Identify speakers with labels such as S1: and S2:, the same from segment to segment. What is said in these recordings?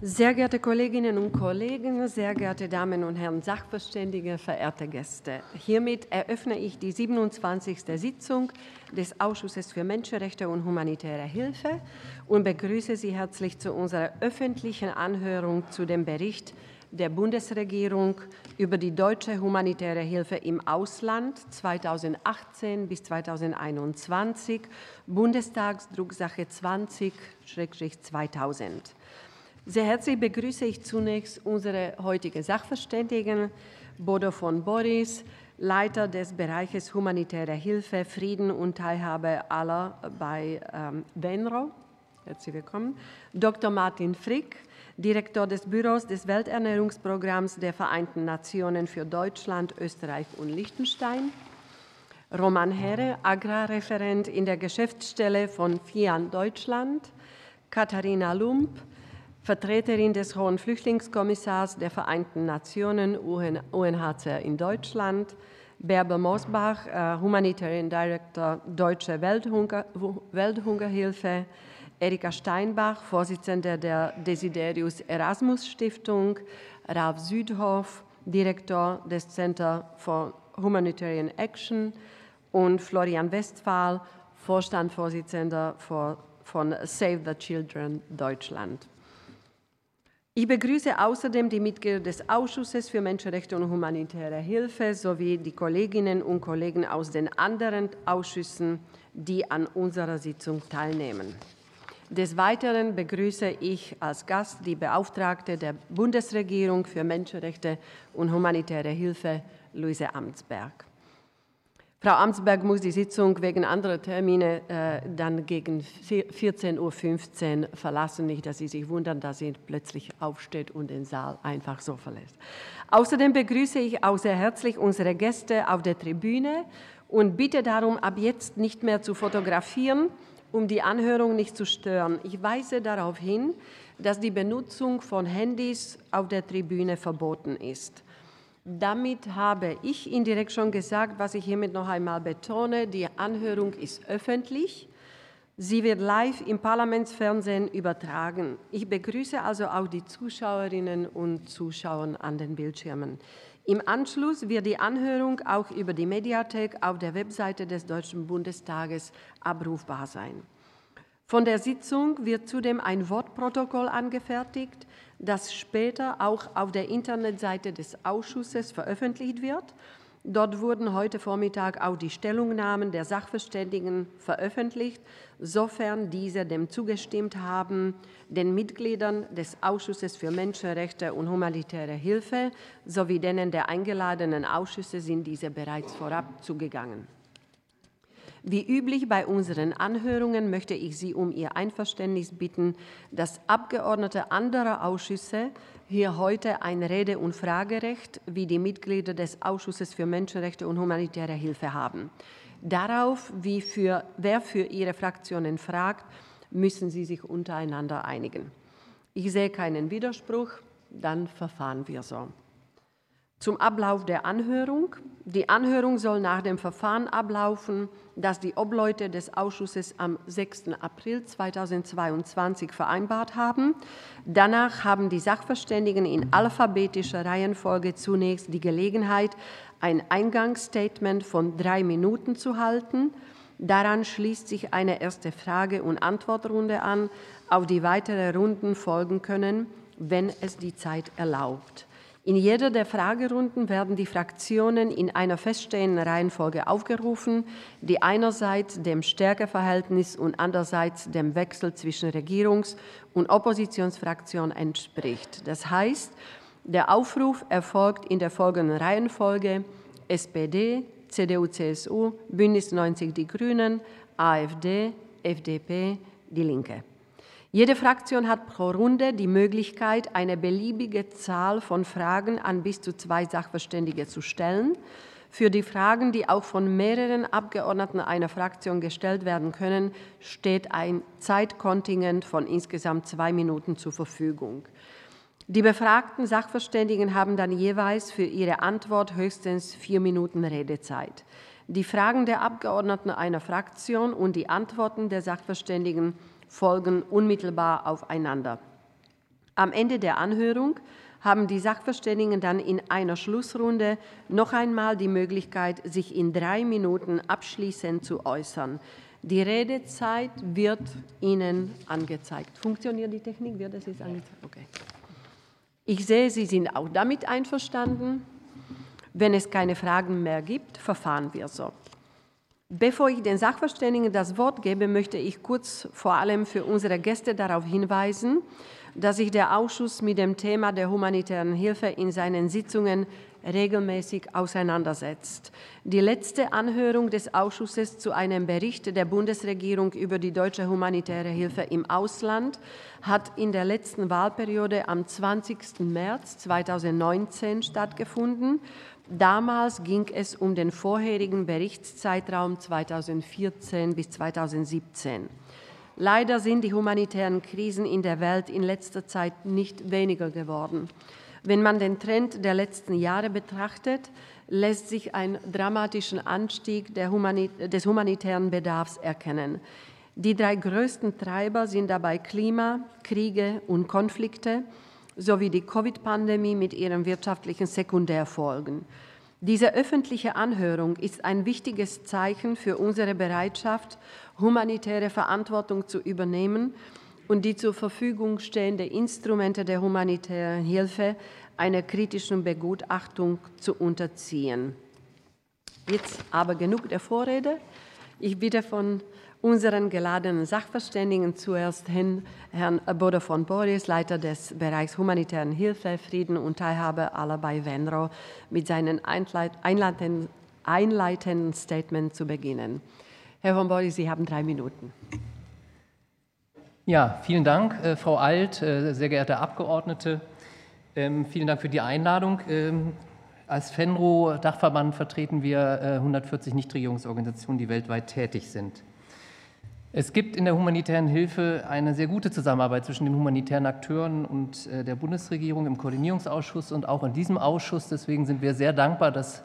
S1: Sehr geehrte Kolleginnen und Kollegen, sehr geehrte Damen und Herren Sachverständige, verehrte Gäste, hiermit eröffne ich die 27. Sitzung des Ausschusses für Menschenrechte und humanitäre Hilfe und begrüße Sie herzlich zu unserer öffentlichen Anhörung zu dem Bericht der Bundesregierung über die deutsche humanitäre Hilfe im Ausland 2018 bis 2021, Bundestagsdrucksache 20-2000. Sehr herzlich begrüße ich zunächst unsere heutige Sachverständigen, Bodo von Boris, Leiter des Bereiches Humanitäre Hilfe, Frieden und Teilhabe aller bei ähm. Herzlich willkommen. Dr. Martin Frick, Direktor des Büros des Welternährungsprogramms der Vereinten Nationen für Deutschland, Österreich und Liechtenstein. Roman Herre, Agrarreferent in der Geschäftsstelle von FIAN Deutschland. Katharina Lump, Vertreterin des Hohen Flüchtlingskommissars der Vereinten Nationen UNHCR in Deutschland, Bärbel Mosbach, äh, Humanitarian Director Deutsche Welthunger, Welthungerhilfe, Erika Steinbach, Vorsitzende der Desiderius Erasmus Stiftung, Ralf Südhoff, Direktor des Center for Humanitarian Action und Florian Westphal, Vorstandsvorsitzender von Save the Children Deutschland. Ich begrüße außerdem die Mitglieder des Ausschusses für Menschenrechte und humanitäre Hilfe sowie die Kolleginnen und Kollegen aus den anderen Ausschüssen, die an unserer Sitzung teilnehmen. Des Weiteren begrüße ich als Gast die Beauftragte der Bundesregierung für Menschenrechte und humanitäre Hilfe, Luise Amtsberg. Frau Amtsberg muss die Sitzung wegen anderer Termine äh, dann gegen 14.15 Uhr verlassen. Nicht, dass Sie sich wundern, dass sie plötzlich aufsteht und den Saal einfach so verlässt. Außerdem begrüße ich auch sehr herzlich unsere Gäste auf der Tribüne und bitte darum, ab jetzt nicht mehr zu fotografieren, um die Anhörung nicht zu stören. Ich weise darauf hin, dass die Benutzung von Handys auf der Tribüne verboten ist. Damit habe ich indirekt schon gesagt, was ich hiermit noch einmal betone. Die Anhörung ist öffentlich. Sie wird live im Parlamentsfernsehen übertragen. Ich begrüße also auch die Zuschauerinnen und Zuschauer an den Bildschirmen. Im Anschluss wird die Anhörung auch über die Mediathek auf der Webseite des Deutschen Bundestages abrufbar sein. Von der Sitzung wird zudem ein Wortprotokoll angefertigt, das später auch auf der Internetseite des Ausschusses veröffentlicht wird. Dort wurden heute Vormittag auch die Stellungnahmen der Sachverständigen veröffentlicht, sofern diese dem zugestimmt haben, den Mitgliedern des Ausschusses für Menschenrechte und humanitäre Hilfe sowie denen der eingeladenen Ausschüsse sind diese bereits vorab zugegangen. Wie üblich bei unseren Anhörungen möchte ich Sie um Ihr Einverständnis bitten, dass Abgeordnete anderer Ausschüsse hier heute ein Rede- und Fragerecht wie die Mitglieder des Ausschusses für Menschenrechte und humanitäre Hilfe haben. Darauf, wie für, wer für Ihre Fraktionen fragt, müssen Sie sich untereinander einigen. Ich sehe keinen Widerspruch, dann verfahren wir so. Zum Ablauf der Anhörung. Die Anhörung soll nach dem Verfahren ablaufen, das die Obleute des Ausschusses am 6. April 2022 vereinbart haben. Danach haben die Sachverständigen in alphabetischer Reihenfolge zunächst die Gelegenheit, ein Eingangsstatement von drei Minuten zu halten. Daran schließt sich eine erste Frage- und Antwortrunde an, auf die weitere Runden folgen können, wenn es die Zeit erlaubt. In jeder der Fragerunden werden die Fraktionen in einer feststehenden Reihenfolge aufgerufen, die einerseits dem Stärkeverhältnis und andererseits dem Wechsel zwischen Regierungs- und Oppositionsfraktion entspricht. Das heißt, der Aufruf erfolgt in der folgenden Reihenfolge SPD, CDU, CSU, Bündnis 90 Die Grünen, AfD, FDP, Die Linke. Jede Fraktion hat pro Runde die Möglichkeit, eine beliebige Zahl von Fragen an bis zu zwei Sachverständige zu stellen. Für die Fragen, die auch von mehreren Abgeordneten einer Fraktion gestellt werden können, steht ein Zeitkontingent von insgesamt zwei Minuten zur Verfügung. Die befragten Sachverständigen haben dann jeweils für ihre Antwort höchstens vier Minuten Redezeit. Die Fragen der Abgeordneten einer Fraktion und die Antworten der Sachverständigen folgen unmittelbar aufeinander. Am Ende der Anhörung haben die Sachverständigen dann in einer Schlussrunde noch einmal die Möglichkeit, sich in drei Minuten abschließend zu äußern. Die Redezeit wird Ihnen angezeigt. Funktioniert die Technik? Wird es jetzt angezeigt? Okay. Ich sehe, Sie sind auch damit einverstanden. Wenn es keine Fragen mehr gibt, verfahren wir so. Bevor ich den Sachverständigen das Wort gebe, möchte ich kurz vor allem für unsere Gäste darauf hinweisen, dass sich der Ausschuss mit dem Thema der humanitären Hilfe in seinen Sitzungen regelmäßig auseinandersetzt. Die letzte Anhörung des Ausschusses zu einem Bericht der Bundesregierung über die deutsche humanitäre Hilfe im Ausland hat in der letzten Wahlperiode am 20. März 2019 stattgefunden. Damals ging es um den vorherigen Berichtszeitraum 2014 bis 2017. Leider sind die humanitären Krisen in der Welt in letzter Zeit nicht weniger geworden. Wenn man den Trend der letzten Jahre betrachtet, lässt sich ein dramatischer Anstieg des humanitären Bedarfs erkennen. Die drei größten Treiber sind dabei Klima, Kriege und Konflikte sowie die Covid-Pandemie mit ihren wirtschaftlichen Sekundärfolgen. Diese öffentliche Anhörung ist ein wichtiges Zeichen für unsere Bereitschaft, humanitäre Verantwortung zu übernehmen und die zur Verfügung stehenden Instrumente der humanitären Hilfe einer kritischen Begutachtung zu unterziehen. Jetzt aber genug der Vorrede. Ich bitte von unseren geladenen Sachverständigen zuerst hin Herrn Bodo von Boris, Leiter des Bereichs Humanitären Hilfe, Frieden und Teilhabe aller bei Venro, mit seinem einleitenden, einleitenden Statement zu beginnen. Herr von Boris, Sie haben drei Minuten.
S2: Ja, vielen Dank, äh, Frau Alt, äh, sehr geehrte Abgeordnete. Ähm, vielen Dank für die Einladung. Ähm, als FENRO-Dachverband vertreten wir äh, 140 Nichtregierungsorganisationen, die weltweit tätig sind. Es gibt in der humanitären Hilfe eine sehr gute Zusammenarbeit zwischen den humanitären Akteuren und äh, der Bundesregierung im Koordinierungsausschuss und auch in diesem Ausschuss. Deswegen sind wir sehr dankbar, dass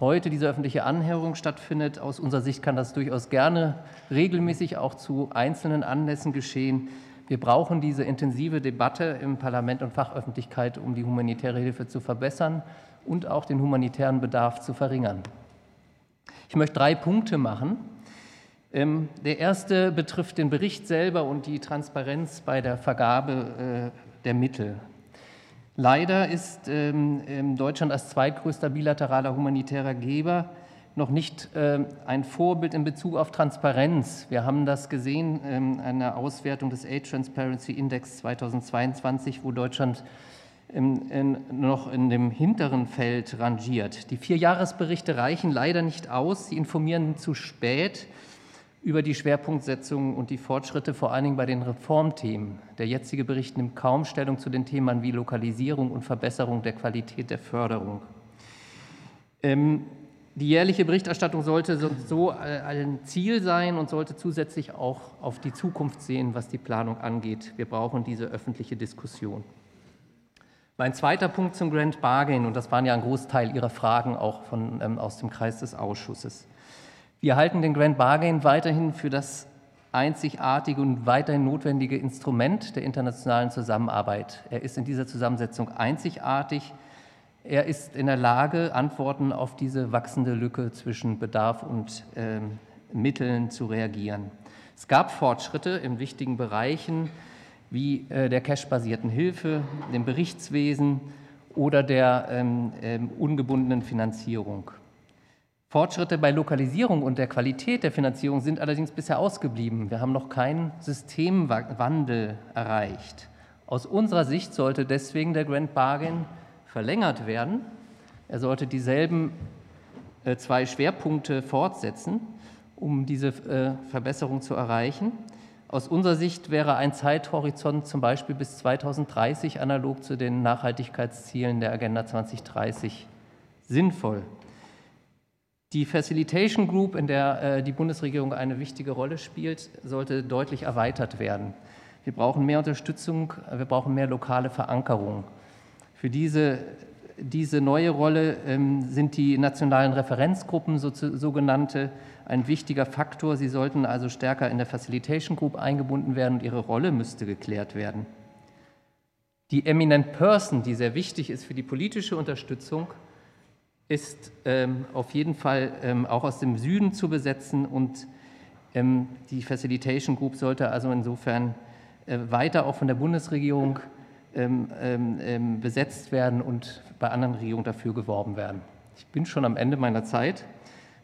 S2: heute diese öffentliche Anhörung stattfindet. Aus unserer Sicht kann das durchaus gerne regelmäßig auch zu einzelnen Anlässen geschehen. Wir brauchen diese intensive Debatte im Parlament und Fachöffentlichkeit, um die humanitäre Hilfe zu verbessern und auch den humanitären Bedarf zu verringern. Ich möchte drei Punkte machen. Ähm, der erste betrifft den Bericht selber und die Transparenz bei der Vergabe äh, der Mittel. Leider ist ähm, Deutschland als zweitgrößter bilateraler humanitärer Geber noch nicht ähm, ein Vorbild in Bezug auf Transparenz. Wir haben das gesehen in einer Auswertung des Aid Transparency Index 2022, wo Deutschland noch in dem hinteren Feld rangiert. Die vier Jahresberichte reichen leider nicht aus. Sie informieren zu spät über die Schwerpunktsetzungen und die Fortschritte, vor allen Dingen bei den Reformthemen. Der jetzige Bericht nimmt kaum Stellung zu den Themen wie Lokalisierung und Verbesserung der Qualität der Förderung. Ähm, die jährliche Berichterstattung sollte so ein Ziel sein und sollte zusätzlich auch auf die Zukunft sehen, was die Planung angeht. Wir brauchen diese öffentliche Diskussion. Mein zweiter Punkt zum Grand Bargain, und das waren ja ein Großteil Ihrer Fragen auch von, ähm, aus dem Kreis des Ausschusses. Wir halten den Grand Bargain weiterhin für das einzigartige und weiterhin notwendige Instrument der internationalen Zusammenarbeit. Er ist in dieser Zusammensetzung einzigartig. Er ist in der Lage, Antworten auf diese wachsende Lücke zwischen Bedarf und äh, Mitteln zu reagieren. Es gab Fortschritte in wichtigen Bereichen wie äh, der cash-basierten Hilfe, dem Berichtswesen oder der ähm, äh, ungebundenen Finanzierung. Fortschritte bei Lokalisierung und der Qualität der Finanzierung sind allerdings bisher ausgeblieben. Wir haben noch keinen Systemwandel erreicht. Aus unserer Sicht sollte deswegen der Grand Bargain verlängert werden. Er sollte dieselben äh, zwei Schwerpunkte fortsetzen, um diese äh, Verbesserung zu erreichen. Aus unserer Sicht wäre ein Zeithorizont zum Beispiel bis 2030 analog zu den Nachhaltigkeitszielen der Agenda 2030 sinnvoll. Die Facilitation Group, in der äh, die Bundesregierung eine wichtige Rolle spielt, sollte deutlich erweitert werden. Wir brauchen mehr Unterstützung, wir brauchen mehr lokale Verankerung. Für diese, diese neue Rolle ähm, sind die nationalen Referenzgruppen, so, sogenannte, ein wichtiger Faktor. Sie sollten also stärker in der Facilitation Group eingebunden werden und ihre Rolle müsste geklärt werden. Die Eminent Person, die sehr wichtig ist für die politische Unterstützung, ist ähm, auf jeden Fall ähm, auch aus dem Süden zu besetzen und ähm, die Facilitation Group sollte also insofern äh, weiter auch von der Bundesregierung ähm, ähm, ähm, besetzt werden und bei anderen Regierungen dafür geworben werden. Ich bin schon am Ende meiner Zeit,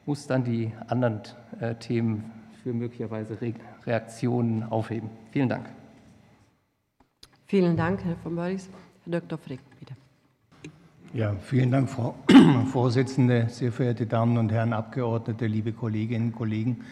S2: muss dann die anderen äh, Themen für möglicherweise Re Reaktionen aufheben. Vielen Dank.
S1: Vielen Dank, Herr von Boris. Herr Dr. Frick, bitte.
S3: Ja, vielen Dank, Frau Vorsitzende, sehr verehrte Damen und Herren Abgeordnete, liebe Kolleginnen und Kollegen.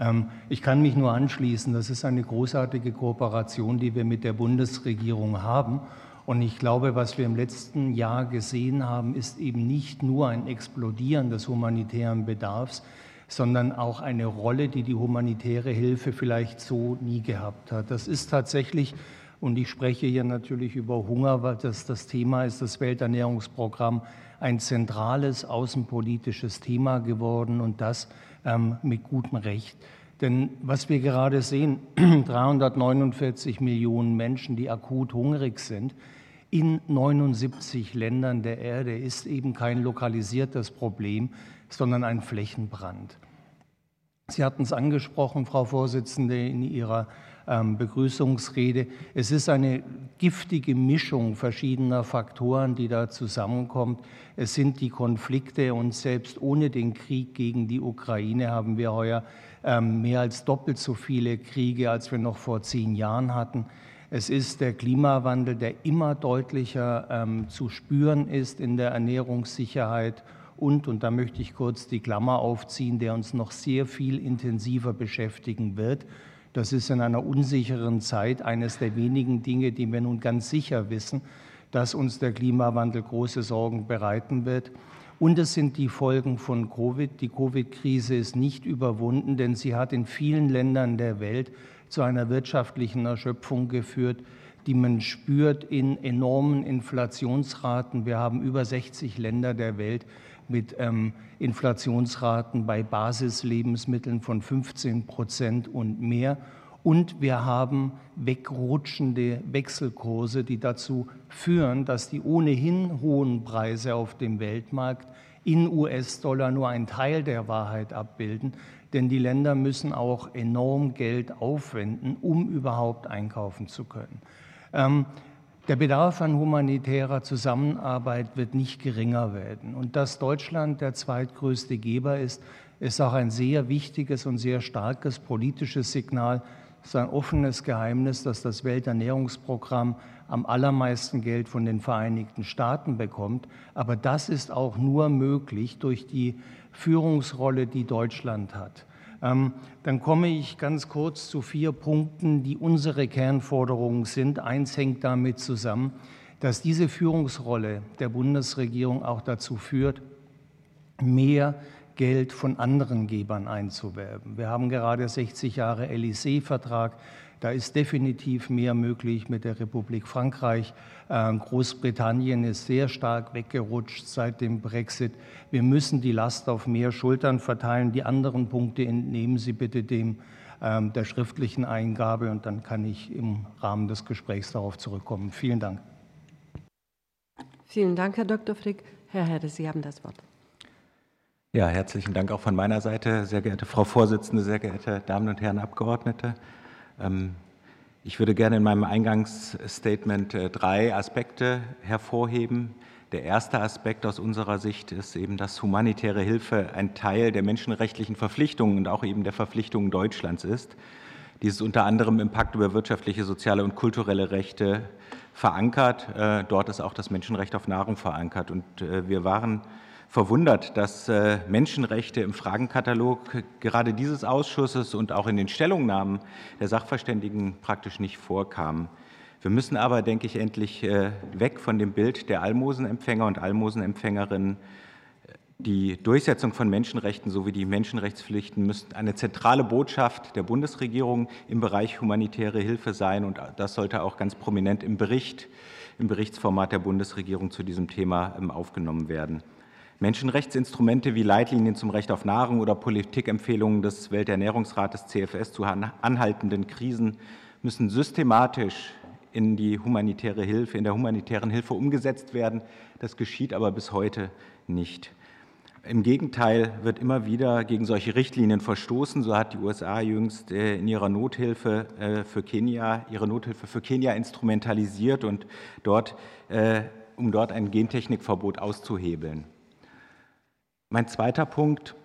S3: Ähm, ich kann mich nur anschließen. Das ist eine großartige Kooperation, die wir mit der Bundesregierung haben. Und ich glaube, was wir im letzten Jahr gesehen haben, ist eben nicht nur ein Explodieren des humanitären Bedarfs, sondern auch eine Rolle, die die humanitäre Hilfe vielleicht so nie gehabt hat. Das ist tatsächlich, und ich spreche hier natürlich über Hunger, weil das das Thema ist, das Welternährungsprogramm, ein zentrales außenpolitisches Thema geworden und das ähm, mit gutem Recht. Denn was wir gerade sehen, 349 Millionen Menschen, die akut hungrig sind, in 79 Ländern der Erde, ist eben kein lokalisiertes Problem, sondern ein Flächenbrand. Sie hatten es angesprochen, Frau Vorsitzende, in Ihrer Begrüßungsrede. Es ist eine giftige Mischung verschiedener Faktoren, die da zusammenkommt. Es sind die Konflikte und selbst ohne den Krieg gegen die Ukraine haben wir heuer ähm, mehr als doppelt so viele Kriege, als wir noch vor zehn Jahren hatten. Es ist der Klimawandel, der immer deutlicher ähm, zu spüren ist in der Ernährungssicherheit und, und da möchte ich kurz die Klammer aufziehen, der uns noch sehr viel intensiver beschäftigen wird. Das ist in einer unsicheren Zeit eines der wenigen Dinge, die wir nun ganz sicher wissen, dass uns der Klimawandel große Sorgen bereiten wird. Und es sind die Folgen von Covid. Die Covid-Krise ist nicht überwunden, denn sie hat in vielen Ländern der Welt zu einer wirtschaftlichen Erschöpfung geführt, die man spürt in enormen Inflationsraten. Wir haben über 60 Länder der Welt mit ähm, Inflationsraten bei Basislebensmitteln von 15 Prozent und mehr. Und wir haben wegrutschende Wechselkurse, die dazu führen, dass die ohnehin hohen Preise auf dem Weltmarkt in US-Dollar nur einen Teil der Wahrheit abbilden. Denn die Länder müssen auch enorm Geld aufwenden, um überhaupt einkaufen zu können. Ähm, der Bedarf an humanitärer Zusammenarbeit wird nicht geringer werden. Und dass Deutschland der zweitgrößte Geber ist, ist auch ein sehr wichtiges und sehr starkes politisches Signal. Es ist ein offenes Geheimnis, dass das Welternährungsprogramm am allermeisten Geld von den Vereinigten Staaten bekommt. Aber das ist auch nur möglich durch die Führungsrolle, die Deutschland hat. Ähm, dann komme ich ganz kurz zu vier Punkten, die unsere Kernforderungen sind. Eins hängt damit zusammen, dass diese Führungsrolle der Bundesregierung auch dazu führt, mehr Geld von anderen Gebern einzuwerben. Wir haben gerade 60 Jahre LIC-Vertrag. Da ist definitiv mehr möglich mit der Republik Frankreich. Ähm, Großbritannien ist sehr stark weggerutscht seit dem Brexit. Wir müssen die Last auf mehr Schultern verteilen. Die anderen Punkte entnehmen Sie bitte dem ähm, der schriftlichen Eingabe und dann kann ich im Rahmen des Gesprächs darauf zurückkommen. Vielen Dank.
S1: Vielen Dank, Herr Dr. Frick. Herr Herde, Sie haben das Wort.
S4: Ja, herzlichen Dank auch von meiner Seite, sehr geehrte Frau Vorsitzende, sehr geehrte Damen und Herren Abgeordnete. Ähm, ich würde gerne in meinem Eingangsstatement äh, drei Aspekte hervorheben. Der erste Aspekt aus unserer Sicht ist eben, dass humanitäre Hilfe ein Teil der menschenrechtlichen Verpflichtungen und auch eben der Verpflichtungen Deutschlands ist. Dieses unter anderem im Pakt über wirtschaftliche, soziale und kulturelle Rechte verankert. Äh, dort ist auch das Menschenrecht auf Nahrung verankert. Und äh, wir waren verwundert, dass äh, Menschenrechte im Fragenkatalog gerade dieses Ausschusses und auch in den Stellungnahmen der Sachverständigen praktisch nicht vorkamen. Wir müssen aber, denke ich, endlich äh, weg von dem Bild der Almosenempfänger und Almosenempfängerinnen. Die Durchsetzung von Menschenrechten sowie die Menschenrechtspflichten müssen eine zentrale Botschaft der Bundesregierung im Bereich humanitäre Hilfe sein. Und das sollte auch ganz prominent im Bericht, im Berichtsformat der Bundesregierung zu diesem Thema ähm, aufgenommen werden. Menschenrechtsinstrumente wie Leitlinien zum Recht auf Nahrung oder Politikempfehlungen des Welternährungsrates CFS zu anhaltenden Krisen müssen systematisch in die humanitäre Hilfe, in der humanitären Hilfe umgesetzt werden. Das geschieht aber bis heute nicht. Im Gegenteil wird immer wieder gegen solche Richtlinien verstoßen. So hat die USA jüngst äh, in ihrer Nothilfe äh, für Kenia ihre Nothilfe für Kenia instrumentalisiert und dort, äh, um dort ein Gentechnikverbot auszuhebeln. Mein zweiter Punkt.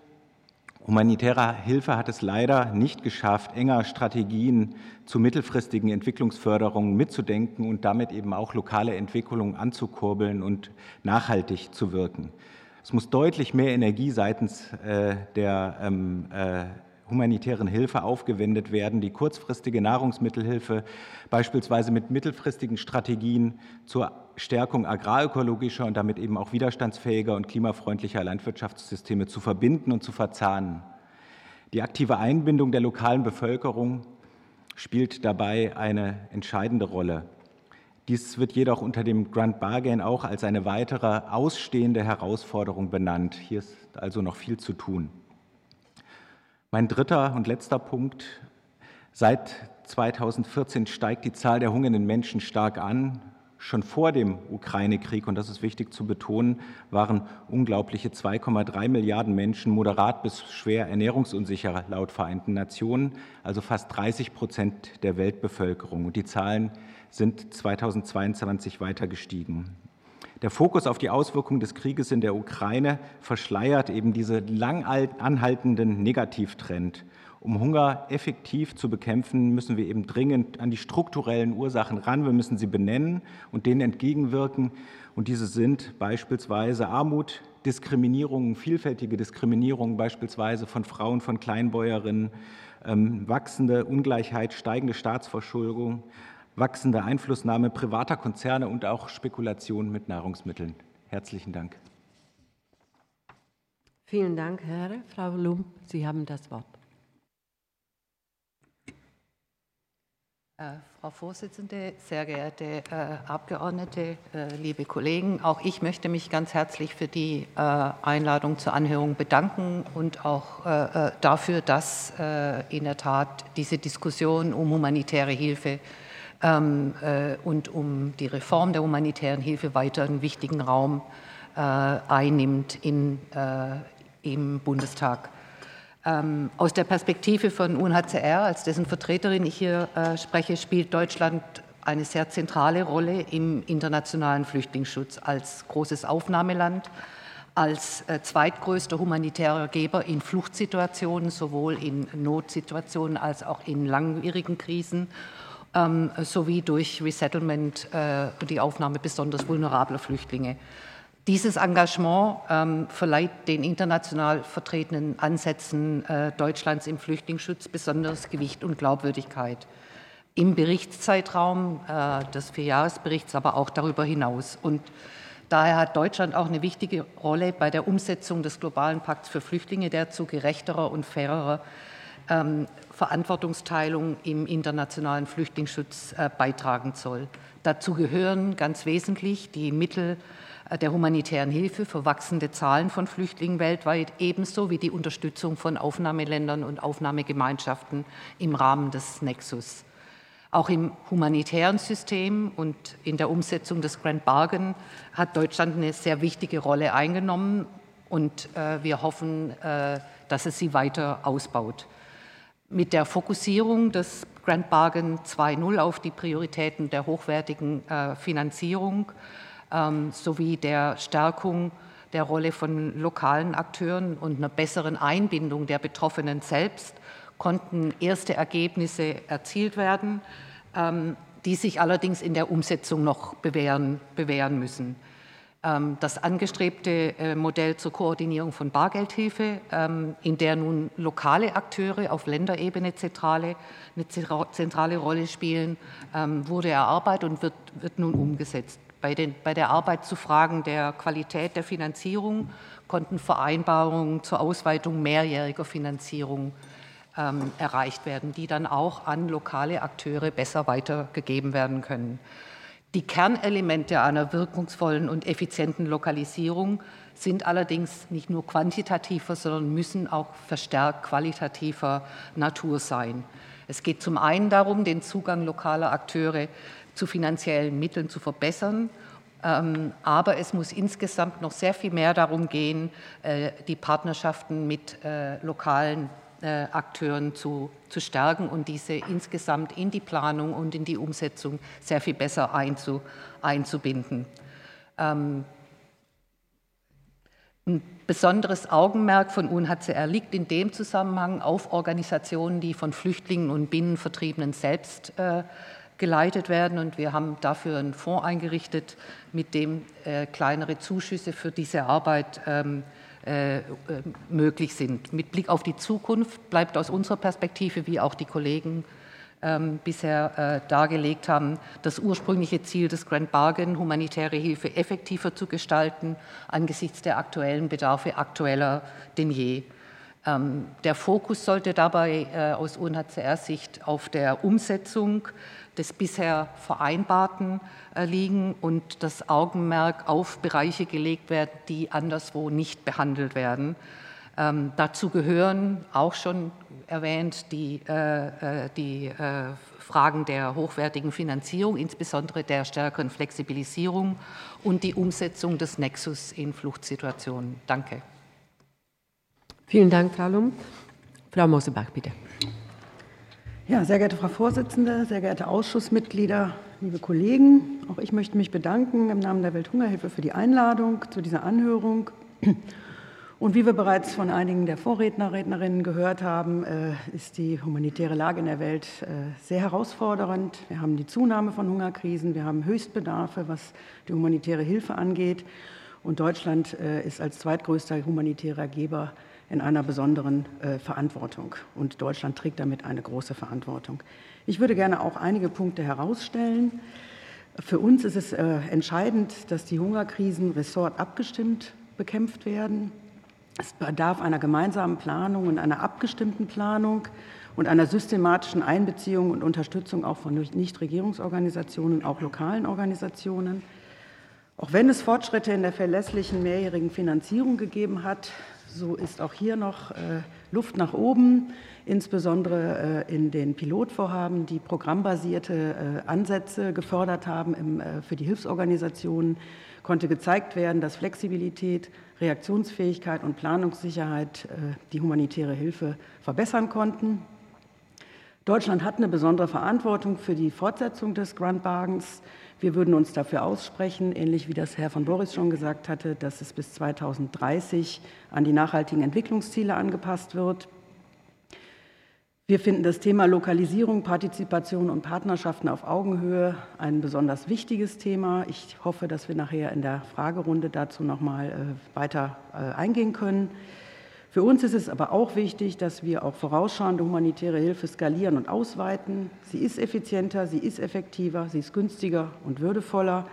S4: Humanitäre Hilfe hat es leider nicht geschafft, enger Strategien zu mittelfristigen Entwicklungsförderungen mitzudenken und damit eben auch lokale Entwicklungen anzukurbeln und nachhaltig zu wirken. Es muss deutlich mehr Energie seitens äh, der ähm, äh, humanitären Hilfe aufgewendet werden, die kurzfristige Nahrungsmittelhilfe beispielsweise mit mittelfristigen Strategien zur Stärkung agrarökologischer und damit eben auch widerstandsfähiger und klimafreundlicher Landwirtschaftssysteme zu verbinden und zu verzahnen. Die aktive Einbindung der lokalen Bevölkerung spielt dabei eine entscheidende Rolle. Dies wird jedoch unter dem Grand Bargain auch als eine weitere ausstehende Herausforderung benannt. Hier ist also noch viel zu tun. Mein dritter und letzter Punkt. Seit 2014 steigt die Zahl der hungernden Menschen stark an. Schon vor dem Ukraine-Krieg, und das ist wichtig zu betonen, waren unglaubliche 2,3 Milliarden Menschen moderat bis schwer ernährungsunsicher laut Vereinten Nationen, also fast 30 Prozent der Weltbevölkerung. Und die Zahlen sind 2022 weiter gestiegen. Der Fokus auf die Auswirkungen des Krieges in der Ukraine verschleiert eben diesen lang anhaltenden Negativtrend. Um Hunger effektiv zu bekämpfen, müssen wir eben dringend an die strukturellen Ursachen ran. Wir müssen sie benennen und denen entgegenwirken. Und diese sind beispielsweise Armut, Diskriminierung, vielfältige Diskriminierung beispielsweise von Frauen, von Kleinbäuerinnen, ähm, wachsende Ungleichheit, steigende Staatsverschuldung, wachsende Einflussnahme privater Konzerne und auch Spekulation mit Nahrungsmitteln. Herzlichen Dank.
S1: Vielen Dank, Herr. Frau Lump, Sie haben das Wort.
S5: Äh, Frau Vorsitzende, sehr geehrte äh, Abgeordnete, äh, liebe Kollegen, auch ich möchte mich ganz herzlich für die Einladung zur Anhörung bedanken und auch dafür, dass in der Tat diese Diskussion um humanitäre Hilfe und um die Reform der humanitären Hilfe weiter einen wichtigen Raum einnimmt in, im Bundestag. Ähm, aus der Perspektive von UNHCR, als dessen Vertreterin ich hier äh, spreche, spielt Deutschland eine sehr zentrale Rolle im internationalen Flüchtlingsschutz als großes Aufnahmeland, als äh, zweitgrößter humanitärer Geber in Fluchtsituationen, sowohl in Notsituationen als auch in langwierigen Krisen, ähm, sowie durch Resettlement äh, die Aufnahme besonders vulnerabler Flüchtlinge. Dieses Engagement ähm, verleiht den international vertretenen Ansätzen äh, Deutschlands im Flüchtlingsschutz besonderes Gewicht und Glaubwürdigkeit. Im Berichtszeitraum äh, des Vierjahresberichts, aber auch darüber hinaus. Und daher hat Deutschland auch eine wichtige Rolle bei der Umsetzung des globalen Pakts für Flüchtlinge, der zu gerechterer und fairerer ähm, Verantwortungsteilung im internationalen Flüchtlingsschutz äh, beitragen soll. Dazu gehören ganz wesentlich die Mittel der humanitären Hilfe für wachsende Zahlen von Flüchtlingen weltweit, ebenso wie die Unterstützung von Aufnahmeländern und Aufnahmegemeinschaften im Rahmen des Nexus. Auch im humanitären System und in der Umsetzung des Grand Bargain hat Deutschland eine sehr wichtige Rolle eingenommen und äh, wir hoffen, äh, dass es sie weiter ausbaut. Mit der Fokussierung des Grand Bargain 2.0 auf die Prioritäten der hochwertigen äh, Finanzierung ähm, sowie der Stärkung der Rolle von lokalen Akteuren und einer besseren Einbindung der Betroffenen selbst konnten erste Ergebnisse erzielt werden, ähm, die sich allerdings in der Umsetzung noch bewähren, bewähren müssen. Ähm, das angestrebte äh, Modell zur Koordinierung von Bargeldhilfe, in der nun lokale Akteure auf Länderebene zentrale, eine zentrale Rolle spielen, wurde erarbeitet und wird, wird nun umgesetzt. Bei, den, bei der Arbeit zu Fragen der Qualität der Finanzierung konnten Vereinbarungen zur Ausweitung mehrjähriger Finanzierung ähm, erreicht werden, die dann auch an lokale Akteure besser weitergegeben werden können. Die Kernelemente einer wirkungsvollen und effizienten Lokalisierung sind allerdings nicht nur quantitativer, sondern müssen auch verstärkt qualitativer Natur sein. Es geht zum einen darum, den Zugang lokaler Akteure zu finanziellen Mitteln zu verbessern. Ähm, aber es muss insgesamt noch sehr viel mehr darum gehen, äh, die Partnerschaften mit äh, lokalen Akteuren zu, zu stärken und diese insgesamt in die Planung und in die Umsetzung sehr viel besser einzu, einzubinden. Ähm, ein besonderes Augenmerk von UNHCR liegt in dem Zusammenhang auf Organisationen, die von Flüchtlingen und Binnenvertriebenen selbst äh, geleitet werden. Und wir haben dafür einen Fonds eingerichtet, mit dem äh, kleinere Zuschüsse für diese Arbeit ähm, äh, äh, möglich sind. Mit Blick auf die Zukunft bleibt aus unserer Perspektive, wie auch die Kollegen ähm, bisher äh, dargelegt haben, das ursprüngliche Ziel des Grand Bargain, humanitäre Hilfe effektiver zu gestalten, angesichts der aktuellen Bedarfe aktueller denn je. Ähm, der Fokus sollte dabei äh, aus UNHCR-Sicht auf der Umsetzung des bisher Vereinbarten äh, liegen und das Augenmerk auf Bereiche gelegt werden, die anderswo nicht behandelt werden. Ähm, dazu gehören auch schon erwähnt die, äh, äh die äh, Fragen der hochwertigen Finanzierung, insbesondere der stärkeren Flexibilisierung und die Umsetzung des Nexus in Fluchtsituationen. Danke.
S1: Vielen Dank, Frau Lum. Frau Mosebach, bitte.
S6: Ja, sehr geehrte Frau Vorsitzende, sehr geehrte Ausschussmitglieder, liebe Kollegen, auch ich möchte mich bedanken im Namen der Welthungerhilfe für die Einladung zu dieser Anhörung. Und wie wir bereits von einigen der Vorredner, Rednerinnen gehört haben, äh, ist die humanitäre Lage in der Welt äh, sehr herausfordernd. Wir haben die Zunahme von Hungerkrisen, wir haben Höchstbedarfe, was die humanitäre Hilfe angeht. Und Deutschland äh, ist als zweitgrößter humanitärer Geber in einer besonderen äh, Verantwortung. Und Deutschland trägt damit eine große Verantwortung. Ich würde gerne auch einige Punkte herausstellen. Für uns ist es äh, entscheidend, dass die Hungerkrisen ressortabgestimmt bekämpft werden. Es bedarf einer gemeinsamen Planung und einer abgestimmten Planung und einer systematischen Einbeziehung und Unterstützung auch von Nichtregierungsorganisationen, auch lokalen Organisationen. Auch wenn es Fortschritte in der verlässlichen mehrjährigen Finanzierung gegeben hat, so ist auch hier noch äh, Luft nach oben, insbesondere äh, in den Pilotvorhaben, die programmbasierte äh, Ansätze gefördert haben für die Hilfsorganisationen, konnte gezeigt werden, dass Flexibilität, Reaktionsfähigkeit und Planungssicherheit die humanitäre Hilfe verbessern konnten. Deutschland hat eine besondere Verantwortung für die Fortsetzung des Grand Bargains. Wir würden uns dafür aussprechen, ähnlich wie das Herr von Boris schon gesagt hatte, dass es bis 2030 an die nachhaltigen Entwicklungsziele angepasst wird. Wir finden das Thema Lokalisierung, Partizipation und Partnerschaften auf Augenhöhe ein besonders wichtiges Thema. Ich hoffe, dass wir nachher in der Fragerunde dazu noch mal äh, weiter äh, eingehen können. Für uns ist es aber auch wichtig, dass wir auch vorausschauende humanitäre Hilfe skalieren und ausweiten. Sie ist effizienter, sie ist effektiver, sie ist günstiger und würdevoller.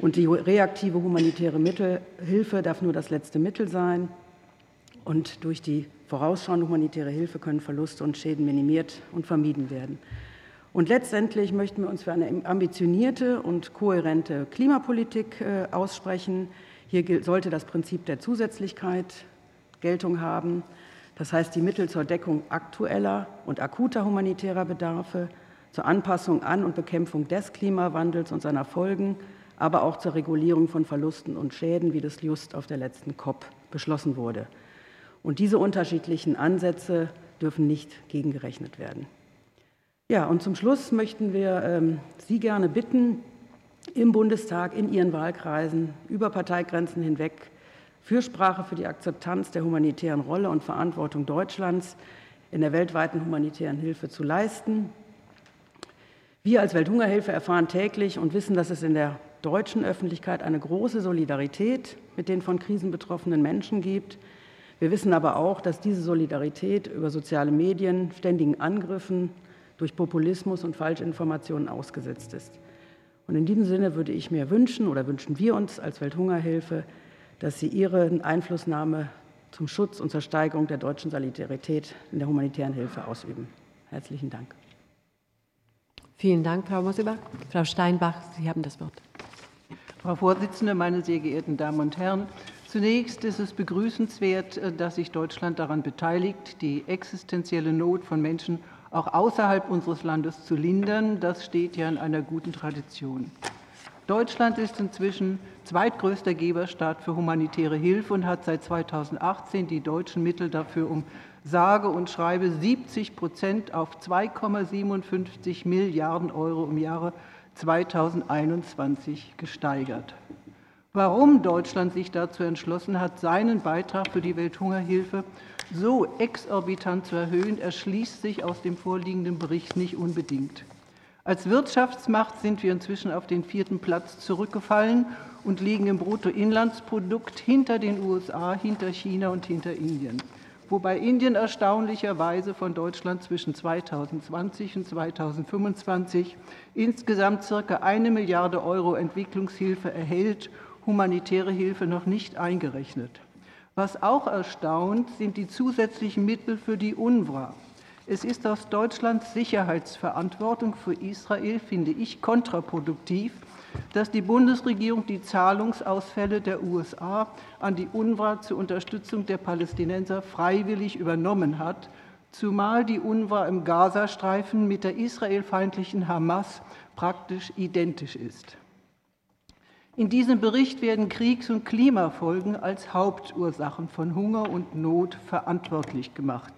S6: Und die reaktive humanitäre Mittel, Hilfe darf nur das letzte Mittel sein. Und durch die vorausschauende humanitäre Hilfe können Verluste und Schäden minimiert und vermieden werden. Und letztendlich möchten wir uns für eine ambitionierte und kohärente Klimapolitik äh, aussprechen. Hier sollte das Prinzip der Zusätzlichkeit Geltung haben. Das heißt, die Mittel zur Deckung aktueller und akuter humanitärer Bedarfe, zur Anpassung an und Bekämpfung des Klimawandels und seiner Folgen, aber auch zur Regulierung von Verlusten und Schäden, wie das just auf der letzten COP beschlossen wurde. Und diese unterschiedlichen Ansätze dürfen nicht gegengerechnet werden. Ja, und zum Schluss möchten wir ähm, Sie gerne bitten, im Bundestag, in Ihren Wahlkreisen, über Parteigrenzen hinweg Fürsprache für die Akzeptanz der humanitären Rolle und Verantwortung Deutschlands in der weltweiten humanitären Hilfe zu leisten. Wir als Welthungerhilfe erfahren täglich und wissen, dass es in der deutschen Öffentlichkeit eine große Solidarität mit den von Krisen betroffenen Menschen gibt. Wir wissen aber auch, dass diese Solidarität über soziale Medien ständigen Angriffen durch Populismus und Falschinformationen ausgesetzt ist. Und in diesem Sinne würde ich mir wünschen oder wünschen wir uns als Welthungerhilfe, dass Sie Ihre Einflussnahme zum Schutz und zur Steigerung der deutschen Solidarität in der humanitären Hilfe ausüben. Herzlichen Dank.
S1: Vielen Dank, Frau Mosebach. Frau Steinbach, Sie haben das Wort.
S7: Frau Vorsitzende, meine sehr geehrten Damen und Herren, zunächst ist es begrüßenswert, dass sich Deutschland daran beteiligt, die existenzielle Not von Menschen auch außerhalb unseres Landes zu lindern. Das steht ja in einer guten Tradition. Deutschland ist inzwischen zweitgrößter Geberstaat für humanitäre Hilfe und hat seit 2018 die deutschen Mittel dafür um sage und schreibe 70 Prozent auf 2,57 Milliarden Euro im Jahre 2021 gesteigert. Warum Deutschland sich dazu entschlossen hat, seinen Beitrag für die Welthungerhilfe so exorbitant zu erhöhen, erschließt sich aus dem vorliegenden Bericht nicht unbedingt. Als Wirtschaftsmacht sind wir inzwischen auf den vierten Platz zurückgefallen und liegen im Bruttoinlandsprodukt hinter den USA, hinter China und hinter Indien. Wobei Indien erstaunlicherweise von Deutschland zwischen 2020 und 2025 insgesamt circa eine Milliarde Euro Entwicklungshilfe erhält, humanitäre Hilfe noch nicht eingerechnet. Was auch erstaunt, sind die zusätzlichen Mittel für die UNRWA. Es ist aus Deutschlands Sicherheitsverantwortung für Israel, finde ich, kontraproduktiv, dass die Bundesregierung die Zahlungsausfälle der USA an die UNRWA zur Unterstützung der Palästinenser freiwillig übernommen hat, zumal die UNRWA im Gazastreifen mit der israelfeindlichen Hamas praktisch identisch ist. In diesem Bericht werden Kriegs- und Klimafolgen als Hauptursachen von Hunger und Not verantwortlich gemacht.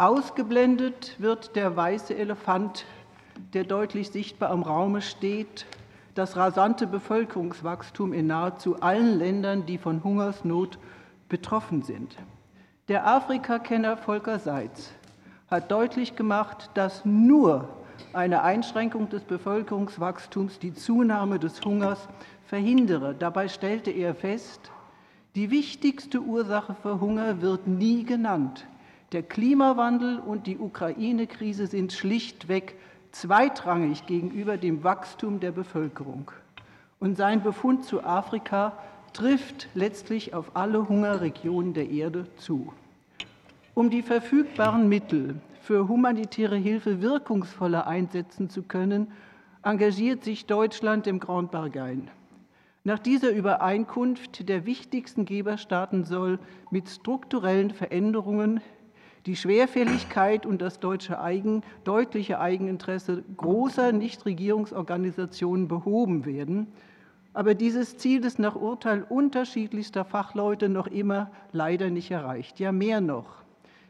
S7: Ausgeblendet wird der weiße Elefant, der deutlich sichtbar im Raume steht, das rasante Bevölkerungswachstum in nahezu allen Ländern, die von Hungersnot betroffen sind. Der Afrikakenner Volker Seitz hat deutlich gemacht, dass nur eine Einschränkung des Bevölkerungswachstums die Zunahme des Hungers verhindere. Dabei stellte er fest, die wichtigste Ursache für Hunger wird nie genannt. Der Klimawandel und die Ukraine-Krise sind schlichtweg zweitrangig gegenüber dem Wachstum der Bevölkerung. Und sein Befund zu Afrika trifft letztlich auf alle Hungerregionen der Erde zu. Um die verfügbaren Mittel für humanitäre Hilfe wirkungsvoller einsetzen zu können, engagiert sich Deutschland im Grand Bargain. Nach dieser Übereinkunft der wichtigsten Geberstaaten soll mit strukturellen Veränderungen die Schwerfälligkeit und das deutsche Eigen, deutliche Eigeninteresse großer Nichtregierungsorganisationen behoben werden. Aber dieses Ziel ist nach Urteil unterschiedlichster Fachleute noch immer leider nicht erreicht. Ja, mehr noch.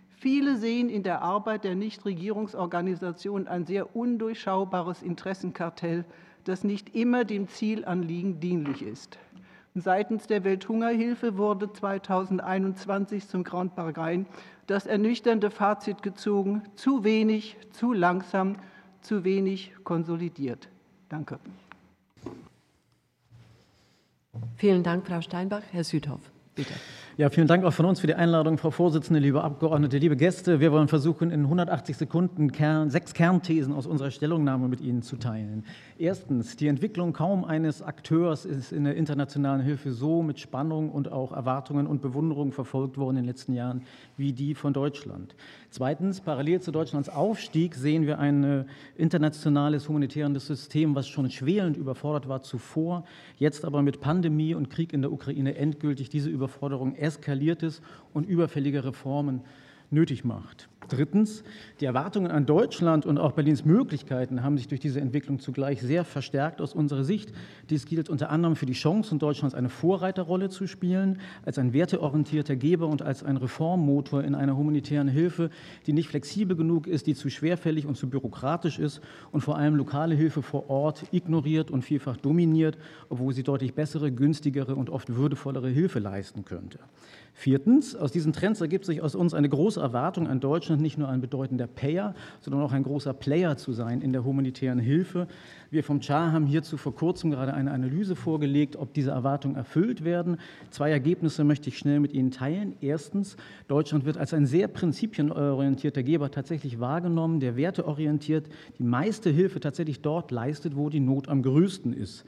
S7: Viele sehen in der Arbeit der Nichtregierungsorganisationen ein sehr undurchschaubares Interessenkartell, das nicht immer dem Zielanliegen dienlich ist. Seitens der Welthungerhilfe wurde 2021 zum Grand Bargain das ernüchternde Fazit gezogen, zu wenig, zu langsam, zu wenig konsolidiert. Danke.
S1: Vielen Dank, Frau Steinbach. Herr Südhoff, bitte.
S8: Ja, vielen Dank auch von uns für die Einladung, Frau Vorsitzende, liebe Abgeordnete, liebe Gäste. Wir wollen versuchen, in 180 Sekunden Kern, sechs Kernthesen aus unserer Stellungnahme mit Ihnen zu teilen. Erstens, die Entwicklung kaum eines Akteurs ist in der internationalen Hilfe so mit Spannung und auch Erwartungen und Bewunderung verfolgt worden in den letzten Jahren wie die von Deutschland. Zweitens, parallel zu Deutschlands Aufstieg sehen wir ein internationales humanitäres System, was schon schwelend überfordert war zuvor, jetzt aber mit Pandemie und Krieg in der Ukraine endgültig diese Überforderung eskaliertes und überfällige Reformen nötig macht. Drittens, die Erwartungen an Deutschland und auch Berlins Möglichkeiten haben sich durch diese Entwicklung zugleich sehr verstärkt aus unserer Sicht. Dies gilt unter anderem für die Chancen Deutschlands, eine Vorreiterrolle zu spielen, als ein werteorientierter Geber und als ein Reformmotor in einer humanitären Hilfe, die nicht flexibel genug ist, die zu schwerfällig und zu bürokratisch ist und vor allem lokale Hilfe vor Ort ignoriert und vielfach dominiert, obwohl sie deutlich bessere, günstigere und oft würdevollere Hilfe leisten könnte. Viertens, aus diesen Trends ergibt sich aus uns eine große Erwartung an Deutschland, nicht nur ein bedeutender Payer, sondern auch ein großer Player zu sein in der humanitären Hilfe. Wir vom CHA haben hierzu vor kurzem gerade eine Analyse vorgelegt, ob diese Erwartungen erfüllt werden. Zwei Ergebnisse möchte ich schnell mit Ihnen teilen. Erstens, Deutschland wird als ein sehr prinzipienorientierter Geber tatsächlich wahrgenommen, der werteorientiert die meiste Hilfe tatsächlich dort leistet, wo die Not am größten ist.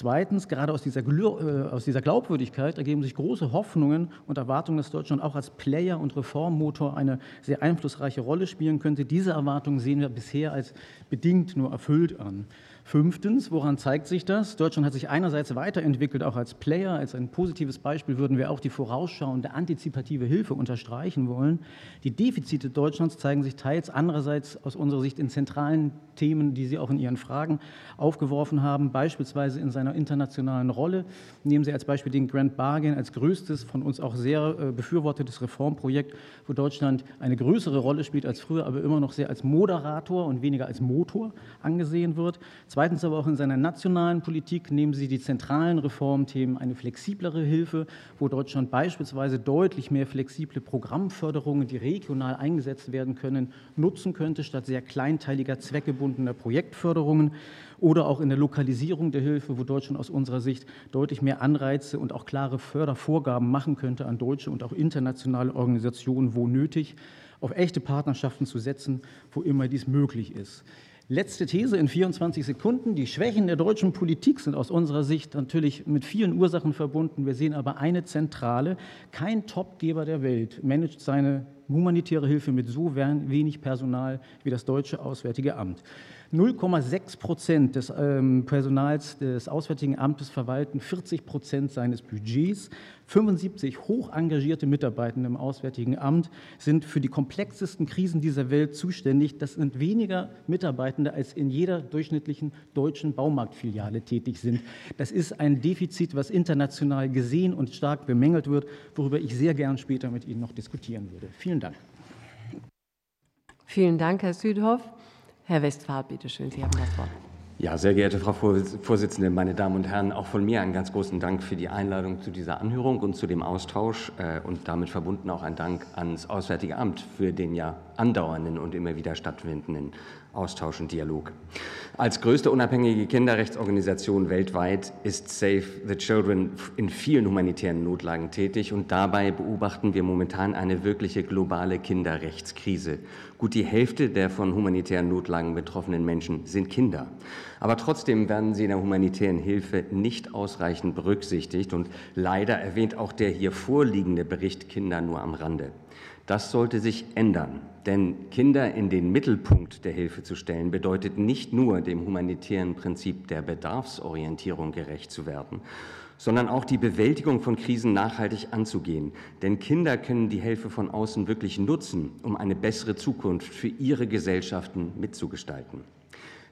S8: Zweitens, gerade aus dieser, äh, aus dieser, Glaubwürdigkeit ergeben sich große Hoffnungen und Erwartungen, dass Deutschland auch als Player und Reformmotor eine sehr einflussreiche Rolle spielen könnte. Diese Erwartungen sehen wir bisher als bedingt nur erfüllt an. Fünftens, woran zeigt sich das? Deutschland hat sich einerseits weiterentwickelt, auch als Player. Als ein positives Beispiel würden wir auch die vorausschauende antizipative Hilfe unterstreichen wollen. Die Defizite Deutschlands zeigen sich teils andererseits aus unserer Sicht in zentralen Themen, die Sie auch in Ihren Fragen aufgeworfen haben, beispielsweise in seiner internationalen Rolle. Nehmen Sie als Beispiel den Grand Bargain als größtes, von uns auch sehr äh, befürwortetes Reformprojekt, wo Deutschland eine größere Rolle spielt als früher, aber immer noch sehr als Moderator und weniger als Motor angesehen wird. Zweitens aber auch in seiner nationalen Politik nehmen Sie die zentralen Reformthemen eine flexiblere Hilfe, wo Deutschland beispielsweise deutlich mehr flexible Programmförderungen, die regional eingesetzt werden können, nutzen könnte, statt sehr kleinteiliger, zweckgebundener Projektförderungen oder auch in der Lokalisierung der Hilfe, wo Deutschland aus unserer Sicht deutlich mehr Anreize und auch klare Fördervorgaben machen könnte an deutsche und auch internationale Organisationen, wo nötig, auf echte Partnerschaften zu setzen, wo immer dies möglich ist. Letzte These in 24 Sekunden. Die Schwächen der deutschen Politik sind aus unserer Sicht natürlich mit vielen Ursachen verbunden. Wir sehen aber eine zentrale. Kein Topgeber der Welt managt seine humanitäre Hilfe mit so wenig Personal wie das deutsche Auswärtige Amt. 0,6 Prozent des ähm, Personals des Auswärtigen Amtes verwalten 40 Prozent seines Budgets. 75 hoch engagierte Mitarbeitende im Auswärtigen Amt sind für die komplexesten Krisen dieser Welt zuständig. Das sind weniger Mitarbeitende, als in jeder durchschnittlichen deutschen Baumarktfiliale tätig sind. Das ist ein Defizit, was international gesehen und stark bemängelt wird, worüber ich sehr gern später mit Ihnen noch diskutieren würde. Vielen Dank.
S1: Vielen Dank, Herr Südhoff. Herr Westphal, bitte schön, Sie haben das Wort.
S9: Ja, sehr geehrte Frau Vorsitzende, meine Damen und Herren, auch von mir einen ganz großen Dank für die Einladung zu dieser Anhörung und zu dem Austausch äh, und damit verbunden auch ein Dank ans Auswärtige Amt für den ja andauernden und immer wieder stattfindenden Austausch und Dialog. Als größte unabhängige Kinderrechtsorganisation weltweit ist Save the Children in vielen humanitären Notlagen tätig und dabei beobachten wir momentan eine wirkliche globale Kinderrechtskrise. Gut die Hälfte der von humanitären Notlagen betroffenen Menschen sind Kinder. Aber trotzdem werden sie in der humanitären Hilfe nicht ausreichend berücksichtigt und leider erwähnt auch der hier vorliegende Bericht Kinder nur am Rande. Das sollte sich ändern, denn Kinder in den Mittelpunkt der Hilfe zu stellen, bedeutet nicht nur dem humanitären Prinzip der Bedarfsorientierung gerecht zu werden, sondern auch die Bewältigung von Krisen nachhaltig anzugehen. Denn Kinder können die Hilfe von außen wirklich nutzen, um eine bessere Zukunft für ihre Gesellschaften mitzugestalten.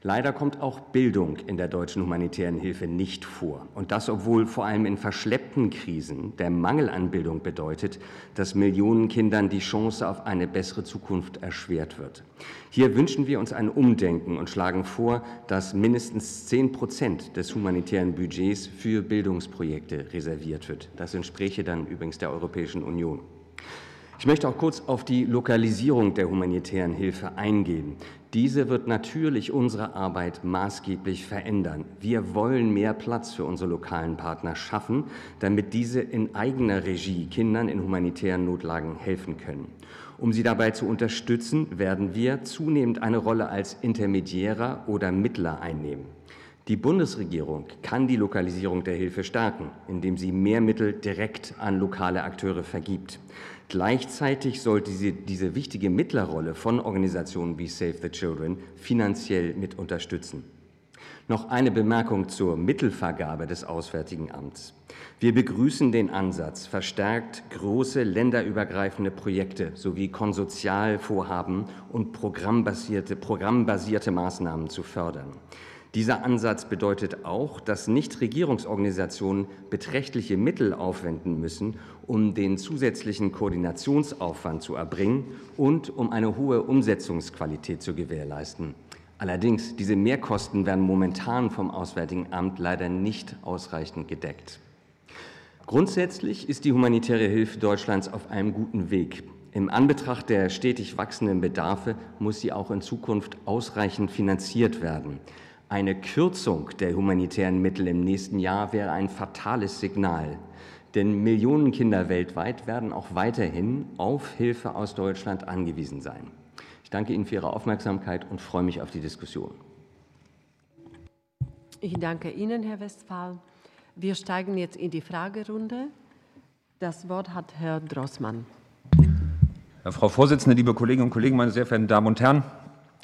S9: Leider kommt auch Bildung in der deutschen humanitären Hilfe nicht vor. Und das, obwohl vor allem in verschleppten Krisen der Mangel an Bildung bedeutet, dass Millionen Kindern die Chance auf eine bessere Zukunft erschwert wird. Hier wünschen wir uns ein Umdenken und schlagen vor, dass mindestens zehn Prozent des humanitären Budgets für Bildungsprojekte reserviert wird. Das entspräche dann übrigens der Europäischen Union. Ich möchte auch kurz auf die Lokalisierung der humanitären Hilfe eingehen. Diese wird natürlich unsere Arbeit maßgeblich verändern. Wir wollen mehr Platz für unsere lokalen Partner schaffen, damit diese in eigener Regie Kindern in humanitären Notlagen helfen können. Um sie dabei zu unterstützen, werden wir zunehmend eine Rolle als Intermediärer oder Mittler einnehmen. Die Bundesregierung kann die Lokalisierung der Hilfe stärken, indem sie mehr Mittel direkt an lokale Akteure vergibt. Gleichzeitig sollte sie diese wichtige Mittlerrolle von Organisationen wie Save the Children finanziell mit unterstützen. Noch eine Bemerkung zur Mittelvergabe des Auswärtigen Amts. Wir begrüßen den Ansatz, verstärkt große länderübergreifende Projekte sowie Konsortialvorhaben und programmbasierte, programmbasierte Maßnahmen zu fördern. Dieser Ansatz bedeutet auch, dass Nichtregierungsorganisationen beträchtliche Mittel aufwenden müssen, um den zusätzlichen Koordinationsaufwand zu erbringen und um eine hohe Umsetzungsqualität zu gewährleisten. Allerdings, diese Mehrkosten werden momentan vom Auswärtigen Amt leider nicht ausreichend gedeckt. Grundsätzlich ist die humanitäre Hilfe Deutschlands auf einem guten Weg. Im Anbetracht der stetig wachsenden Bedarfe muss sie auch in Zukunft ausreichend finanziert werden. Eine Kürzung der humanitären Mittel im nächsten Jahr wäre ein fatales Signal. Denn Millionen Kinder weltweit werden auch weiterhin auf Hilfe aus Deutschland angewiesen sein. Ich danke Ihnen für Ihre Aufmerksamkeit und freue mich auf die Diskussion.
S1: Ich danke Ihnen, Herr Westphal. Wir steigen jetzt in die Fragerunde. Das Wort hat Herr Drossmann.
S10: Frau Vorsitzende, liebe Kolleginnen und Kollegen, meine sehr verehrten Damen und Herren!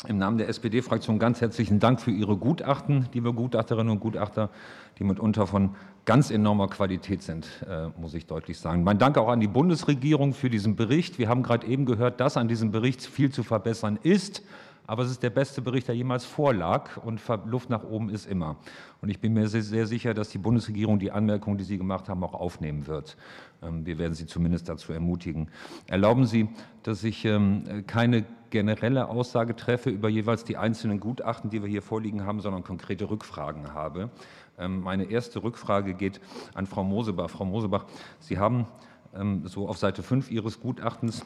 S10: im Namen der SPD-Fraktion ganz herzlichen Dank für Ihre Gutachten, liebe Gutachterinnen und Gutachter, die mitunter von ganz enormer Qualität sind, äh, muss ich deutlich sagen. Mein Dank auch an die Bundesregierung für diesen Bericht. Wir haben gerade eben gehört, dass an diesem Bericht viel zu verbessern ist. Aber es ist der beste Bericht, der jemals vorlag und Luft nach oben ist immer. Und ich bin mir sehr, sehr sicher, dass die Bundesregierung die Anmerkungen, die Sie gemacht haben, auch aufnehmen wird. Ähm, wir werden Sie zumindest dazu ermutigen. Erlauben Sie, dass ich ähm, keine generelle Aussage treffe über jeweils die einzelnen Gutachten, die wir hier vorliegen haben, sondern konkrete Rückfragen habe. Ähm, meine erste Rückfrage geht an Frau Mosebach. Frau Mosebach, Sie haben so auf Seite 5 Ihres Gutachtens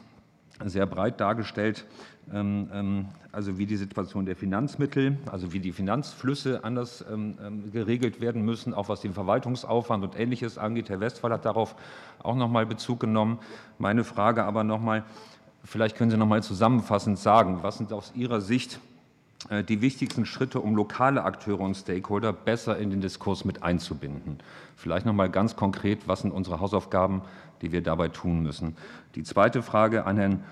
S10: sehr breit dargestellt, ähm, ähm, also wie die Situation der Finanzmittel, also wie die Finanzflüsse anders ähm, geregelt werden müssen, auch was den Verwaltungsaufwand und Ähnliches angeht. Herr Westphal hat darauf auch noch mal Bezug genommen. Meine Frage aber noch mal, vielleicht können Sie noch mal zusammenfassend sagen, was sind aus Ihrer Sicht die wichtigsten Schritte, um lokale Akteure und Stakeholder besser in den Diskurs mit einzubinden. Vielleicht noch mal ganz konkret, was sind unsere Hausaufgaben, die wir dabei tun müssen. Die zweite Frage an Herrn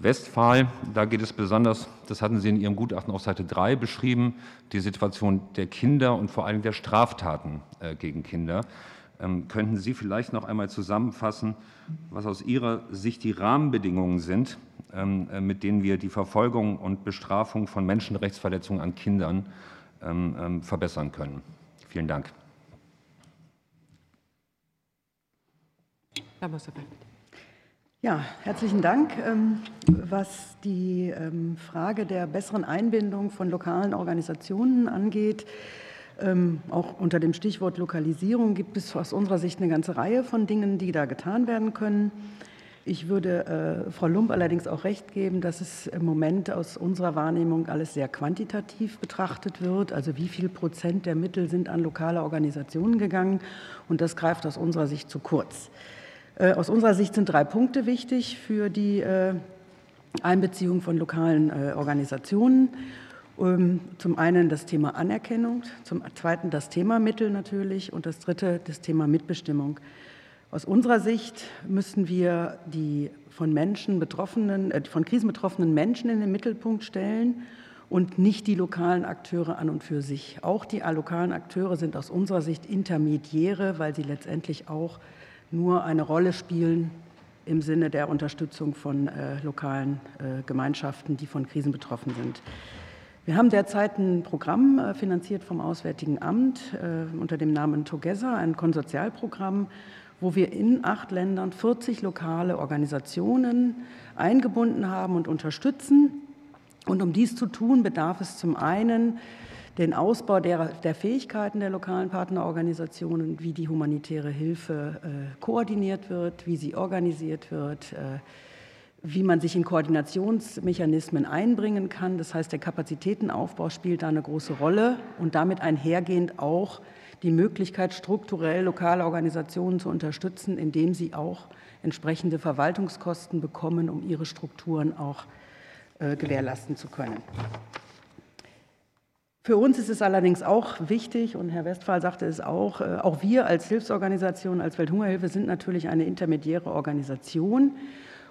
S10: Westphal, da geht es besonders, das hatten Sie in Ihrem Gutachten auf Seite 3 beschrieben, die Situation der Kinder und vor allem der Straftaten äh, gegen Kinder. Ähm, könnten Sie vielleicht noch einmal zusammenfassen, was aus Ihrer Sicht die Rahmenbedingungen sind, ähm, äh, mit denen wir die Verfolgung und Bestrafung von Menschenrechtsverletzungen an Kindern ähm, verbessern können? Vielen Dank.
S6: Herr Mosseberg. Ja, herzlichen Dank. Ähm, was die ähm, Frage der besseren Einbindung von lokalen Organisationen angeht, ähm, auch unter dem Stichwort Lokalisierung gibt es aus unserer Sicht eine ganze Reihe von Dingen, die da getan werden können. Ich würde äh, Frau Lump allerdings auch recht geben, dass es im Moment aus unserer Wahrnehmung alles sehr quantitativ betrachtet wird. Also wie viel Prozent der Mittel sind an lokale Organisationen gegangen? Und das greift aus unserer Sicht zu kurz. Äh, aus unserer Sicht sind drei Punkte wichtig für die äh, Einbeziehung von lokalen äh, Organisationen. Ähm, zum einen das Thema Anerkennung, zum zweiten das Thema Mittel natürlich und das dritte das Thema Mitbestimmung. Aus unserer Sicht müssen wir die von Menschen betroffenen, von Krisen betroffenen Menschen in den Mittelpunkt stellen und nicht die lokalen Akteure an und für sich. Auch die lokalen Akteure sind aus unserer Sicht Intermediäre, weil sie letztendlich auch nur eine Rolle spielen im Sinne der Unterstützung von äh, lokalen äh, Gemeinschaften, die von Krisen betroffen sind. Wir haben derzeit ein Programm äh, finanziert vom Auswärtigen Amt äh, unter dem Namen Together, ein Konsortialprogramm, wo wir in acht Ländern 40 lokale Organisationen eingebunden haben und unterstützen. Und um dies zu tun, bedarf es zum einen den Ausbau der, der Fähigkeiten der lokalen Partnerorganisationen, wie die humanitäre Hilfe äh, koordiniert wird, wie sie organisiert wird, äh, wie man sich in Koordinationsmechanismen einbringen kann. Das heißt, der Kapazitätenaufbau spielt da eine große Rolle und damit einhergehend auch die Möglichkeit, strukturell lokale Organisationen zu unterstützen, indem sie auch entsprechende Verwaltungskosten bekommen, um ihre Strukturen auch äh, gewährleisten zu können. Für uns ist es allerdings auch wichtig, und Herr Westphal sagte es auch, äh, auch wir als Hilfsorganisation, als Welthungerhilfe sind natürlich eine intermediäre Organisation.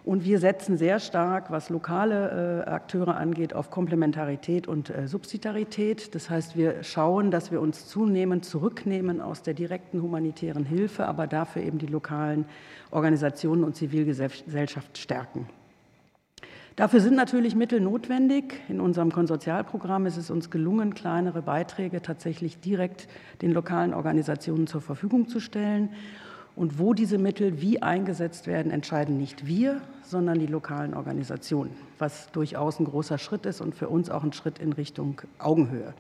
S6: Und wir setzen sehr stark, was lokale äh, Akteure angeht, auf Komplementarität und äh, Subsidiarität. Das heißt, wir schauen, dass wir uns zunehmend zurücknehmen aus der direkten humanitären Hilfe, aber dafür eben die lokalen Organisationen und Zivilgesellschaft stärken. Dafür sind natürlich Mittel notwendig. In unserem Konsortialprogramm ist es uns gelungen, kleinere Beiträge tatsächlich direkt den lokalen Organisationen zur Verfügung zu stellen. Und wo diese Mittel wie eingesetzt werden, entscheiden nicht wir, sondern die lokalen Organisationen, was durchaus ein großer Schritt ist und für uns auch ein Schritt in Richtung Augenhöhe.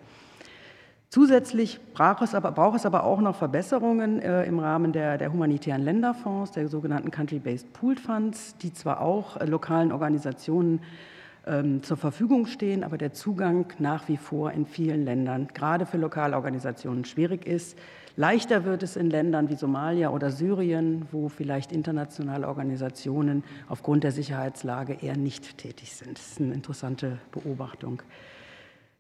S6: Zusätzlich braucht es aber, braucht es aber auch noch Verbesserungen äh, im Rahmen der, der, humanitären Länderfonds, der sogenannten Country-Based Pooled Funds, die zwar auch äh, lokalen Organisationen ähm, zur Verfügung stehen, aber der Zugang nach wie vor in vielen Ländern, gerade für lokale Organisationen, schwierig ist. Leichter wird es in Ländern wie Somalia oder Syrien, wo vielleicht internationale Organisationen aufgrund der Sicherheitslage eher nicht tätig sind. Das ist eine interessante Beobachtung.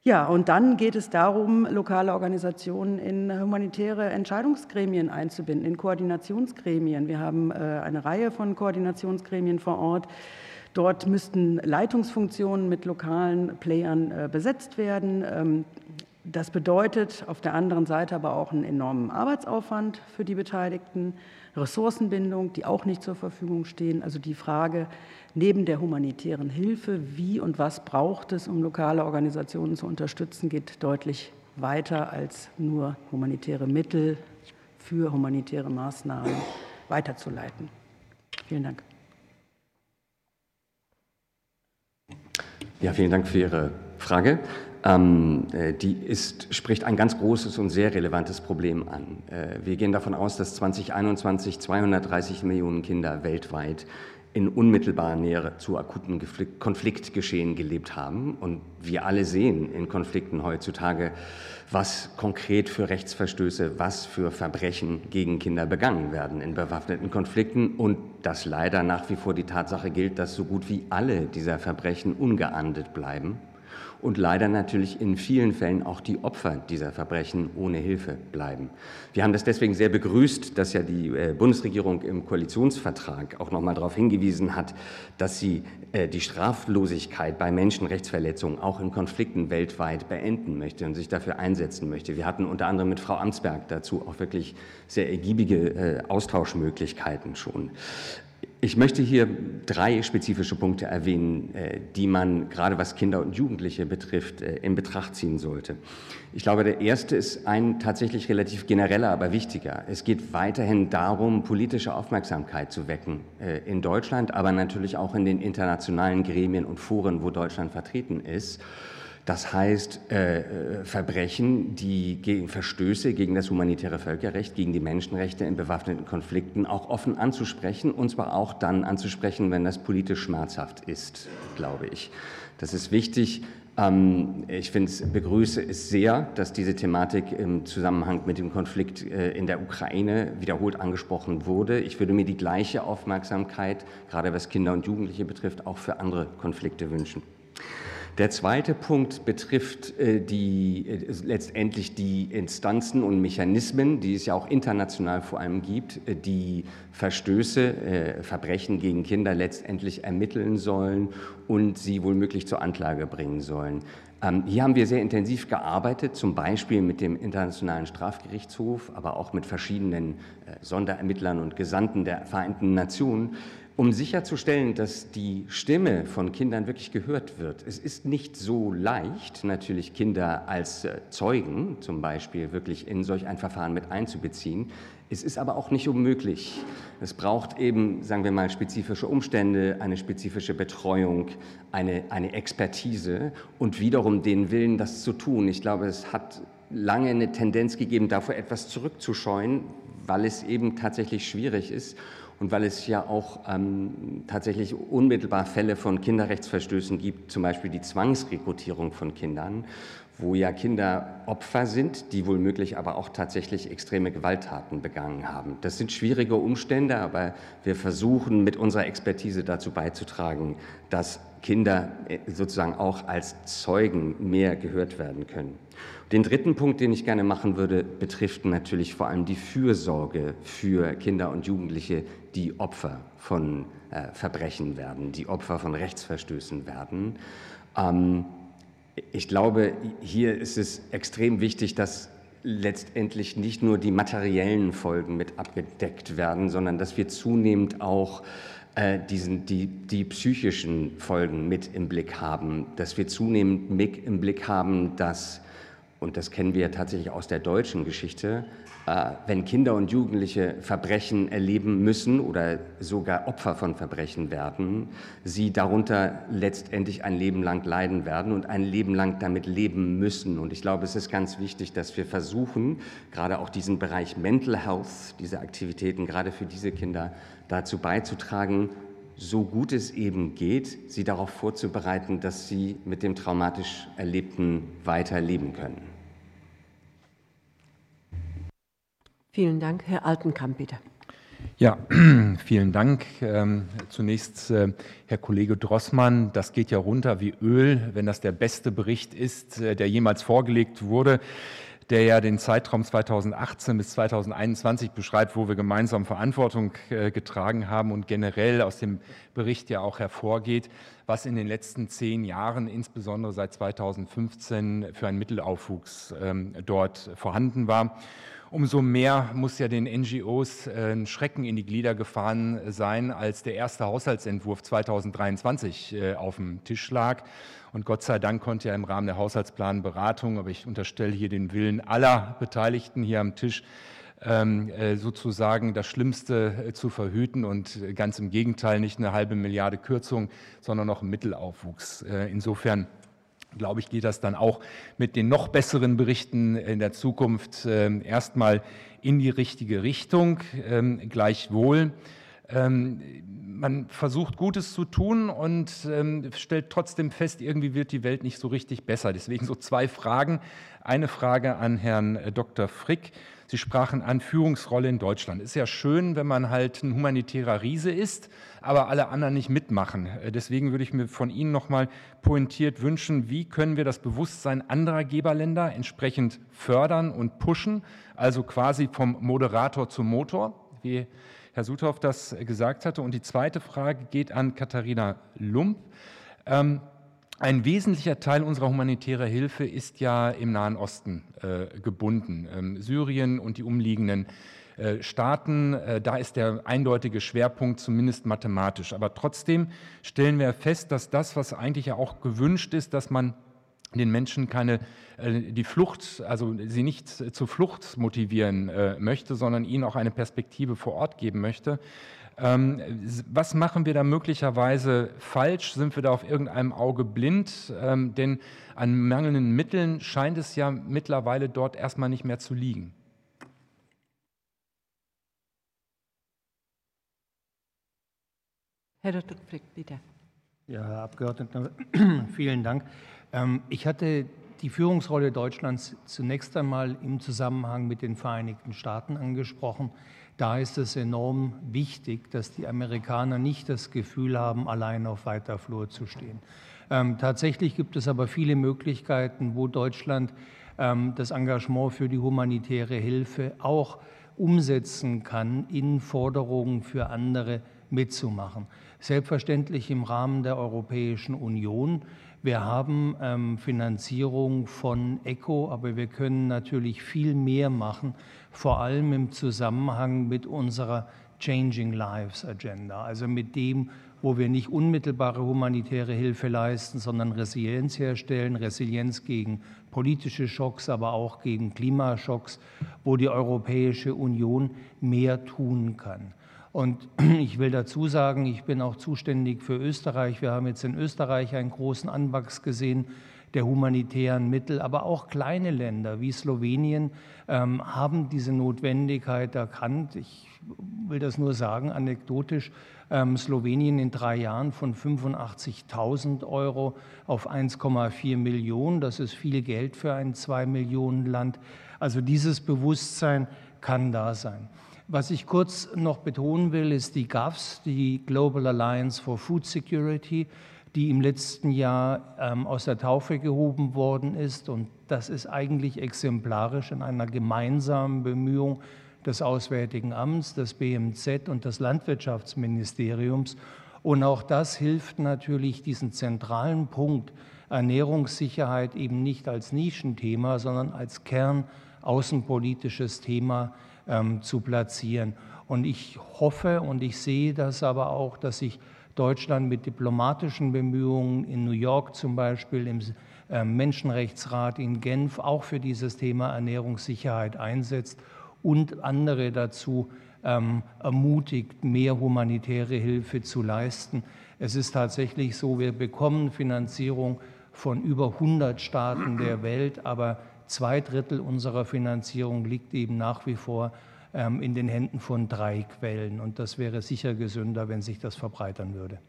S6: Ja, und dann geht es darum, lokale Organisationen in humanitäre Entscheidungsgremien einzubinden, in Koordinationsgremien. Wir haben äh, eine Reihe von Koordinationsgremien vor Ort. Dort müssten Leitungsfunktionen mit lokalen Playern äh, besetzt werden. Das bedeutet auf der anderen Seite aber auch einen enormen Arbeitsaufwand für die Beteiligten, Ressourcenbindung, die auch nicht zur Verfügung stehen. Also die Frage neben der humanitären Hilfe, wie und was braucht es, um lokale Organisationen zu unterstützen, geht deutlich weiter als nur humanitäre Mittel für humanitäre Maßnahmen weiterzuleiten. Vielen Dank.
S9: Ja, vielen Dank für Ihre Frage. Ähm, äh, die ist, spricht ein ganz großes und sehr relevantes Problem an. Äh, wir gehen davon aus, dass 2021 230 Millionen Kinder weltweit in unmittelbarer Nähe zu akuten Konfliktgeschehen gelebt haben. Und wir alle sehen in Konflikten heutzutage, was konkret für Rechtsverstöße, was für Verbrechen gegen Kinder begangen werden in bewaffneten Konflikten und dass leider nach wie vor die Tatsache gilt, dass so gut wie alle dieser Verbrechen ungeahndet bleiben und leider natürlich in vielen Fällen auch die Opfer dieser Verbrechen ohne Hilfe bleiben. Wir haben das deswegen sehr begrüßt, dass ja die äh, Bundesregierung im Koalitionsvertrag auch noch mal darauf hingewiesen hat, dass sie äh, die Straflosigkeit bei Menschenrechtsverletzungen auch in Konflikten weltweit beenden möchte und sich dafür einsetzen möchte. Wir hatten unter anderem mit Frau Amtsberg dazu auch wirklich sehr ergiebige äh, Austauschmöglichkeiten schon. Ich möchte hier drei spezifische Punkte erwähnen, äh, die man gerade was Kinder und Jugendliche betrifft, äh, in Betracht ziehen sollte. Ich glaube, der erste ist ein tatsächlich relativ genereller, aber wichtiger. Es geht weiterhin darum, politische Aufmerksamkeit zu wecken äh, in Deutschland, aber natürlich auch in den internationalen Gremien und Foren, wo Deutschland vertreten ist. Das heißt, äh, äh, Verbrechen, die gegen Verstöße gegen das humanitäre Völkerrecht, gegen die Menschenrechte in bewaffneten Konflikten auch offen anzusprechen, und zwar auch dann anzusprechen, wenn das politisch schmerzhaft ist, glaube ich. Das ist wichtig. Ähm, ich finde es, begrüße es sehr, dass diese Thematik im Zusammenhang mit dem Konflikt äh, in der Ukraine wiederholt angesprochen wurde. Ich würde mir die gleiche Aufmerksamkeit, gerade was Kinder und Jugendliche betrifft, auch für andere Konflikte wünschen. Der zweite Punkt betrifft äh, die, äh, letztendlich die Instanzen und Mechanismen, die es ja auch international vor allem gibt, äh, die Verstöße, Verbrechen gegen Kinder letztendlich ermitteln sollen und sie womöglich zur Anklage bringen sollen. Ähm, hier haben wir sehr intensiv gearbeitet, zum Beispiel mit dem Internationalen Strafgerichtshof, aber auch mit verschiedenen Sonderermittlern und Gesandten der Vereinten Nationen um sicherzustellen, dass die Stimme von Kindern wirklich gehört wird. Es ist nicht so leicht, natürlich Kinder als äh, Zeugen zum Beispiel wirklich in solch ein Verfahren mit einzubeziehen. Es ist aber auch nicht unmöglich. Es braucht eben, sagen wir mal, spezifische Umstände, eine spezifische Betreuung, eine, eine Expertise und wiederum den Willen, das zu tun. Ich glaube, es hat lange eine Tendenz gegeben, davor etwas zurückzuscheuen, weil es eben tatsächlich schwierig ist und weil es ja auch ähm, tatsächlich unmittelbar Fälle von Kinderrechtsverstößen gibt, zum Beispiel die Zwangsrekrutierung von Kindern, wo ja Kinder Opfer sind, die womöglich aber auch tatsächlich extreme Gewalttaten begangen haben. Das sind schwierige Umstände, aber wir versuchen mit unserer Expertise dazu beizutragen, dass Kinder äh, sozusagen auch als Zeugen mehr gehört werden können. Den dritten Punkt, den ich gerne machen würde, betrifft natürlich vor allem die Fürsorge für Kinder und Jugendliche, die Opfer von äh, Verbrechen werden, die Opfer von Rechtsverstößen werden. Ähm, ich glaube, hier ist es extrem wichtig, dass letztendlich nicht nur die materiellen Folgen mit abgedeckt werden, sondern dass wir zunehmend auch äh, diesen, die, die psychischen Folgen mit im Blick haben, dass wir zunehmend mit im Blick haben, dass und das kennen wir tatsächlich aus der deutschen Geschichte, äh, wenn Kinder und Jugendliche Verbrechen erleben müssen oder sogar Opfer von Verbrechen werden, sie darunter letztendlich ein Leben lang leiden werden und ein Leben lang damit leben müssen. Und ich glaube, es ist ganz wichtig, dass wir versuchen, gerade auch diesen Bereich Mental Health, diese Aktivitäten gerade für diese Kinder dazu beizutragen, so gut es eben geht, sie darauf vorzubereiten, dass sie mit dem traumatisch Erlebten weiterleben können.
S1: Vielen Dank. Herr Altenkamp, bitte.
S11: Ja, vielen Dank. Ähm, zunächst, äh, Herr Kollege Drossmann, das geht ja runter wie Öl, wenn das der beste Bericht ist, äh, der jemals vorgelegt wurde der ja den Zeitraum 2018 bis 2021 beschreibt, wo wir gemeinsam Verantwortung äh, getragen haben und generell aus dem Bericht ja auch hervorgeht, was in den letzten zehn Jahren, insbesondere seit 2015, für einen Mittelaufwuchs ähm, dort vorhanden war. Umso mehr muss ja den NGOs äh, ein Schrecken in die Glieder gefahren sein, als der erste Haushaltsentwurf 2023 äh, auf dem Tisch lag. Und Gott sei Dank konnte ja im Rahmen der Haushaltsplanberatung, aber ich unterstelle hier den Willen aller Beteiligten hier am Tisch, ähm, äh, sozusagen das Schlimmste zu verhüten und ganz im Gegenteil nicht eine halbe Milliarde Kürzung, sondern noch Mittelaufwuchs. Insofern glaube ich, geht das dann auch mit den noch besseren Berichten in der Zukunft äh, erstmal in die richtige Richtung. Ähm, gleichwohl, ähm, man versucht Gutes zu tun und ähm, stellt trotzdem fest, irgendwie wird die Welt nicht so richtig besser. Deswegen so zwei Fragen. Eine Frage an Herrn äh, Dr. Frick. Sie sprachen an Führungsrolle in Deutschland. Ist ja schön, wenn man halt ein humanitärer Riese ist, aber alle anderen nicht mitmachen. Äh, deswegen würde ich mir von Ihnen noch mal pointiert wünschen, wie können wir das Bewusstsein anderer Geberländer entsprechend fördern und pushen, also quasi vom Moderator zum Motor, wie Herr Suthoff das gesagt hatte. Und die zweite Frage geht an Katharina Lump. Ähm, ein wesentlicher Teil unserer humanitären Hilfe ist ja im Nahen Osten äh, gebunden. Ähm, Syrien und die umliegenden äh, Staaten, äh, da ist der eindeutige Schwerpunkt zumindest mathematisch. Aber trotzdem stellen wir fest, dass das, was eigentlich ja auch gewünscht ist, dass man den Menschen keine äh, die Flucht, also sie nicht zur Flucht motivieren äh, möchte, sondern ihnen auch eine Perspektive vor Ort geben möchte, ähm, was machen wir da möglicherweise falsch? Sind wir da auf irgendeinem Auge blind? Ähm, denn an mangelnden Mitteln scheint es ja mittlerweile dort erstmal nicht mehr zu liegen.
S1: Herr Dr. Frick, bitte.
S3: Ja, Herr Abgeordneter, vielen Dank. Ähm, ich hatte die Führungsrolle Deutschlands zunächst einmal im Zusammenhang mit den Vereinigten Staaten angesprochen. Da ist es enorm wichtig, dass die Amerikaner nicht das Gefühl haben, allein auf weiter Flur zu stehen. Ähm, tatsächlich gibt es aber viele Möglichkeiten, wo Deutschland ähm, das Engagement für die humanitäre Hilfe auch umsetzen kann, in Forderungen für andere mitzumachen. Selbstverständlich im Rahmen der Europäischen Union. Wir haben ähm, Finanzierung von ECHO, aber wir können natürlich viel mehr machen, vor allem im Zusammenhang mit unserer Changing Lives Agenda, also mit dem, wo wir nicht unmittelbare humanitäre Hilfe leisten, sondern Resilienz herstellen, Resilienz gegen politische Schocks, aber auch gegen Klimaschocks, wo die Europäische Union mehr tun kann. Und ich will dazu sagen, ich bin auch zuständig für Österreich. Wir haben jetzt in Österreich einen großen Anwachs gesehen der humanitären Mittel, aber auch kleine Länder wie Slowenien ähm, haben diese Notwendigkeit erkannt. Ich will das nur sagen, anekdotisch. Ähm, Slowenien in drei Jahren von 85.000 Euro auf 1,4 Millionen. Das ist viel Geld für ein zwei Millionen Land. Also dieses Bewusstsein kann da sein. Was ich kurz noch betonen will, ist die GAFS, die Global Alliance for Food Security, die im letzten Jahr ähm, aus der Taufe gehoben worden ist. Und das ist eigentlich exemplarisch in einer gemeinsamen Bemühung des Auswärtigen Amts, des BMZ und des Landwirtschaftsministeriums. Und auch das hilft natürlich, diesen zentralen Punkt Ernährungssicherheit eben nicht als Nischenthema, sondern als kernaußenpolitisches Thema ähm, zu platzieren. Und ich hoffe und ich sehe das aber auch, dass sich Deutschland mit diplomatischen Bemühungen in New York zum Beispiel, im ähm, Menschenrechtsrat in Genf auch für dieses Thema Ernährungssicherheit einsetzt und andere dazu ähm, ermutigt, mehr humanitäre Hilfe zu leisten. Es ist tatsächlich so, wir bekommen Finanzierung von über 100 Staaten der Welt, aber Zwei Drittel unserer Finanzierung liegt eben nach wie vor ähm, in den Händen von drei Quellen. Und das wäre sicher gesünder, wenn sich das verbreitern würde.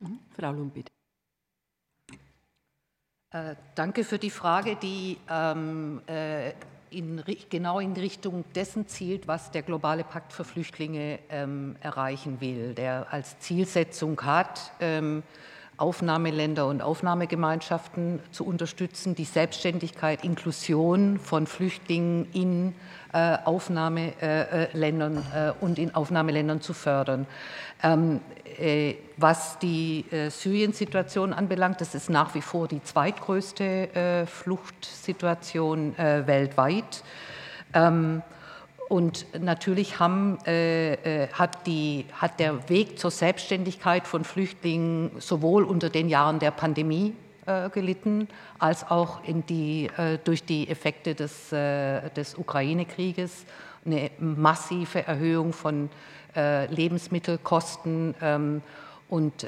S1: Mhm. Frau Lund, bitte.
S5: Äh, danke für die Frage, die ähm, äh, in, genau in Richtung dessen zielt, was der globale Pakt für Flüchtlinge ähm, erreichen will, der als Zielsetzung hat, ähm, Aufnahmeländer und Aufnahmegemeinschaften zu unterstützen, die Selbstständigkeit, Inklusion von Flüchtlingen in äh, Aufnahmeländern äh, und in Aufnahmeländern zu fördern. Ähm, was die Syrien-Situation anbelangt, das ist nach wie vor die zweitgrößte Fluchtsituation weltweit. Ähm, und natürlich haben, äh, äh, hat, die, hat der Weg zur Selbstständigkeit von Flüchtlingen sowohl unter den Jahren der Pandemie äh, gelitten, als auch in die, äh, durch die Effekte des, äh, des Ukraine-Krieges. Eine massive Erhöhung von äh, Lebensmittelkosten ähm, und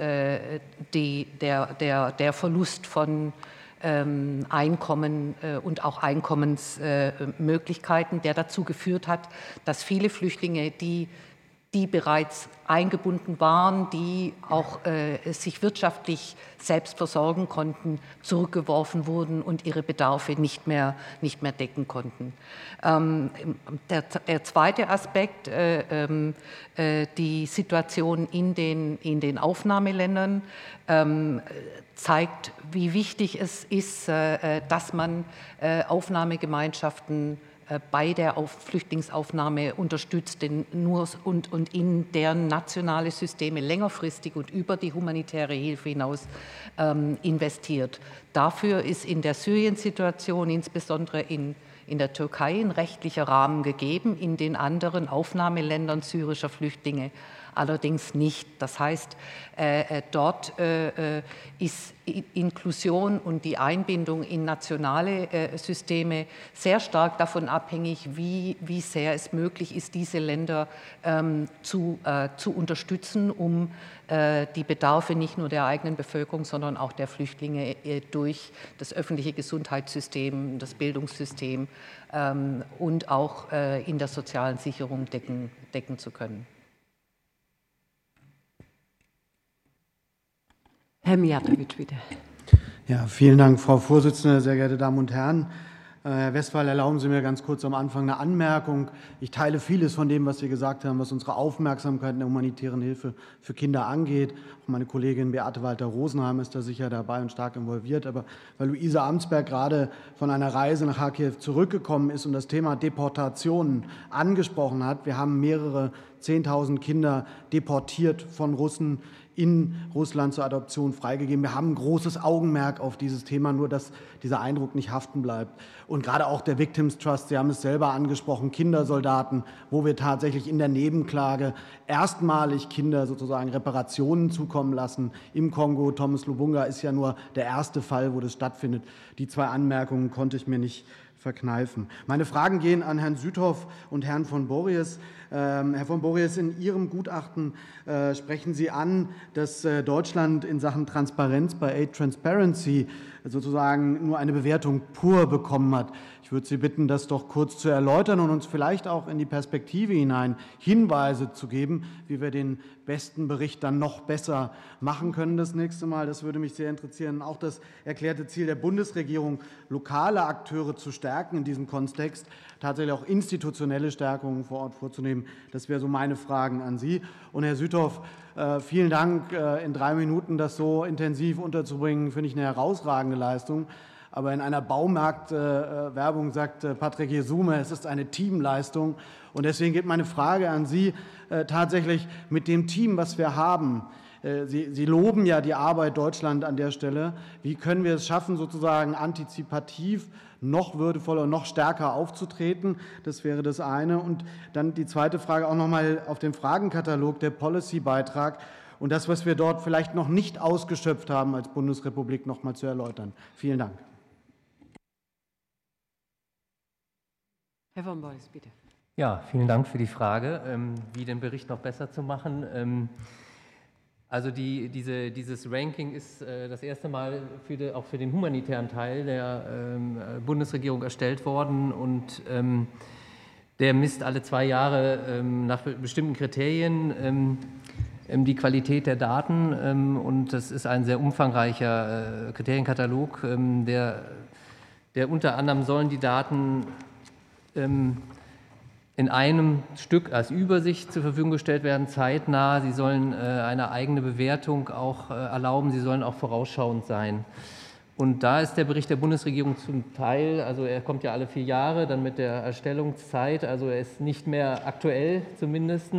S5: die, der, der, der Verlust von Einkommen äh, und auch Einkommensmöglichkeiten, der dazu geführt hat, dass viele Flüchtlinge, die die bereits eingebunden waren, die auch äh, sich wirtschaftlich selbst versorgen konnten, zurückgeworfen wurden und ihre Bedarfe nicht mehr, nicht mehr decken konnten. Ähm, der, der, zweite Aspekt, äh, ähm, äh, die Situation in den, in den Aufnahmeländern, ähm, zeigt, wie wichtig es ist, äh, äh, dass man äh, Aufnahmegemeinschaften bei der Flüchtlingsaufnahme unterstützt denn nur und, und in deren nationale Systeme längerfristig und über die humanitäre Hilfe hinaus ähm, investiert. Dafür ist in der Syrien-Situation, insbesondere in, in der Türkei, ein rechtlicher Rahmen gegeben, in den anderen Aufnahmeländern syrischer Flüchtlinge allerdings nicht. Das heißt, äh, äh, dort äh, ist Inklusion und die Einbindung in nationale Systeme sehr stark davon abhängig, wie, wie sehr es möglich ist, diese Länder ähm, zu, zu unterstützen, um die Bedarfe nicht nur der eigenen Bevölkerung, sondern auch der Flüchtlinge durch das öffentliche Gesundheitssystem, das Bildungssystem ähm, und auch in der sozialen Sicherung decken, decken zu können.
S1: Herr Mijatovic, bitte.
S12: Ja, vielen Dank, Frau Vorsitzende, sehr geehrte Damen und Herren. Äh, Herr Westphal, erlauben Sie mir ganz kurz am Anfang eine Anmerkung. Ich teile vieles von dem, was Sie gesagt haben, was unsere Aufmerksamkeit in der humanitären Hilfe für Kinder angeht. Auch meine Kollegin Beate Walter-Rosenheim ist da sicher dabei und stark involviert. Aber weil Luise Amtsberg gerade von einer Reise nach Kharkiv zurückgekommen ist und das Thema Deportationen angesprochen hat, wir haben mehrere 10.000 Kinder deportiert von Russen in Russland zur Adoption freigegeben. Wir haben ein großes Augenmerk auf dieses Thema, nur dass dieser Eindruck nicht haften bleibt. Und gerade auch der Victims Trust, Sie haben es selber angesprochen, Kindersoldaten, wo wir tatsächlich in der Nebenklage erstmalig Kinder sozusagen Reparationen zukommen lassen im Kongo. Thomas Lubunga ist ja nur der erste Fall, wo das stattfindet. Die zwei Anmerkungen konnte ich mir nicht verkneifen. Meine Fragen gehen an Herrn Südhoff und Herrn von Bories. Ähm, Herr von Bories, in Ihrem Gutachten äh, sprechen Sie an, dass äh, Deutschland in Sachen Transparenz bei Aid Transparency sozusagen nur eine Bewertung pur bekommen hat. Ich würde Sie bitten, das doch kurz zu erläutern und uns vielleicht auch in die Perspektive hinein Hinweise zu geben, wie wir den besten Bericht dann noch besser machen können das nächste Mal. Das würde mich sehr interessieren. Auch das erklärte Ziel der Bundesregierung, lokale Akteure zu stärken in diesem Kontext, tatsächlich auch institutionelle Stärkungen vor Ort vorzunehmen. Das wäre so meine Fragen an Sie. Und Herr Südhoff, äh, vielen Dank, äh, in drei Minuten das so intensiv unterzubringen, finde ich eine herausragende Leistung. Aber in einer Baumarktwerbung sagt äh, Patrick Jesume, es ist eine Teamleistung. Und deswegen geht meine Frage an Sie äh, tatsächlich mit dem Team, was wir haben. Äh, Sie, Sie loben ja die Arbeit Deutschland an der Stelle. Wie können wir es schaffen, sozusagen antizipativ noch würdevoller und noch stärker aufzutreten? Das wäre das eine. Und dann die zweite Frage auch noch mal auf den Fragenkatalog, der Policy-Beitrag und das, was wir dort vielleicht noch nicht ausgeschöpft haben als Bundesrepublik, noch mal zu erläutern. Vielen Dank.
S2: Herr von Boris, bitte. Ja, vielen Dank für die Frage, ähm, wie den Bericht noch besser zu machen. Ähm, also die, diese, dieses Ranking ist äh, das erste Mal für die, auch für den humanitären Teil der ähm, Bundesregierung erstellt worden und der misst alle zwei Jahre nach bestimmten Kriterien die Qualität der Daten und das ist ein sehr umfangreicher äh, Kriterienkatalog, der, der unter anderem sollen die Daten ähm, in einem Stück als Übersicht zur Verfügung gestellt werden, zeitnah. Sie sollen äh, eine eigene Bewertung auch äh, erlauben, sie sollen auch vorausschauend sein. Und da ist der Bericht der Bundesregierung zum Teil, also er kommt ja alle vier Jahre, dann mit der Erstellungszeit, also er ist nicht mehr aktuell zumindest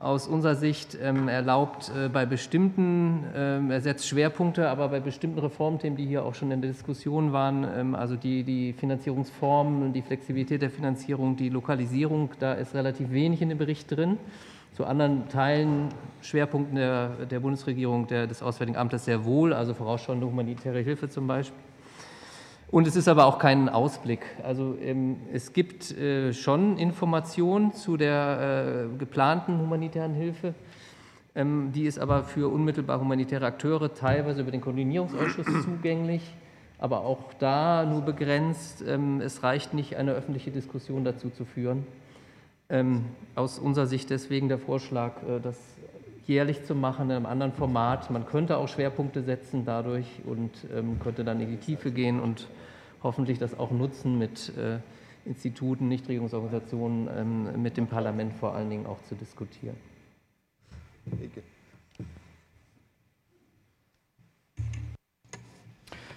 S2: aus unserer Sicht ähm, erlaubt äh, bei bestimmten, ähm, er setzt Schwerpunkte, aber bei bestimmten Reformthemen, die hier auch schon in der Diskussion waren, ähm, also die, die Finanzierungsformen, die Flexibilität der Finanzierung, die Lokalisierung, da ist relativ wenig in dem Bericht drin. Zu anderen Teilen, Schwerpunkten der, der Bundesregierung, der, des Auswärtigen Amtes sehr wohl, also vorausschauende humanitäre Hilfe zum Beispiel. Und es ist aber auch kein Ausblick. Also ähm, es gibt äh, schon Informationen zu der äh, geplanten humanitären Hilfe. Ähm, die ist aber für unmittelbar humanitäre Akteure teilweise über den Koordinierungsausschuss zugänglich, aber auch da nur begrenzt. Ähm, es reicht nicht, eine öffentliche Diskussion dazu zu führen. Aus unserer Sicht deswegen der Vorschlag, äh, das jährlich zu machen in einem anderen Format. Man könnte auch Schwerpunkte setzen dadurch und könnte dann in die Tiefe gehen und hoffentlich das auch nutzen, mit äh, Instituten, Nichtregierungsorganisationen, ähm, mit dem Parlament vor allen Dingen auch zu diskutieren.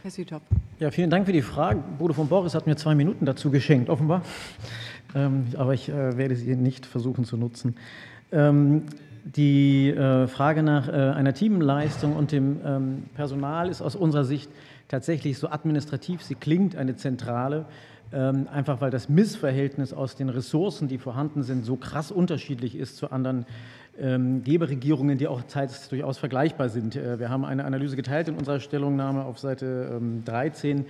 S6: Herr Südhoff.
S8: Ja, vielen Dank für die Frage. Bodo von Boris hat mir zwei Minuten dazu geschenkt, offenbar. Ähm, aber ich äh, werde sie nicht versuchen zu nutzen. Ähm, die äh, Frage nach äh, einer Teamleistung und dem ähm, Personal ist aus unserer Sicht tatsächlich so administrativ sie klingt, eine zentrale, ähm, einfach weil das Missverhältnis aus den Ressourcen, die vorhanden sind, so krass unterschiedlich ist zu anderen ähm, Geberregierungen, die auch teils durchaus vergleichbar sind. Äh, wir haben eine Analyse geteilt in unserer Stellungnahme auf Seite 13.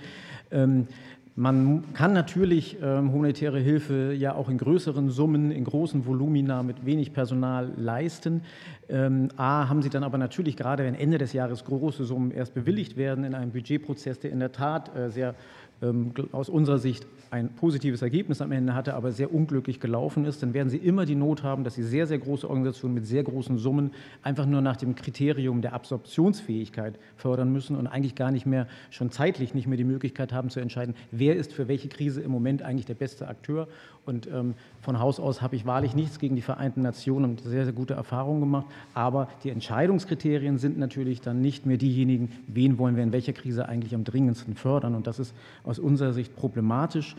S8: Man kann natürlich ähm, humanitäre Hilfe ja auch in größeren Summen, in großen Volumina mit wenig Personal leisten. Ähm, A, haben sie dann aber natürlich gerade, wenn Ende des Jahres große Summen erst bewilligt werden, in einem Budgetprozess, der in der Tat äh, sehr aus unserer Sicht ein positives Ergebnis am Ende hatte, aber sehr unglücklich gelaufen ist, dann werden Sie immer die Not haben, dass Sie sehr, sehr große Organisationen mit sehr großen Summen einfach nur nach dem Kriterium der Absorptionsfähigkeit fördern müssen und eigentlich gar nicht mehr, schon zeitlich nicht mehr die Möglichkeit haben zu entscheiden, wer ist für welche Krise im Moment eigentlich der beste Akteur. Und ähm, von Haus aus habe ich wahrlich nichts gegen die Vereinten Nationen und sehr, sehr gute Erfahrungen gemacht. Aber die Entscheidungskriterien sind natürlich dann nicht mehr diejenigen, wen wollen wir in welcher Krise eigentlich am dringendsten fördern. Und das ist aus unserer Sicht problematisch.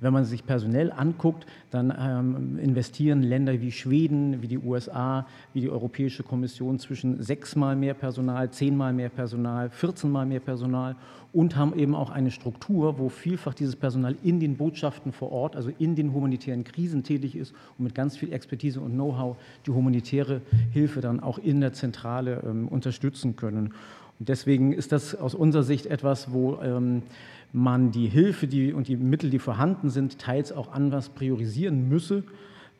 S8: Wenn man sich personell anguckt, dann ähm, investieren Länder wie Schweden, wie die USA, wie die Europäische Kommission zwischen sechsmal mehr Personal, zehnmal mehr Personal, 14 mal mehr Personal und haben eben auch eine Struktur, wo vielfach dieses Personal in den Botschaften vor Ort, also in den humanitären Krisen tätig ist und mit ganz viel Expertise und Know-how die humanitäre Hilfe dann auch in der Zentrale ähm, unterstützen können. Und deswegen ist das aus unserer Sicht etwas, wo ähm, man die Hilfe die, und die Mittel, die vorhanden sind, teils auch anders priorisieren müsse,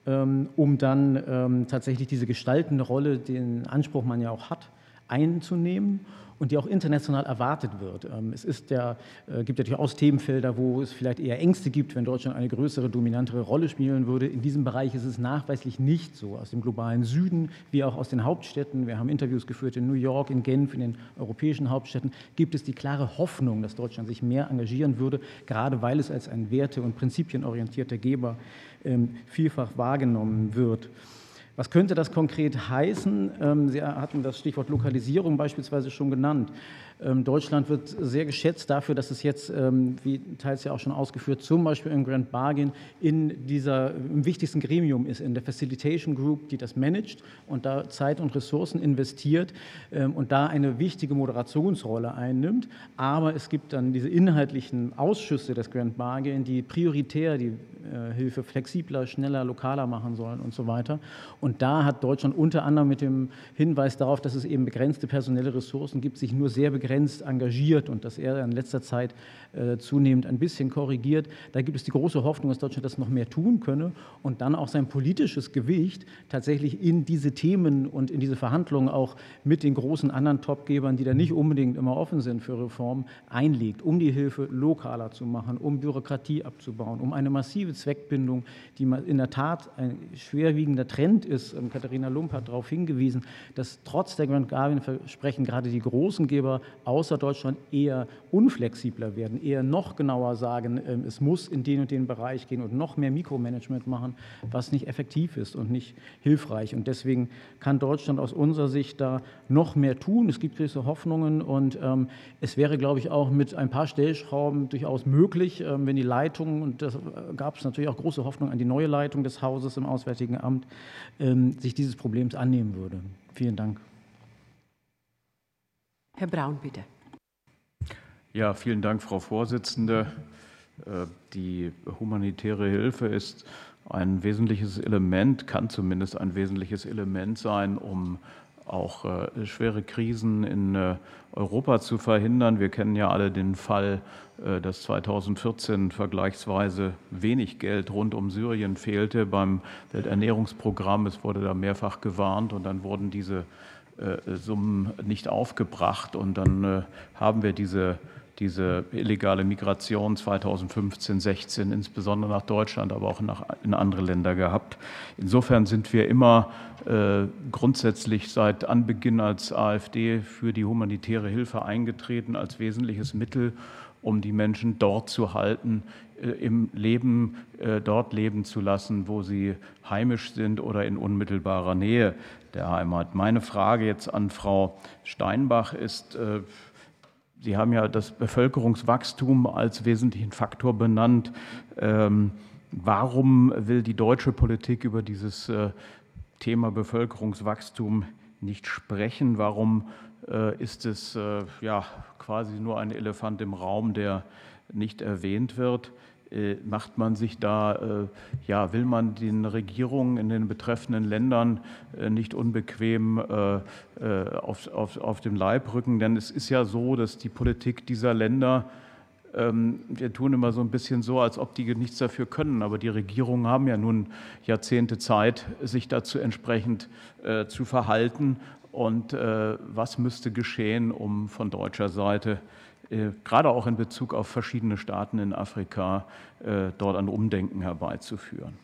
S8: ähm, um dann ähm, tatsächlich diese gestaltende Rolle, den Anspruch man ja auch hat, einzunehmen und die auch international erwartet wird. Ähm, es ist der, äh, gibt ja durchaus Themenfelder, wo es vielleicht eher Ängste gibt, wenn Deutschland eine größere, dominantere Rolle spielen würde. In diesem Bereich ist es nachweislich nicht so. Aus dem globalen Süden wie auch aus den Hauptstädten, wir haben Interviews geführt in New York, in Genf, in den europäischen Hauptstädten, gibt es die klare Hoffnung, dass Deutschland sich mehr engagieren würde, gerade weil es als ein werte- und prinzipienorientierter Geber ähm, vielfach wahrgenommen wird. Was könnte das konkret heißen? Ähm, Sie hatten das Stichwort Lokalisierung beispielsweise schon genannt. Ähm, Deutschland wird sehr geschätzt dafür, dass es jetzt, ähm, wie teils ja auch schon ausgeführt, zum Beispiel im Grand Bargain in dieser, im wichtigsten Gremium ist, in der Facilitation Group, die das managt und da Zeit und Ressourcen investiert ähm, und da eine wichtige Moderationsrolle einnimmt. Aber es gibt dann diese inhaltlichen Ausschüsse des Grand Bargain, die prioritär die äh, Hilfe flexibler, schneller, lokaler machen sollen und so weiter. Und da hat Deutschland unter anderem mit dem Hinweis darauf, dass es eben begrenzte personelle Ressourcen gibt, sich nur sehr begrenzt begrenzt engagiert und dass er in letzter Zeit äh, zunehmend ein bisschen korrigiert. Da gibt es die große Hoffnung, dass Deutschland das noch mehr tun könne und dann auch sein politisches Gewicht tatsächlich in diese Themen und in diese Verhandlungen auch mit den großen anderen Topgebern, die da nicht unbedingt immer offen sind für Reformen, einlegt, um die Hilfe lokaler zu machen, um Bürokratie abzubauen, um eine massive Zweckbindung, die in der Tat ein schwerwiegender Trend ist. Ähm, Katharina Lump hat darauf hingewiesen, dass trotz der Grand Guardian-Versprechen gerade die großen Geber außer Deutschland eher unflexibler werden, eher noch genauer sagen, ähm, es muss in den und den Bereich gehen und noch mehr Mikromanagement machen, was nicht effektiv ist und nicht hilfreich. Und deswegen kann Deutschland aus unserer Sicht da noch mehr tun. Es gibt gewisse Hoffnungen und ähm, es wäre, glaube ich, auch mit ein paar Stellschrauben durchaus möglich, ähm, wenn die Leitung, und da gab es natürlich auch große Hoffnung an die neue Leitung des Hauses im Auswärtigen Amt, sich dieses Problems annehmen würde. Vielen Dank.
S1: Herr Braun, bitte.
S13: Ja, vielen Dank, Frau Vorsitzende. Äh, die humanitäre Hilfe ist ein wesentliches Element, kann zumindest ein wesentliches Element sein, um auch äh, schwere Krisen in äh, Europa zu verhindern. Wir kennen ja alle den Fall, dass 2014 vergleichsweise wenig Geld rund um Syrien fehlte beim Welternährungsprogramm. Es wurde da mehrfach gewarnt und dann wurden diese Summen nicht aufgebracht. Und dann äh, haben wir diese, diese illegale Migration 2015, 16 insbesondere nach Deutschland, aber auch nach, in andere Länder gehabt. Insofern sind wir immer äh, grundsätzlich seit Anbeginn als AfD für die humanitäre Hilfe eingetreten als wesentliches Mittel, um die Menschen dort zu halten, äh, im Leben äh, dort leben zu lassen, wo sie heimisch sind oder in unmittelbarer Nähe der Heimat. Meine Frage jetzt an Frau Steinbach ist, äh, Sie haben ja das Bevölkerungswachstum als wesentlichen Faktor benannt. Ähm, warum will die deutsche Politik über dieses äh, Thema Bevölkerungswachstum nicht sprechen? Warum äh, ist es ja quasi nur ein Elefant im Raum, der nicht erwähnt wird? Äh, macht man sich da, äh, ja, will man den Regierungen in den betreffenden Ländern äh, nicht unbequem auf, auf, auf dem Leib rücken? Denn es ist ja so, dass die Politik dieser Länder, ähm, wir tun immer so ein bisschen so, als ob die nichts dafür können, aber die Regierungen haben ja nun Jahrzehnte Zeit, sich dazu entsprechend zu verhalten. Und was müsste geschehen, um von deutscher Seite äh, gerade auch in Bezug auf verschiedene Staaten in Afrika, äh, dort ein Umdenken herbeizuführen.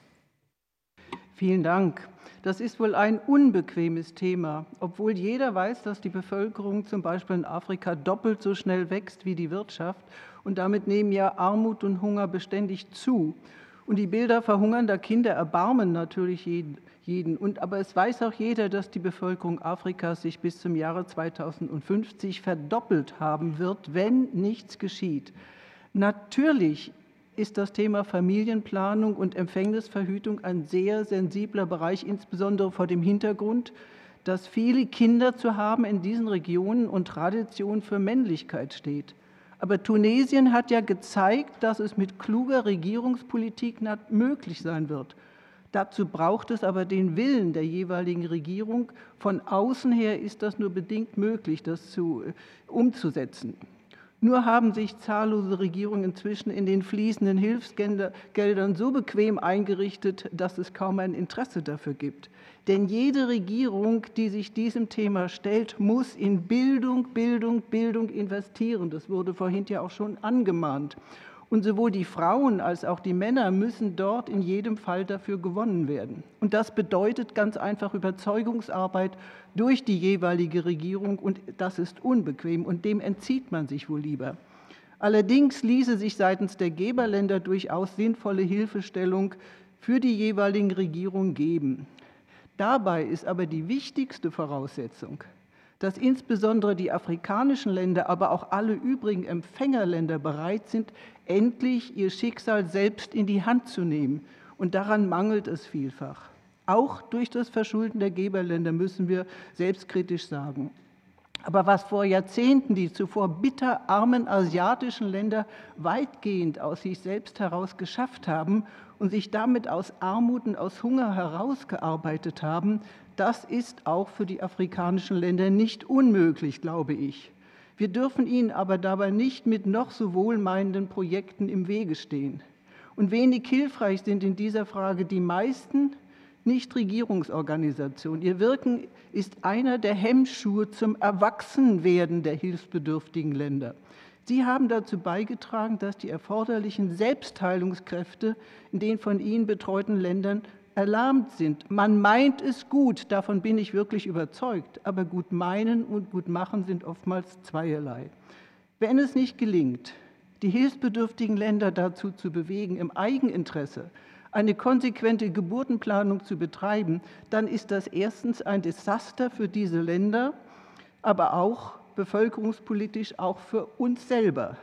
S7: Vielen Dank. Das ist wohl ein unbequemes Thema, obwohl jeder weiß, dass die Bevölkerung zum Beispiel in Afrika doppelt so schnell wächst wie die Wirtschaft und damit nehmen ja Armut und Hunger beständig zu. Und die Bilder verhungernder Kinder erbarmen natürlich jeden, jeden. Und, aber es weiß auch jeder, dass die Bevölkerung Afrikas sich bis zum Jahre 2050 verdoppelt haben wird, wenn nichts geschieht. Natürlich ist das Thema Familienplanung und Empfängnisverhütung ein sehr sensibler Bereich, insbesondere vor dem Hintergrund, dass viele Kinder zu haben in diesen Regionen und Tradition für Männlichkeit steht. Aber Tunesien hat ja gezeigt, dass es mit kluger Regierungspolitik möglich sein wird. Dazu braucht es aber den Willen der jeweiligen Regierung. Von außen her ist das nur bedingt möglich, das zu, äh, umzusetzen. Nur haben sich zahllose Regierungen inzwischen in den fließenden Hilfsgeldern so bequem eingerichtet, dass es kaum ein Interesse dafür gibt. Denn jede Regierung, die sich diesem Thema stellt, muss in Bildung, Bildung, Bildung investieren. Das wurde vorhin ja auch schon angemahnt. Und sowohl die Frauen als auch die Männer müssen dort in jedem Fall dafür gewonnen werden. Und das bedeutet ganz einfach Überzeugungsarbeit durch die jeweilige Regierung. Und das ist unbequem und dem entzieht man sich wohl lieber. Allerdings ließe sich seitens der Geberländer durchaus sinnvolle Hilfestellung für die jeweiligen Regierungen geben. Dabei ist aber die wichtigste Voraussetzung, dass insbesondere die afrikanischen Länder, aber auch alle übrigen Empfängerländer bereit sind, endlich ihr Schicksal selbst in die Hand zu nehmen. Und daran mangelt es vielfach. Auch durch das Verschulden der Geberländer müssen wir selbstkritisch sagen. Aber was vor Jahrzehnten die zuvor bitterarmen asiatischen Länder weitgehend aus sich selbst heraus geschafft haben und sich damit aus Armut und aus Hunger herausgearbeitet haben, das ist auch für die afrikanischen Länder nicht unmöglich, glaube ich. Wir dürfen ihnen aber dabei nicht mit noch so wohlmeinenden Projekten im Wege stehen. Und wenig hilfreich sind in dieser Frage die meisten Nichtregierungsorganisationen. Ihr Wirken ist einer der Hemmschuhe zum Erwachsenwerden der hilfsbedürftigen Länder. Sie haben dazu beigetragen, dass die erforderlichen Selbstheilungskräfte in den von Ihnen betreuten Ländern erlahmt sind. Man meint es gut, davon bin ich wirklich überzeugt, aber gut meinen und gut machen sind oftmals zweierlei. Wenn es nicht gelingt, die hilfsbedürftigen Länder dazu zu bewegen, im Eigeninteresse eine konsequente Geburtenplanung zu betreiben, dann ist das erstens ein Desaster für diese Länder, aber auch bevölkerungspolitisch auch für uns selber.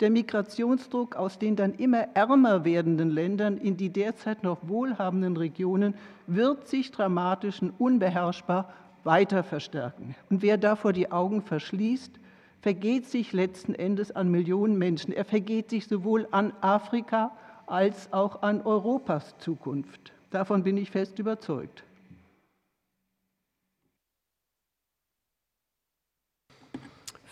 S7: Der Migrationsdruck aus den dann immer ärmer werdenden Ländern in die derzeit noch wohlhabenden Regionen wird sich dramatisch und unbeherrschbar weiter verstärken. Und wer davor die Augen verschließt, vergeht sich letzten Endes an Millionen Menschen. Er vergeht sich sowohl an Afrika als auch an Europas Zukunft. Davon bin ich fest überzeugt.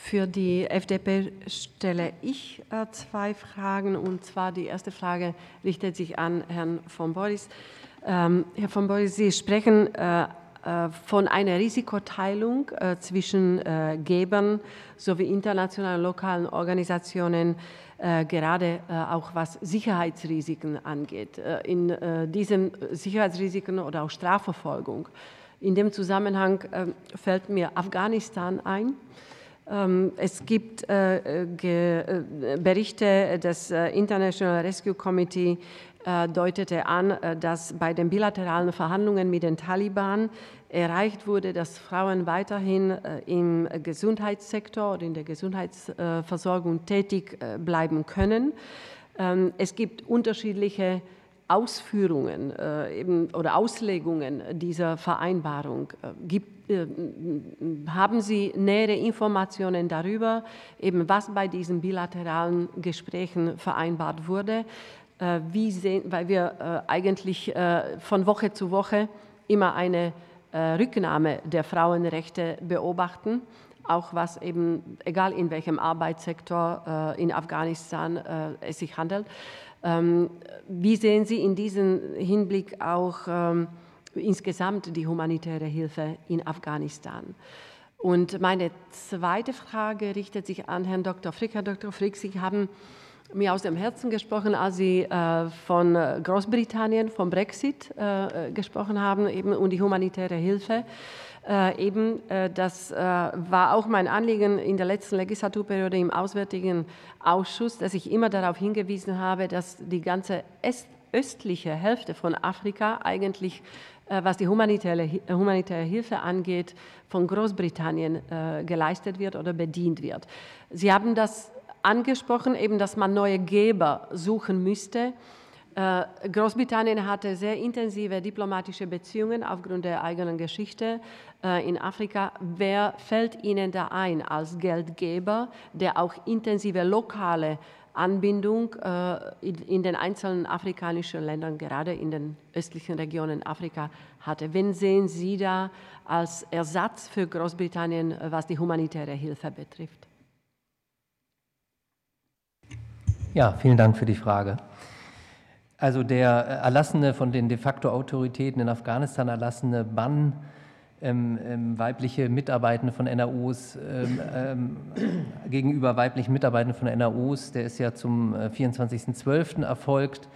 S1: Für die FDP stelle ich äh, zwei Fragen. Und zwar die erste Frage richtet sich an Herrn von Boris. Ähm, Herr von Boris, Sie sprechen äh, äh von einer Risikoteilung zwischen Gebern sowie internationalen lokalen Organisationen, gerade auch was Sicherheitsrisiken angeht. in diesen Sicherheitsrisiken oder auch Strafverfolgung. In dem Zusammenhang fällt mir Afghanistan ein. Ähm, es gibt äh, äh, Berichte des äh, International Rescue Committee, deutete an, dass bei den bilateralen Verhandlungen mit den Taliban erreicht wurde, dass Frauen weiterhin im Gesundheitssektor oder in der Gesundheitsversorgung tätig bleiben können. Ähm, es gibt unterschiedliche Ausführungen oder Auslegungen dieser Vereinbarung. Gibt, haben Sie nähere Informationen darüber, eben was bei diesen bilateralen Gesprächen vereinbart wurde? Äh, wie sehen, weil wir äh, eigentlich äh, von Woche zu Woche immer eine Rücknahme der Frauenrechte beobachten auch was eben, egal in welchem Arbeitssektor in Afghanistan es sich handelt. Ähm, wie sehen Sie in diesem Hinblick auch ähm, insgesamt die humanitäre Hilfe in Afghanistan? Und meine zweite Frage richtet sich an Herrn Dr. Frick. Herr Dr. Frick, Sie haben mir aus dem Herzen gesprochen, als Sie äh, von Großbritannien, vom Brexit äh, gesprochen haben eben und die humanitäre Hilfe. Äh, eben, äh, das war auch mein Anliegen in der letzten Legislaturperiode im Auswärtigen Ausschuss, dass ich immer darauf hingewiesen habe, dass die ganze östliche Hälfte von Afrika eigentlich, was die humanitäre, humanitäre Hilfe angeht, von Großbritannien geleistet wird oder bedient wird. Sie haben das angesprochen, eben, dass man neue Geber suchen müsste. Äh, Großbritannien hatte sehr intensive diplomatische Beziehungen aufgrund der eigenen Geschichte äh, in Afrika. Wer fällt Ihnen da ein als Geldgeber, der auch intensive lokale Anbindung äh, in den einzelnen afrikanischen Ländern, gerade in den östlichen Regionen Afrika hatte? Wen sehen Sie da als Ersatz für Großbritannien, was die humanitäre Hilfe betrifft?
S2: Ja, vielen Dank für die Frage. Also der erlassene, von den de facto Autoritäten in Afghanistan erlassene Bann, ähm, ähm, weibliche Mitarbeitende von NAOs ähm, ähm, gegenüber weiblichen Mitarbeitenden von NAOs, der ist ja zum 24.12. Äh, erfolgt.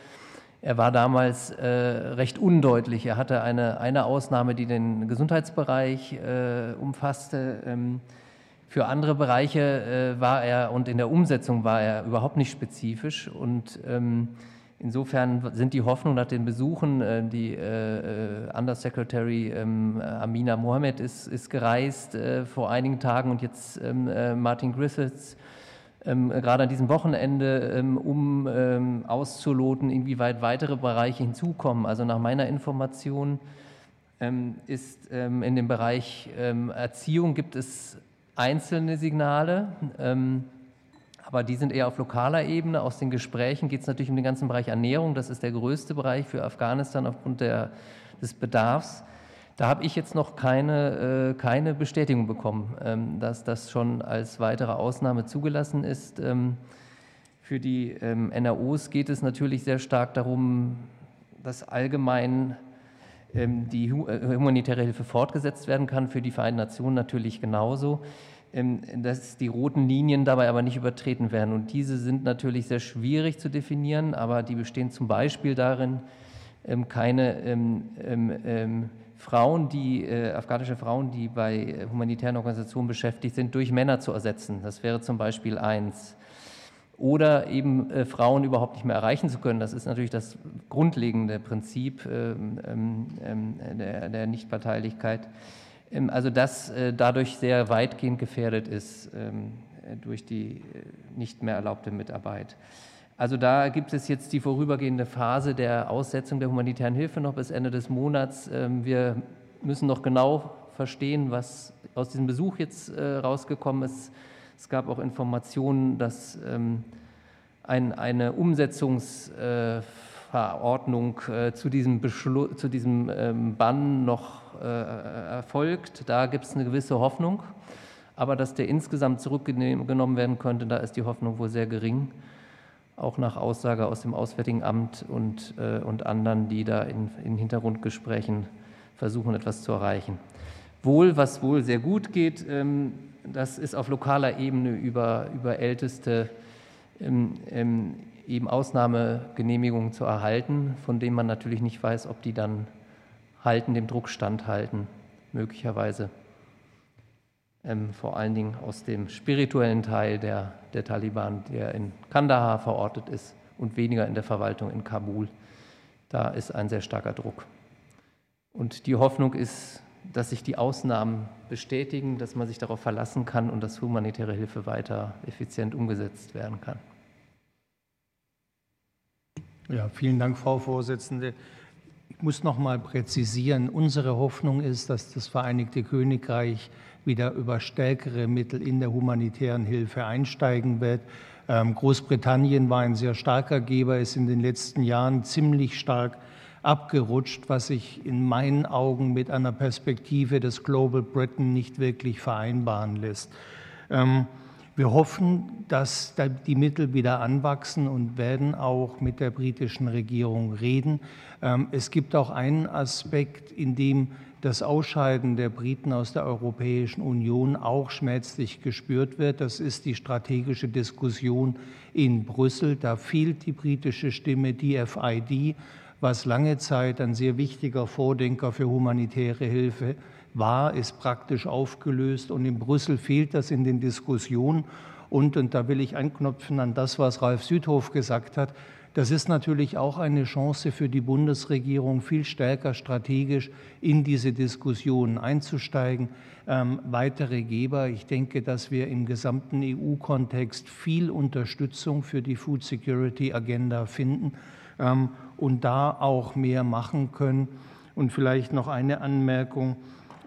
S2: Er war damals äh, recht undeutlich. Er hatte eine, eine Ausnahme, die den Gesundheitsbereich äh, umfasste. Ähm, für andere Bereiche äh, war er und in der Umsetzung war er überhaupt nicht spezifisch und ähm, Insofern sind die Hoffnungen nach den Besuchen, äh, die äh, äh, Undersecretary ähm, Amina Mohamed ist, ist gereist vor einigen Tagen und jetzt ähm, Martin Griffiths ähm, gerade an diesem Wochenende, um auszuloten, inwieweit weitere Bereiche hinzukommen. Also nach meiner Information ist in dem Bereich Erziehung gibt es einzelne Signale. Aber die sind eher auf lokaler Ebene. Aus den Gesprächen geht es natürlich um den ganzen Bereich Ernährung. Das ist der größte Bereich für Afghanistan aufgrund der, des Bedarfs. Da habe ich jetzt noch keine, äh, keine Bestätigung bekommen, ähm, dass das schon als weitere Ausnahme zugelassen ist. Ähm, für die ähm, NROs geht es natürlich sehr stark darum, dass allgemein ähm, die äh, humanitäre Hilfe fortgesetzt werden kann, für die Vereinten Nationen natürlich genauso. Ähm, dass die roten Linien dabei aber nicht übertreten werden. Und diese sind natürlich sehr schwierig zu definieren, aber die bestehen zum Beispiel darin, ähm, keine ähm, Frauen, die, äh, afghanische Frauen, die bei humanitären Organisationen beschäftigt sind, durch Männer zu ersetzen. Das wäre zum Beispiel eins. Oder eben äh, Frauen überhaupt nicht mehr erreichen zu können. Das ist natürlich das grundlegende Prinzip ähm, ähm, der, der, Nichtparteilichkeit. Ähm, also das äh, dadurch sehr weitgehend gefährdet ist ähm, durch die äh, nicht mehr erlaubte Mitarbeit. Also da gibt es jetzt die vorübergehende Phase der Aussetzung der humanitären Hilfe noch bis Ende des Monats. Ähm, wir müssen noch genau verstehen, was aus diesem Besuch jetzt äh, rausgekommen ist. Es gab auch Informationen, dass eine Umsetzungsverordnung äh, zu diesem, zu diesem ähm, Bann noch äh, erfolgt. Da gibt es eine gewisse Hoffnung. Aber dass der insgesamt zurückgenommen werden könnte, da ist die Hoffnung wohl sehr gering auch nach Aussage aus dem Auswärtigen Amt und, äh, und anderen, die da in, in Hintergrundgesprächen versuchen, etwas zu erreichen. Wohl, was wohl sehr gut geht, ähm, das ist auf lokaler Ebene über, über älteste ähm, ähm, eben Ausnahmegenehmigungen zu erhalten, von denen man natürlich nicht weiß, ob die dann halten, dem Druck standhalten, möglicherweise ähm, vor allen Dingen aus dem spirituellen Teil der, der Taliban, der in Kandahar verortet ist und weniger in der Verwaltung in Kabul. Da ist ein sehr starker Druck. Und die Hoffnung ist, dass sich die Ausnahmen bestätigen, dass man sich darauf verlassen kann und dass humanitäre Hilfe weiter effizient umgesetzt werden kann.
S3: Ja, vielen Dank, Frau Vorsitzende. Ich muss noch mal präzisieren, unsere Hoffnung ist, dass das Vereinigte Königreich wieder über stärkere Mittel in der humanitären Hilfe einsteigen wird. Ähm, Großbritannien war ein sehr starker Geber, ist in den letzten Jahren ziemlich stark abgerutscht, was sich in meinen Augen mit einer Perspektive des Global Britain nicht wirklich vereinbaren lässt. Ähm, wir hoffen, dass die Mittel wieder anwachsen und werden auch mit der britischen Regierung reden. Ähm, es gibt auch einen Aspekt, in dem das Ausscheiden der Briten aus der Europäischen Union auch schmerzlich gespürt wird. Das ist die strategische Diskussion in Brüssel. Da fehlt die britische Stimme, die FID, was lange Zeit ein sehr wichtiger Vordenker für humanitäre Hilfe war, ist praktisch aufgelöst. Und in Brüssel fehlt das in den Diskussionen. Und, und da will ich anknüpfen an das, was Ralf Südhof gesagt hat, das ist natürlich auch eine Chance für die Bundesregierung, viel stärker strategisch in diese Diskussionen einzusteigen. Ähm, weitere Geber. Ich denke, dass wir im gesamten EU-Kontext viel Unterstützung für die Food Security Agenda finden ähm, und da auch mehr machen können. Und vielleicht noch eine Anmerkung.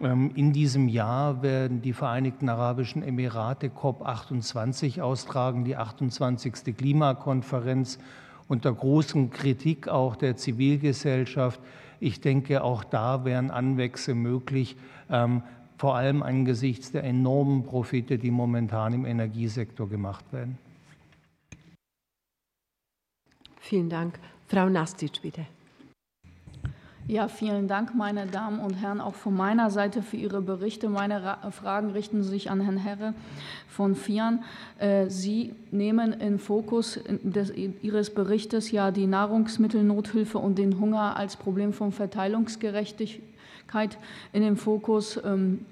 S3: Ähm, in diesem Jahr werden die Vereinigten Arabischen Emirate COP28 austragen, die 28. Klimakonferenz unter großen Kritik auch der Zivilgesellschaft. Ich denke, auch da wären Anwächse möglich, ähm, vor allem angesichts der enormen Profite, die momentan im Energiesektor gemacht werden.
S1: Vielen Dank. Frau Nastic, bitte.
S14: Ja, vielen Dank, meine Damen und Herren, auch von meiner Seite für Ihre Berichte. Meine Fragen richten sich an Herrn Herre von Fian. Äh, Sie nehmen in Fokus des, Ihres Berichtes ja die Nahrungsmittelnothilfe und den Hunger als Problem von Verteilungsgerechtigkeit in den Fokus. Ähm,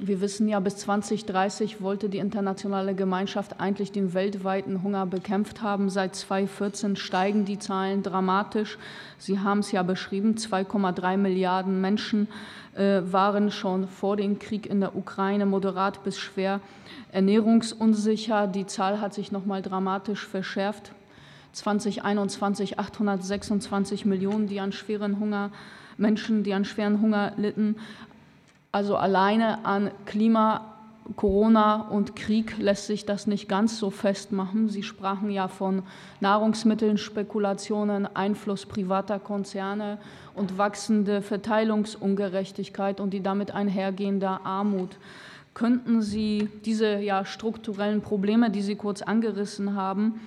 S14: wir wissen ja, bis 2030 wollte die internationale Gemeinschaft eigentlich den weltweiten Hunger bekämpft haben. Seit 2014 steigen die Zahlen dramatisch. Sie haben es ja beschrieben, 2,3 Milliarden Menschen äh, waren schon vor dem Krieg in der Ukraine moderat bis schwer ernährungsunsicher. Die Zahl hat sich noch mal dramatisch verschärft. 2021 826 Millionen, die an schweren Hunger Menschen, die an schweren Hunger litten. Also alleine an Klima, Corona und Krieg lässt sich das nicht ganz so festmachen. Sie sprachen ja von Nahrungsmitteln, Spekulationen, Einfluss privater Konzerne und wachsende Verteilungsungerechtigkeit und die damit einhergehende Armut. Könnten Sie diese ja, strukturellen Probleme, die Sie kurz angerissen haben,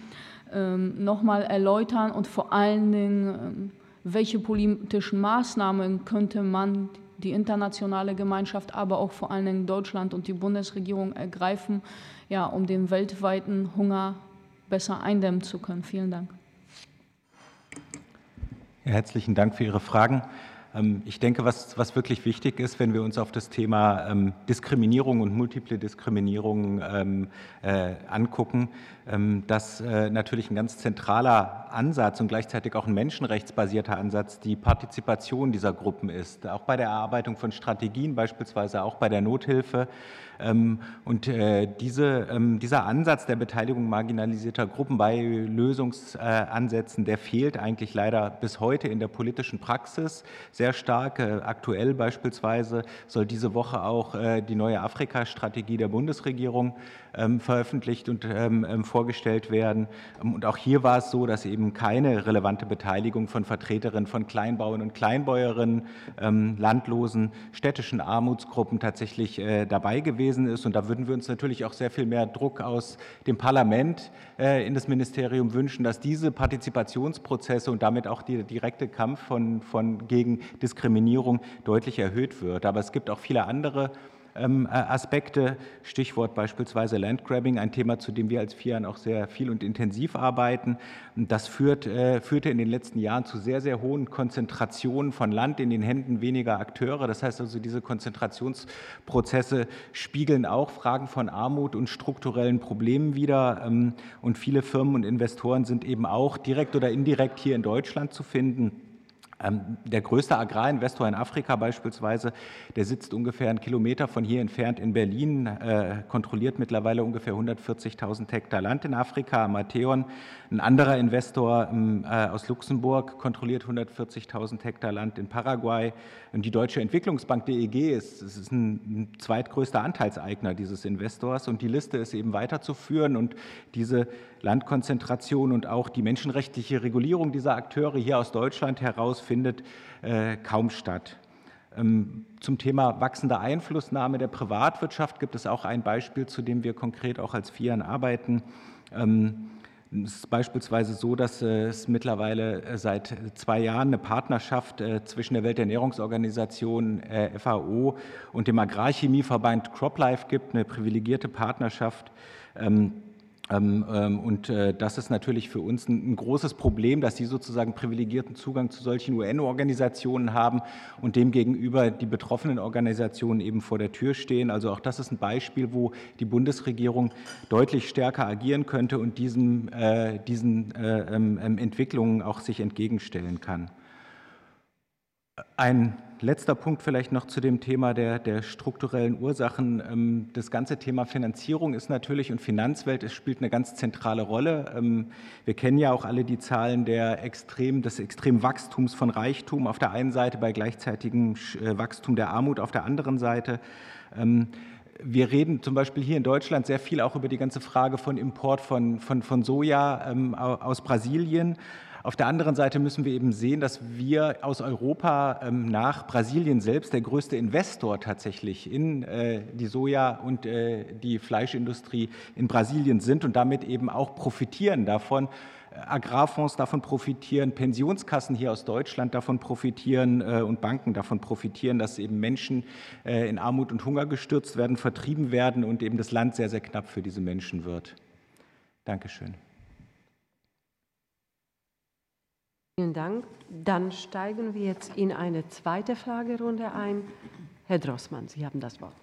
S14: ähm, nochmal erläutern und vor allen Dingen, ähm, welche politischen Maßnahmen könnte man die internationale Gemeinschaft, aber auch vor allen Dingen Deutschland und die Bundesregierung ergreifen, ja, um den weltweiten Hunger besser eindämmen zu können. Vielen Dank.
S4: Herzlichen Dank für Ihre Fragen. Ähm, ich denke, was, was wirklich wichtig ist, wenn wir uns auf das Thema ähm, Diskriminierung und multiple Diskriminierung ähm, äh, angucken, ähm, dass äh, natürlich ein ganz zentraler Ansatz und gleichzeitig auch ein menschenrechtsbasierter Ansatz die Partizipation dieser Gruppen ist, auch bei der Erarbeitung von Strategien, beispielsweise auch bei der Nothilfe. Ähm, und äh, diese, ähm, dieser Ansatz der Beteiligung marginalisierter Gruppen bei Lösungsansätzen, der fehlt eigentlich leider bis heute in der politischen Praxis sehr stark. Äh, aktuell beispielsweise soll diese Woche auch die neue Afrika-Strategie der Bundesregierung veröffentlicht und vorgestellt werden. Und auch hier war es so, dass eben keine relevante Beteiligung von Vertreterinnen von Kleinbauern und Kleinbäuerinnen, landlosen, städtischen Armutsgruppen tatsächlich äh, dabei gewesen ist. Und da würden wir uns natürlich auch sehr viel mehr Druck aus dem Parlament äh, in das Ministerium wünschen, dass diese Partizipationsprozesse und damit auch der direkte Kampf von, von gegen Diskriminierung deutlich erhöht wird. Aber es gibt auch viele andere ähm, Aspekte, Stichwort beispielsweise Landgrabbing, ein Thema, zu dem wir als FIAN auch sehr viel und intensiv arbeiten. Das führt, äh, führte in den letzten Jahren zu sehr, sehr hohen Konzentrationen von Land in den Händen weniger Akteure. Das heißt also, diese Konzentrationsprozesse spiegeln auch Fragen von Armut und strukturellen Problemen wider. Ähm, und viele Firmen und Investoren sind eben auch direkt oder indirekt hier in Deutschland zu finden. Ähm, der größte Agrarinvestor in Afrika beispielsweise, der sitzt ungefähr einen Kilometer von hier entfernt in Berlin, äh, kontrolliert mittlerweile ungefähr 140.000 Hektar Land in Afrika, Matteon. Ein anderer Investor ähm, äh, aus Luxemburg kontrolliert 140.000 Hektar Land in Paraguay. Und die Deutsche Entwicklungsbank DEG ist, ist ein, ein zweitgrößter Anteilseigner dieses Investors. Und die Liste ist eben weiterzuführen. Und diese Landkonzentration und auch die menschenrechtliche Regulierung dieser Akteure hier aus Deutschland heraus findet äh, kaum statt. Ähm, zum Thema wachsende Einflussnahme der Privatwirtschaft gibt es auch ein Beispiel, zu dem wir konkret auch als FIAN arbeiten. Ähm, es ist beispielsweise so, dass es mittlerweile äh, seit zwei Jahren eine Partnerschaft äh, zwischen der Welternährungsorganisation FAO und dem Agrarchemieverband CropLife gibt, eine privilegierte Partnerschaft. Ähm, und äh, das ist natürlich für uns ein, großes Problem, dass sie sozusagen privilegierten Zugang zu solchen UN-Organisationen haben und demgegenüber die betroffenen Organisationen eben vor der Tür stehen. Also auch das ist ein Beispiel, wo die Bundesregierung deutlich stärker agieren könnte und diesen, äh, diesen äh, ähm, Entwicklungen auch sich entgegenstellen kann. Ein letzter Punkt vielleicht noch zu dem Thema der, der strukturellen Ursachen. Ähm, das ganze Thema Finanzierung ist natürlich und Finanzwelt es spielt eine ganz zentrale Rolle. Ähm, wir kennen ja auch alle die Zahlen der extrem, des extremen Wachstums von Reichtum auf der einen Seite bei gleichzeitigem äh, Wachstum der Armut auf der anderen Seite. Ähm, wir reden zum Beispiel hier in Deutschland sehr viel auch über die ganze Frage von Import von, von, von Soja aus Brasilien. Auf der anderen Seite müssen wir eben sehen, dass wir aus Europa ähm, nach Brasilien selbst der größte Investor tatsächlich in äh, die Soja- und äh, die Fleischindustrie in Brasilien sind und damit eben auch profitieren davon. Äh, Agrarfonds davon profitieren, Pensionskassen hier aus Deutschland davon profitieren und Banken davon profitieren, dass eben Menschen in Armut und Hunger gestürzt werden, vertrieben werden und eben das Land sehr, sehr knapp für diese Menschen wird. Dankeschön.
S1: Vielen Dank. Dann steigen wir jetzt in eine zweite Fragerunde ein. Herr Drossmann, Sie haben das Wort.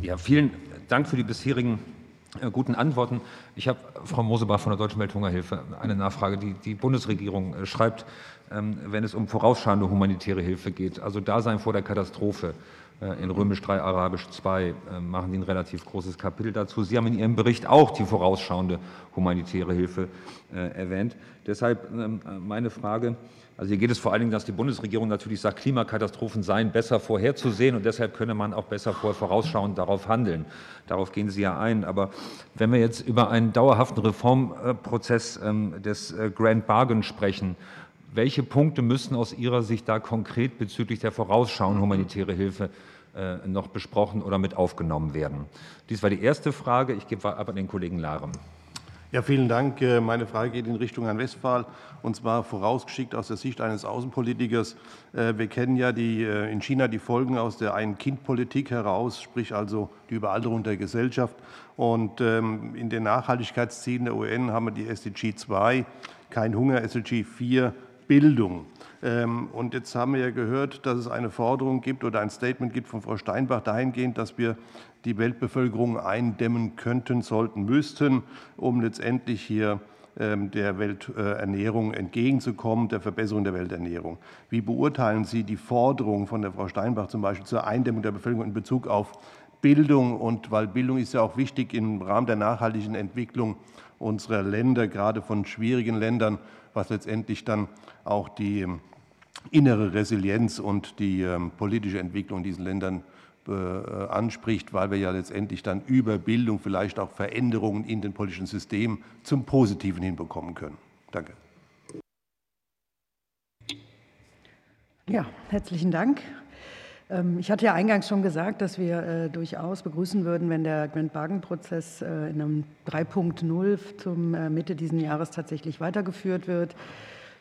S10: Ja, vielen Dank für die bisherigen äh, guten Antworten. Ich habe Frau Mosebach von der Deutschen Welthungerhilfe eine Nachfrage. Die, die Bundesregierung äh, schreibt, ähm, wenn es um vorausschauende humanitäre Hilfe geht, also Dasein vor der Katastrophe, in Römisch 3, Arabisch 2 äh, machen Sie ein relativ großes Kapitel dazu. Sie haben in Ihrem Bericht auch die vorausschauende humanitäre Hilfe äh, erwähnt. Deshalb ähm, meine Frage, also hier geht es vor allen Dingen, dass die Bundesregierung natürlich sagt, Klimakatastrophen seien besser vorherzusehen und deshalb könne man auch besser vorausschauend darauf handeln. Darauf gehen Sie ja ein. Aber wenn wir jetzt über einen dauerhaften Reformprozess ähm, des Grand Bargain sprechen, welche Punkte müssen aus Ihrer Sicht da konkret bezüglich der vorausschauenden humanitäre Hilfe äh, noch besprochen oder mit aufgenommen werden? Dies war die erste Frage. Ich gebe aber an den Kollegen Larem.
S15: Ja, vielen Dank. Äh, meine Frage geht in Richtung Herrn Westphal und zwar vorausgeschickt aus der Sicht eines Außenpolitikers. Äh, wir kennen ja die, in China die Folgen aus der Ein-Kind-Politik heraus, sprich also die Überalterung der Gesellschaft. Und ähm, in den Nachhaltigkeitszielen der UN haben wir die SDG 2, kein Hunger, SDG 4, Bildung. Ähm, und jetzt haben wir ja gehört, dass es eine Forderung gibt oder ein Statement gibt von Frau Steinbach dahingehend, dass wir die Weltbevölkerung eindämmen könnten, sollten, müssten, um letztendlich hier ähm, der Welternährung entgegenzukommen, der Verbesserung der Welternährung. Wie beurteilen Sie die Forderung von der Frau Steinbach zum Beispiel zur Eindämmung der Bevölkerung in Bezug auf Bildung? Und weil Bildung ist ja auch wichtig im Rahmen der nachhaltigen Entwicklung unserer Länder, gerade von schwierigen Ländern, was letztendlich dann auch die ähm, innere Resilienz und die ähm, politische Entwicklung in diesen Ländern äh, anspricht, weil wir ja letztendlich dann über Bildung vielleicht auch Veränderungen in den politischen Systemen zum Positiven hinbekommen können. Danke.
S6: Ja, herzlichen Dank. Ähm, ich hatte ja eingangs schon gesagt, dass wir äh, durchaus begrüßen würden, wenn der Grand-Bargen-Prozess äh, in einem 3.0 zum äh, Mitte dieses Jahres tatsächlich weitergeführt wird.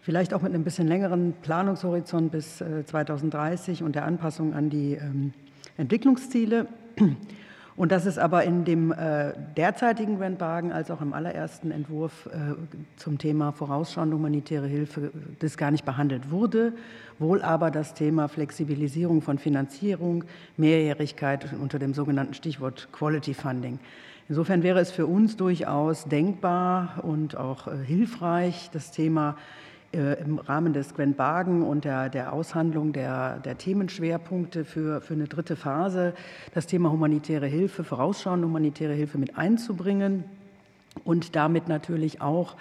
S6: Vielleicht auch mit einem bisschen längeren Planungshorizont bis 2030 und der Anpassung an die ähm, Entwicklungsziele. Und dass es aber in dem äh, derzeitigen Rentwagen als auch im allerersten Entwurf äh, zum Thema vorausschauende humanitäre Hilfe das gar nicht behandelt wurde, wohl aber das Thema Flexibilisierung von Finanzierung, Mehrjährigkeit unter dem sogenannten Stichwort Quality Funding. Insofern wäre es für uns durchaus denkbar und auch äh, hilfreich, das Thema im Rahmen des Gwen Bargen und der, der Aushandlung der, der Themenschwerpunkte für, für eine dritte Phase das Thema humanitäre Hilfe, vorausschauende humanitäre Hilfe mit einzubringen und damit natürlich auch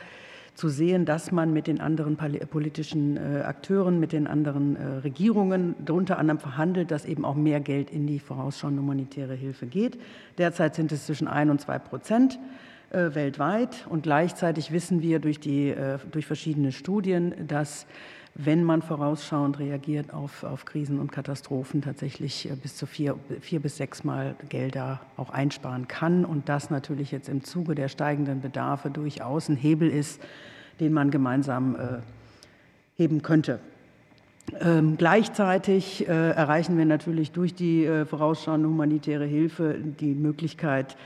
S6: zu sehen, dass man mit den anderen politischen äh, Akteuren, mit den anderen äh, Regierungen unter anderem verhandelt, dass eben auch mehr Geld in die vorausschauende humanitäre Hilfe geht. Derzeit sind es zwischen ein und zwei Prozent. Äh, weltweit. Und gleichzeitig wissen wir durch, die, äh, durch verschiedene Studien, dass wenn man vorausschauend reagiert auf, auf Krisen und Katastrophen, tatsächlich äh, bis zu vier, vier bis sechs Mal Gelder auch einsparen kann. Und das natürlich jetzt im Zuge der steigenden Bedarfe durchaus ein Hebel ist, den man gemeinsam äh, heben könnte. Ähm, gleichzeitig äh, erreichen wir natürlich durch die äh, vorausschauende humanitäre Hilfe die Möglichkeit,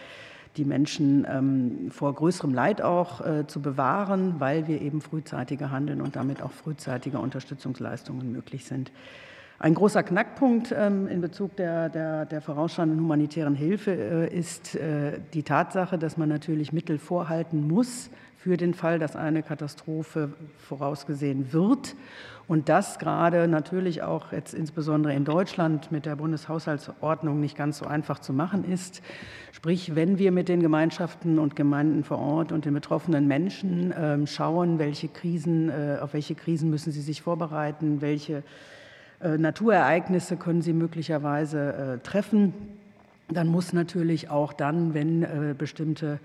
S6: die Menschen ähm, vor größerem Leid auch äh, zu bewahren, weil wir eben frühzeitiger handeln und damit auch frühzeitige Unterstützungsleistungen möglich sind. Ein großer Knackpunkt ähm, in Bezug der, der, der vorausschauenden humanitären Hilfe äh, ist äh, die Tatsache, dass man natürlich Mittel vorhalten muss für den Fall, dass eine Katastrophe vorausgesehen wird. Und das gerade natürlich auch jetzt insbesondere in Deutschland mit der Bundeshaushaltsordnung nicht ganz so einfach zu machen ist. Sprich, wenn wir mit den Gemeinschaften und Gemeinden vor Ort und den betroffenen Menschen äh, schauen, welche Krisen, äh, auf welche Krisen müssen sie sich vorbereiten, welche äh, Naturereignisse können sie möglicherweise äh, treffen, dann muss natürlich auch dann, wenn äh, bestimmte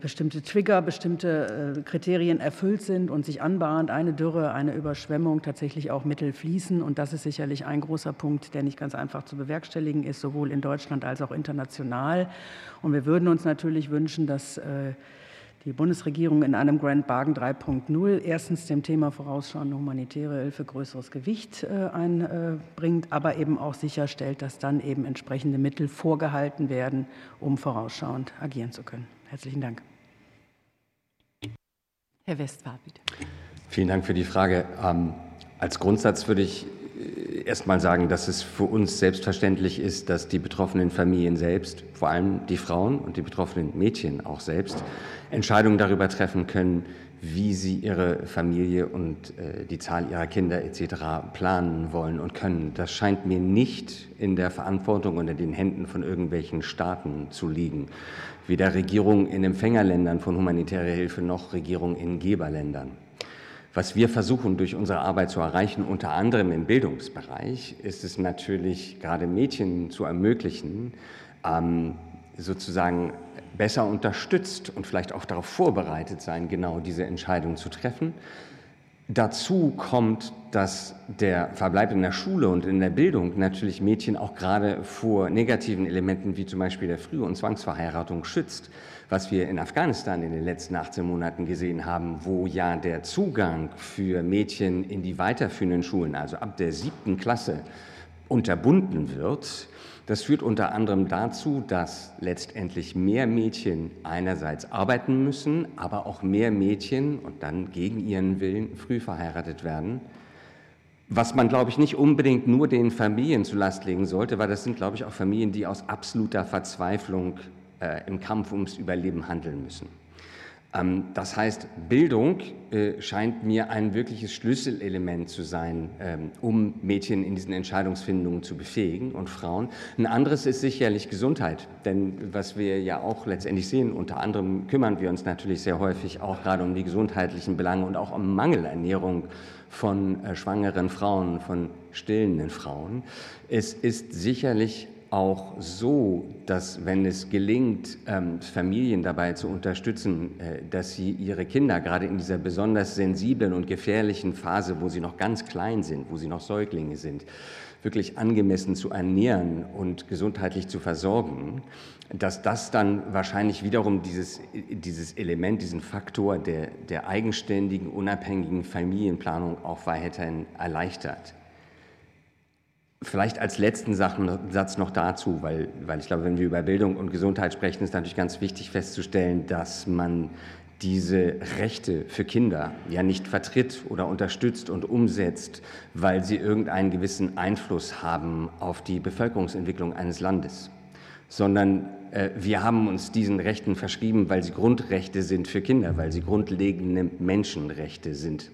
S6: bestimmte Trigger, bestimmte äh, Kriterien erfüllt sind und sich anbahnt, eine Dürre, eine Überschwemmung tatsächlich auch Mittel fließen. Und das ist sicherlich ein großer Punkt, der nicht ganz einfach zu bewerkstelligen ist, sowohl in Deutschland als auch international. Und wir würden uns natürlich wünschen, dass äh, die Bundesregierung in einem Grand Bargain 3.0 erstens dem Thema vorausschauende humanitäre Hilfe größeres Gewicht einbringt, aber eben auch sicherstellt, dass dann eben entsprechende Mittel vorgehalten werden, um vorausschauend agieren zu können. Herzlichen Dank.
S1: Herr Westphal, bitte.
S9: Vielen Dank für die Frage. Ähm, als Grundsatz würde ich äh, erst mal sagen, dass es für uns selbstverständlich ist, dass die betroffenen Familien selbst, vor allem die Frauen und die betroffenen Mädchen auch selbst, Entscheidungen darüber treffen können, wie sie ihre Familie und äh, die Zahl ihrer Kinder etc. planen wollen und können. Das scheint mir nicht in der Verantwortung und in den Händen von irgendwelchen Staaten zu liegen weder Regierungen in Empfängerländern von humanitärer Hilfe noch Regierungen in Geberländern. Was wir versuchen durch unsere Arbeit zu erreichen, unter anderem im Bildungsbereich, ist es natürlich gerade Mädchen zu ermöglichen, ähm, sozusagen besser unterstützt und vielleicht auch darauf vorbereitet sein, genau diese Entscheidung zu treffen Dazu kommt, dass der Verbleib in der Schule und in der Bildung natürlich Mädchen auch gerade vor negativen Elementen wie zum Beispiel der Früh- und Zwangsverheiratung schützt, was wir in Afghanistan in den letzten 18 Monaten gesehen haben, wo ja der Zugang für Mädchen in die weiterführenden Schulen, also ab der siebten Klasse, unterbunden wird. Das führt unter anderem dazu, dass letztendlich mehr Mädchen einerseits arbeiten müssen, aber auch mehr Mädchen und dann gegen ihren Willen früh verheiratet werden. Was man, glaube ich, nicht unbedingt nur den Familien zu Last legen sollte, weil das sind, glaube ich, auch Familien, die aus absoluter Verzweiflung äh, im Kampf ums Überleben handeln müssen. Ähm, das heißt, Bildung äh, scheint mir ein wirkliches Schlüsselelement zu sein, ähm, um Mädchen in diesen Entscheidungsfindungen zu befähigen und Frauen. Ein anderes ist sicherlich Gesundheit, denn was wir ja auch letztendlich sehen, unter anderem kümmern wir uns natürlich sehr häufig auch gerade um die gesundheitlichen Belange und auch um Mangelernährung von äh, schwangeren Frauen, von stillenden Frauen. Es ist sicherlich auch so, dass wenn es gelingt, ähm, Familien dabei zu unterstützen, äh, dass sie ihre Kinder gerade in dieser besonders sensiblen und gefährlichen Phase, wo sie noch ganz klein sind, wo sie noch Säuglinge sind, wirklich angemessen zu ernähren und gesundheitlich zu versorgen, dass das dann wahrscheinlich wiederum dieses, dieses Element, diesen Faktor der, der eigenständigen, unabhängigen Familienplanung auch weiterhin erleichtert. Vielleicht als letzten Satz noch dazu, weil, weil ich glaube, wenn wir über Bildung und Gesundheit sprechen, ist natürlich ganz wichtig festzustellen, dass man diese Rechte für Kinder ja nicht vertritt oder unterstützt und umsetzt, weil sie irgendeinen gewissen Einfluss haben auf die Bevölkerungsentwicklung eines Landes, sondern äh, wir haben uns diesen Rechten verschrieben, weil sie Grundrechte sind für Kinder, weil sie grundlegende Menschenrechte sind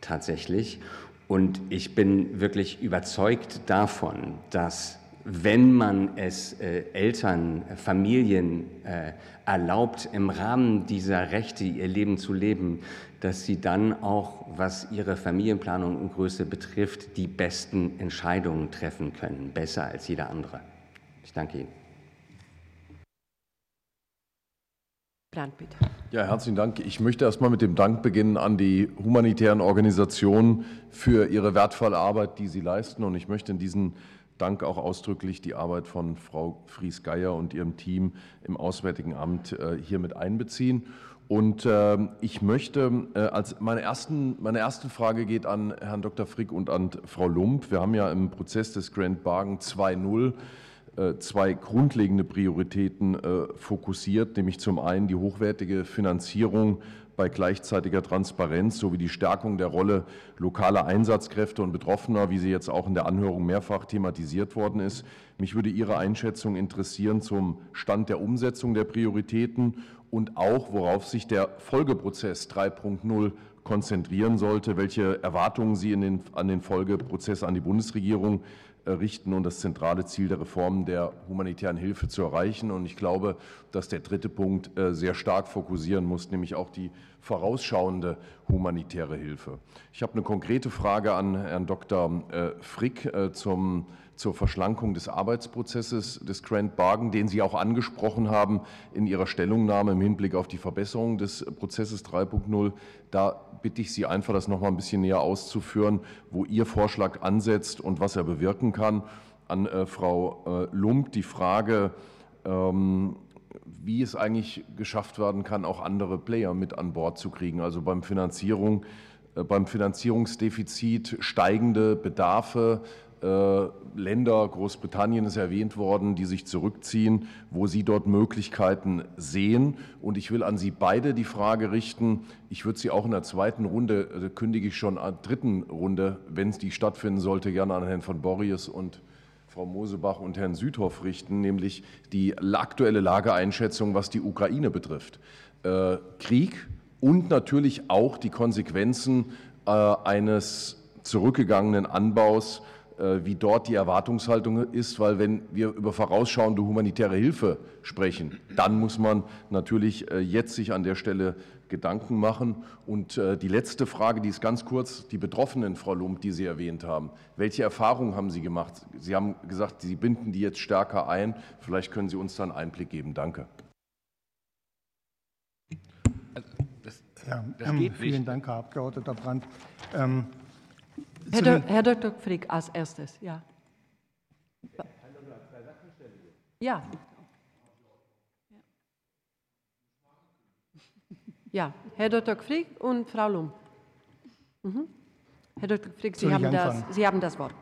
S9: tatsächlich. Und ich bin wirklich überzeugt davon, dass wenn man es äh, Eltern, Familien äh, erlaubt, im Rahmen dieser Rechte ihr Leben zu leben, dass sie dann auch, was ihre Familienplanung und Größe betrifft, die besten Entscheidungen treffen können, besser als jeder andere. Ich danke Ihnen.
S1: Brand, bitte.
S15: Ja, herzlichen Dank. Ich möchte erst mal mit dem Dank beginnen an die humanitären Organisationen für ihre wertvolle Arbeit, die sie leisten. Und ich möchte in diesen Dank auch ausdrücklich die Arbeit von Frau Fries-Geier und ihrem Team im Auswärtigen Amt äh, hier mit einbeziehen. Und äh, ich möchte äh, als meine, ersten, meine erste Frage geht an Herrn Dr. Frick und an Frau Lump. Wir haben ja im Prozess des Grand Bargain 2.0 äh, zwei grundlegende Prioritäten äh, fokussiert, nämlich zum einen die hochwertige Finanzierung bei gleichzeitiger Transparenz sowie die Stärkung der Rolle lokaler Einsatzkräfte und Betroffener, wie sie jetzt auch in der Anhörung mehrfach thematisiert worden ist. Mich würde Ihre Einschätzung interessieren zum Stand der Umsetzung der Prioritäten und auch, worauf sich der Folgeprozess 3.0 konzentrieren sollte, welche Erwartungen Sie den, an den Folgeprozess an die Bundesregierung richten und das zentrale Ziel der Reform der humanitären Hilfe zu erreichen. Und ich glaube, dass der dritte Punkt äh, sehr stark fokussieren muss, nämlich auch die vorausschauende humanitäre Hilfe. Ich habe eine konkrete Frage an Herrn Dr. Äh, Frick äh, zum zur Verschlankung des Arbeitsprozesses des Grand Bargain, den Sie auch angesprochen haben in Ihrer Stellungnahme im Hinblick auf die Verbesserung des Prozesses 3.0. Da bitte ich Sie einfach, das noch mal ein bisschen näher auszuführen, wo Ihr Vorschlag ansetzt und was er bewirken kann. An äh, Frau äh, Lump die Frage, ähm, wie es eigentlich geschafft werden kann, auch andere Player mit an Bord zu kriegen. Also beim Finanzierung, äh, beim Finanzierungsdefizit steigende Bedarfe, Länder, Großbritannien ist erwähnt worden, die sich zurückziehen, wo Sie dort Möglichkeiten sehen. Und ich will an Sie beide die Frage richten, ich würde Sie auch in der zweiten Runde, also kündige ich schon an dritten Runde, wenn es die stattfinden sollte, gerne an Herrn von Borries und Frau Mosebach und Herrn Südhoff richten, nämlich die aktuelle Lageeinschätzung, was die Ukraine betrifft. Äh, Krieg und natürlich auch die Konsequenzen äh, eines zurückgegangenen Anbaus äh, wie dort die Erwartungshaltung ist, weil wenn wir über vorausschauende humanitäre Hilfe sprechen, dann muss man natürlich äh, jetzt sich an der Stelle Gedanken machen. Und äh, die letzte Frage, die ist ganz kurz, die Betroffenen, Frau Lump, die Sie erwähnt haben. Welche Erfahrungen haben Sie gemacht? Sie haben gesagt, Sie binden die jetzt stärker ein. Vielleicht können Sie uns da einen Einblick geben. Danke.
S3: Also das, ja, das ähm, vielen Dank, Herr Abgeordneter Brandt. Ähm,
S1: Herr, Do Herr Dr. Frick als erstes, ja. Ja. Ja, Herr Dr. Frick und Frau Lum. Mhm. Herr Dr. Frick, Sie haben, das, Sie haben das Wort.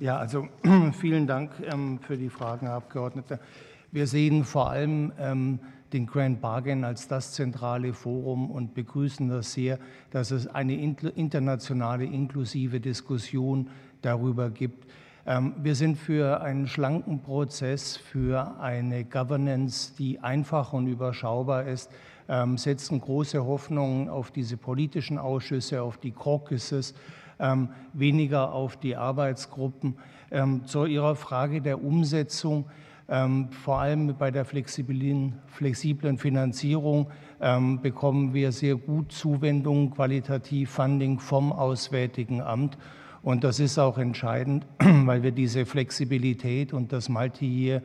S3: Ja, also vielen Dank ähm, für die Fragen, Herr Abgeordneter. Wir sehen vor allem ähm, den Grand Bargain als das zentrale Forum und begrüßen das sehr, dass es eine internationale inklusive Diskussion darüber gibt. Ähm, wir sind für einen schlanken Prozess, für eine Governance, die einfach und überschaubar ist, ähm, setzen große Hoffnungen auf diese politischen Ausschüsse, auf die Caucuses, ähm, weniger auf die Arbeitsgruppen. Zu Ihrer Frage der Umsetzung vor allem bei der flexiblen, Finanzierung ähm, bekommen wir sehr gut Zuwendung, qualitativ Funding vom Auswärtigen Amt. Und das ist auch entscheidend, weil wir diese Flexibilität und das Multi-Year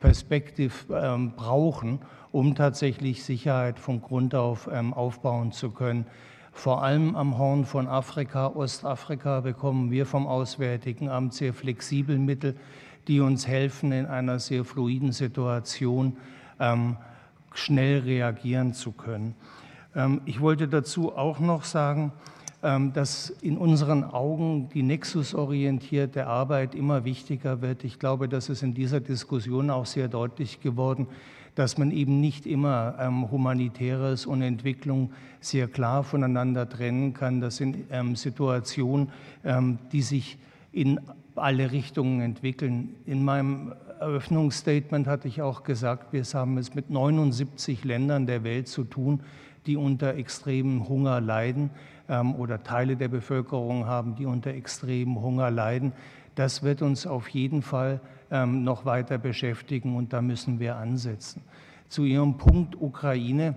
S3: Perspektive ähm, brauchen, um tatsächlich Sicherheit von Grund auf ähm, aufbauen zu können. Vor allem am Horn von Afrika, Ostafrika, bekommen wir vom Auswärtigen Amt sehr flexibel Mittel, die uns helfen, in einer sehr fluiden Situation ähm, schnell reagieren zu können. Ähm, ich wollte dazu auch noch sagen, ähm, dass in unseren Augen die nexusorientierte Arbeit immer wichtiger wird. Ich glaube, das ist in dieser Diskussion auch sehr deutlich geworden, dass man eben nicht immer ähm, Humanitäres und Entwicklung sehr klar voneinander trennen kann. Das sind ähm, Situationen, ähm, die sich in alle Richtungen entwickeln. In meinem Eröffnungsstatement hatte ich auch gesagt, wir haben es mit 79 Ländern der Welt zu tun, die unter extremem Hunger leiden ähm, oder Teile der Bevölkerung haben, die unter extremem Hunger leiden. Das wird uns auf jeden Fall ähm, noch weiter beschäftigen und da müssen wir ansetzen. Zu Ihrem Punkt Ukraine,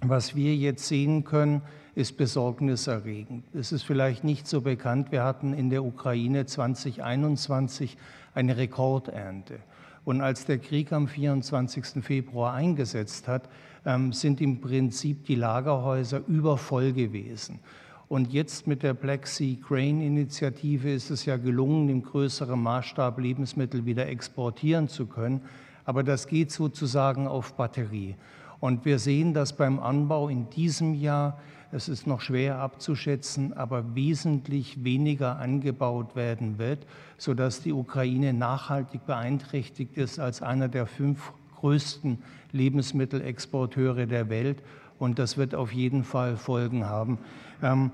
S3: was wir jetzt sehen können, ist besorgniserregend. Es ist vielleicht nicht so bekannt, wir hatten in der Ukraine 2021 eine Rekordernte. Und als der Krieg am 24. Februar eingesetzt hat, ähm, sind im Prinzip die Lagerhäuser übervoll gewesen. Und jetzt mit der Black Sea Grain Initiative ist es ja gelungen, im größeren Maßstab Lebensmittel wieder exportieren zu können. Aber das geht sozusagen auf Batterie. Und wir sehen, dass beim Anbau in diesem Jahr es ist noch schwer abzuschätzen, aber wesentlich weniger angebaut werden wird, sodass die Ukraine nachhaltig beeinträchtigt ist als einer der fünf größten Lebensmittelexporteure der Welt. Und das wird auf jeden Fall Folgen haben. Ähm,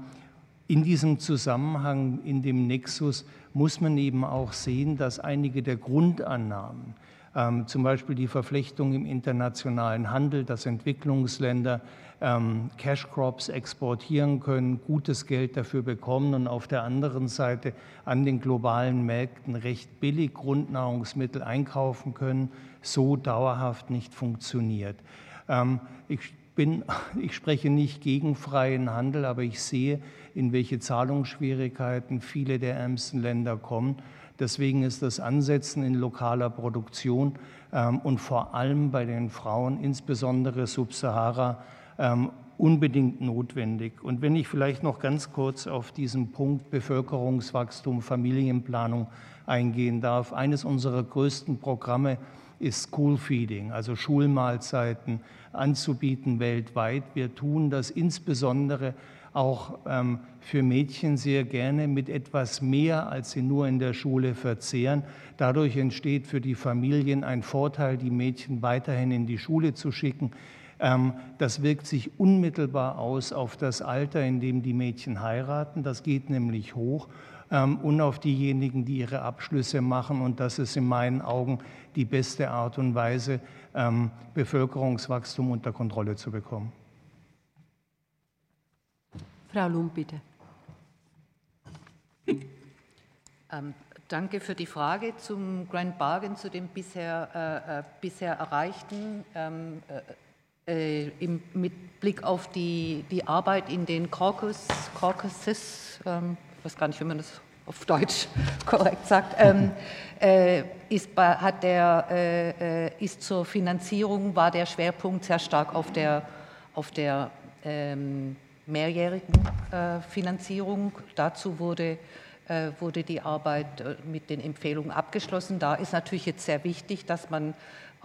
S3: in diesem Zusammenhang, in dem Nexus, muss man eben auch sehen, dass einige der Grundannahmen, ähm, zum Beispiel die Verflechtung im internationalen Handel, dass Entwicklungsländer ähm, Cash Crops exportieren können, gutes Geld dafür bekommen und auf der anderen Seite an den globalen Märkten recht billig Grundnahrungsmittel einkaufen können, so dauerhaft nicht funktioniert. Ähm, ich, bin, ich spreche nicht gegen freien Handel, aber ich sehe, in welche Zahlungsschwierigkeiten viele der ärmsten Länder kommen. Deswegen ist das Ansetzen in lokaler Produktion ähm, und vor allem bei den Frauen, insbesondere Subsahara, unbedingt notwendig. Und wenn ich vielleicht noch ganz kurz auf diesen Punkt Bevölkerungswachstum, Familienplanung eingehen darf. Eines unserer größten Programme ist School Feeding, also Schulmahlzeiten anzubieten weltweit. Wir tun das insbesondere auch ähm, für Mädchen sehr gerne mit etwas mehr, als sie nur in der Schule verzehren. Dadurch entsteht für die Familien ein Vorteil, die Mädchen weiterhin in die Schule zu schicken. Ähm, das wirkt sich unmittelbar aus auf das Alter, in dem die Mädchen heiraten. Das geht nämlich hoch ähm, und auf diejenigen, die ihre Abschlüsse machen. Und das ist in meinen Augen die beste Art und Weise, ähm, Bevölkerungswachstum unter Kontrolle zu bekommen.
S1: Frau Lump, bitte.
S5: Ähm, danke für die Frage zum Grand Bargain, zu dem bisher, äh, äh, bisher Erreichten. Ähm, äh, äh, im, mit Blick auf die, die Arbeit in den Caucus, Caucuses, ähm, ich weiß gar nicht, wie man das auf Deutsch korrekt sagt, ähm, äh, ist, hat der, äh, äh, ist zur Finanzierung, war der Schwerpunkt sehr stark auf der, auf der ähm, mehrjährigen äh, Finanzierung. Dazu wurde, äh, wurde die Arbeit mit den Empfehlungen abgeschlossen. Da ist natürlich jetzt sehr wichtig, dass man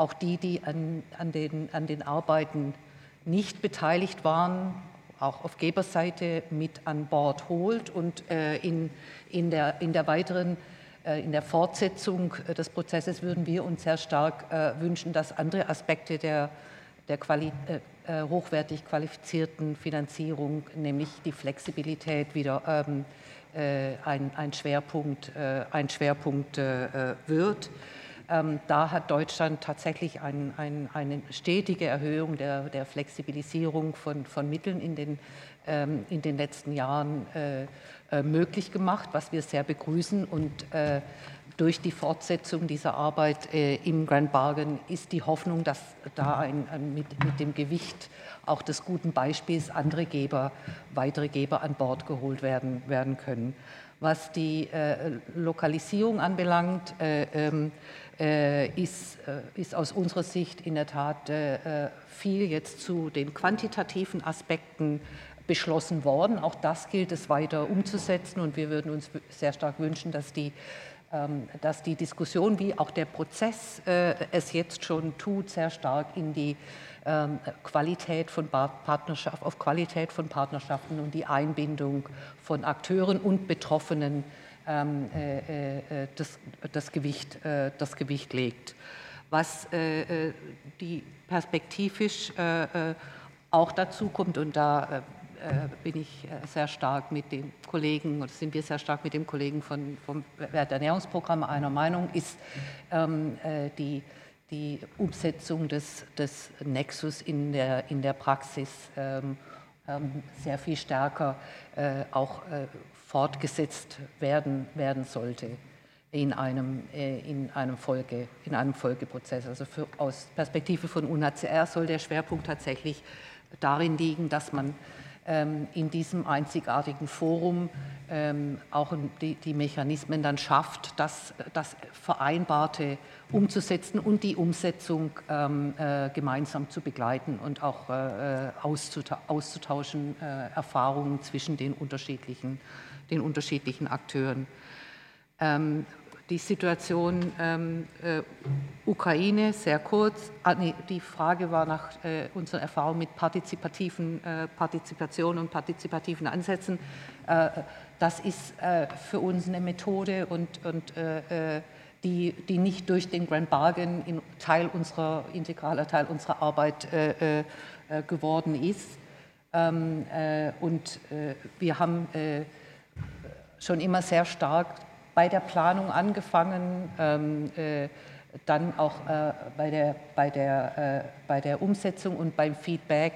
S5: auch die, die an, an, den, an den Arbeiten nicht beteiligt waren, auch auf Geberseite mit an Bord holt und äh, in, in, der, in der weiteren in der Fortsetzung des Prozesses würden wir uns sehr stark wünschen, dass andere Aspekte der, der Quali hochwertig qualifizierten Finanzierung, nämlich die Flexibilität, wieder ähm, ein, ein, Schwerpunkt, ein Schwerpunkt wird. Ähm, da hat Deutschland tatsächlich ein, ein, eine stetige Erhöhung der, der Flexibilisierung von, von, Mitteln in den, ähm, in den letzten Jahren äh, äh, möglich gemacht, was wir sehr begrüßen. Und äh, durch die Fortsetzung dieser Arbeit äh, im Grand Bargain ist die Hoffnung, dass da ein, ein, mit, mit, dem Gewicht auch des guten Beispiels andere Geber, weitere Geber an Bord geholt werden, werden können. Was die äh, Lokalisierung anbelangt, äh, ähm, äh, ist, äh, ist aus unserer Sicht in der Tat äh, viel jetzt zu den quantitativen Aspekten beschlossen worden. Auch das gilt es weiter umzusetzen und wir würden uns sehr stark wünschen, dass die, ähm, dass die Diskussion, wie auch der Prozess es jetzt schon tut, sehr stark in die ähm, Qualität von Partnerschaft, auf Qualität von Partnerschaften und die Einbindung von Akteuren und Betroffenen äh, äh, das, das, Gewicht, äh, das Gewicht legt. Was die perspektivisch auch dazu kommt, und da bin ich sehr stark mit den Kollegen, oder sind wir sehr stark mit dem Kollegen von, vom Werternährungsprogramm einer Meinung, ist ähm, die, die Umsetzung des, des Nexus in der, in der Praxis ähm, sehr viel stärker auch fortgesetzt werden, werden sollte in einem, äh, in einem, Folge, in einem Folgeprozess. Also für, aus Perspektive von UNHCR soll der Schwerpunkt tatsächlich darin liegen, dass man ähm, in diesem einzigartigen Forum ähm, auch die, die, Mechanismen dann schafft, das, das Vereinbarte umzusetzen und die Umsetzung ähm, äh, gemeinsam zu begleiten und auch äh, äh auszutauschen, äh, Erfahrungen zwischen den unterschiedlichen den unterschiedlichen Akteuren. Ähm, die Situation ähm, äh, Ukraine, sehr kurz. Ah, nee, die Frage war nach äh, unserer Erfahrung mit partizipativen äh, Partizipation und partizipativen Ansätzen. Äh, das ist äh, für uns eine Methode und, und äh, die, die nicht durch den Grand Bargain in Teil unserer, integraler Teil unserer Arbeit geworden ist. Ähm, und wir haben schon immer sehr stark bei der Planung angefangen, ähm, äh, dann auch äh, bei, der, bei, der, äh, bei der Umsetzung und beim Feedback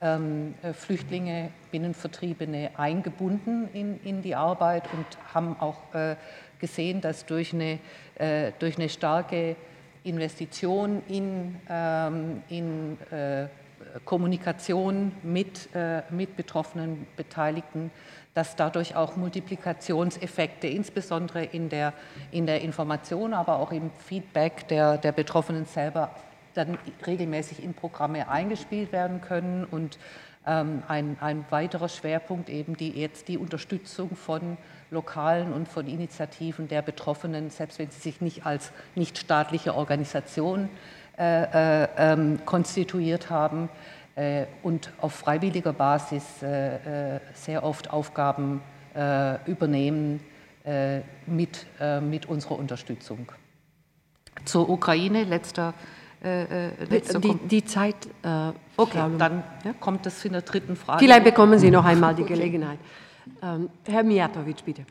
S5: ähm, äh, Flüchtlinge, Binnenvertriebene eingebunden in, in die Arbeit und haben auch äh, gesehen, dass durch eine, äh, durch eine starke Investition in, ähm, in Kommunikation mit, mit betroffenen Beteiligten dass dadurch auch Multiplikationseffekte, insbesondere in der, in der Information, aber auch im Feedback der, der Betroffenen selber, dann regelmäßig in Programme eingespielt werden können. Und ähm, ein, ein weiterer Schwerpunkt eben die, jetzt die Unterstützung von lokalen und von Initiativen der Betroffenen, selbst wenn sie sich nicht als nichtstaatliche Organisation äh, äh, ähm, konstituiert haben, und auf freiwilliger Basis äh, äh, sehr oft Aufgaben übernehmen mit, mit unserer Unterstützung. Zur Ukraine, letzter
S1: letzter die, die, Zeit.
S5: Äh, okay, dann ja? kommt das in der dritten Frage.
S1: Vielleicht bekommen Sie noch einmal die Gelegenheit. Ähm, Herr Mijatovic, bitte.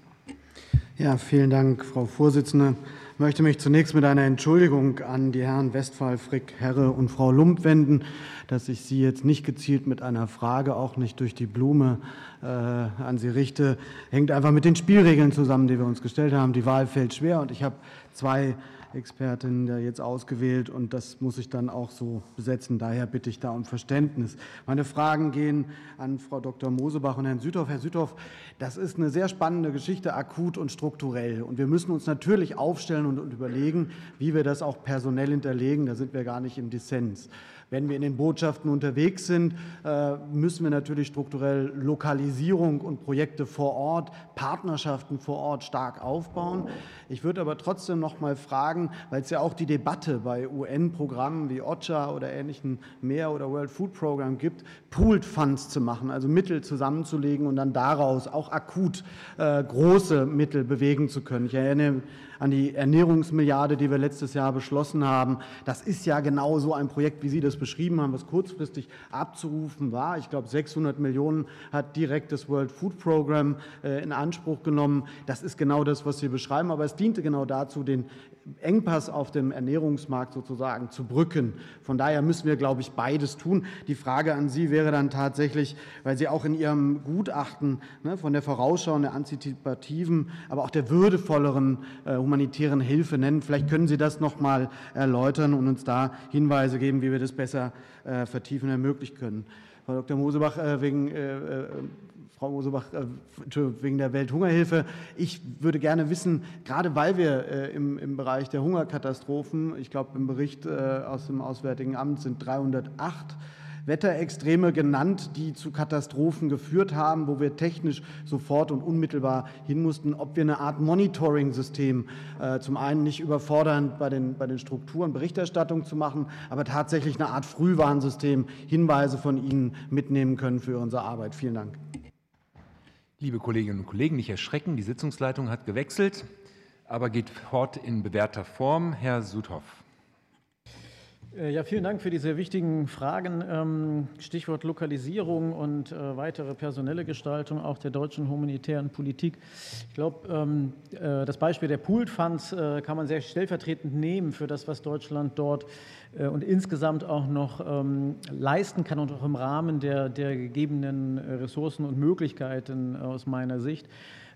S12: Ja, vielen Dank, Frau Vorsitzende. Ich möchte mich zunächst mit einer Entschuldigung an die Herren Westphal, Frick, Herre und Frau Lump wenden, dass ich Sie jetzt nicht gezielt mit einer Frage, auch nicht durch die Blume äh, an Sie richte. Hängt einfach mit den Spielregeln zusammen, die wir uns gestellt haben. Die Wahl fällt schwer und ich habe zwei Expertin da jetzt ausgewählt und das muss ich dann auch so besetzen. Daher bitte ich da um Verständnis. Meine Fragen gehen an Frau Dr. Mosebach und Herrn Südhoff. Herr Südhoff, das ist eine sehr spannende Geschichte, akut und strukturell. Und wir müssen uns natürlich aufstellen und überlegen, wie wir das auch personell hinterlegen. Da sind wir gar nicht im Dissens. Wenn wir in den Botschaften unterwegs sind, äh, müssen wir natürlich strukturell Lokalisierung und Projekte vor Ort, Partnerschaften vor Ort stark aufbauen. Ich würde aber trotzdem noch mal fragen, weil es ja auch die Debatte bei UN-Programmen wie OCHA oder ähnlichen mehr oder World Food Program gibt, Pooled Funds zu machen, also Mittel zusammenzulegen und dann daraus auch akut äh, große Mittel bewegen zu können. Ich erinnere an die Ernährungsmilliarde, die wir letztes Jahr beschlossen haben. Das ist ja genau so ein Projekt, wie Sie das beschrieben haben, was kurzfristig abzurufen war. Ich glaube, 600 Millionen hat direkt das World Food Program äh, in Anspruch genommen. Das ist genau das, was Sie beschreiben. Aber es diente genau dazu, den Engpass auf dem Ernährungsmarkt sozusagen zu brücken. Von daher müssen wir, glaube ich, beides tun. Die Frage an Sie wäre dann tatsächlich, weil Sie auch in Ihrem Gutachten ne, von der Vorausschau und der antizipativen, aber auch der würdevolleren äh, humanitären Hilfe nennen, vielleicht können Sie das noch mal erläutern und uns da Hinweise geben, wie wir das besser äh, vertiefen ermöglichen können. Frau Dr. Mosebach, äh, wegen äh, äh Frau Mosebach, äh, wegen der Welthungerhilfe. Ich würde gerne wissen, gerade weil wir äh, im, im Bereich der Hungerkatastrophen, ich glaube im Bericht aus dem Auswärtigen Amt sind 308 Wetterextreme genannt, die zu Katastrophen geführt haben, wo wir technisch sofort und unmittelbar hin mussten, ob wir eine Art Monitoring-System äh, zum einen nicht überfordernd bei den, bei den Strukturen Berichterstattung zu machen, aber tatsächlich eine Art Frühwarnsystem, Hinweise von Ihnen mitnehmen können für unsere Arbeit. Vielen Dank.
S11: Liebe Kolleginnen und Kollegen, nicht erschrecken, die Sitzungsleitung hat gewechselt, aber geht fort in bewährter Form. Herr Sudhoff.
S8: Äh, ja, vielen Dank für diese wichtigen Fragen. Ähm, Stichwort Lokalisierung und äh, weitere personelle Gestaltung auch der deutschen humanitären Politik. Ich glaube, ähm, äh, das Beispiel der Pooled Funds kann man sehr stellvertretend nehmen für das, was Deutschland dort und insgesamt auch noch ähm, leisten kann und auch im Rahmen der, der gegebenen Ressourcen und Möglichkeiten aus meiner Sicht.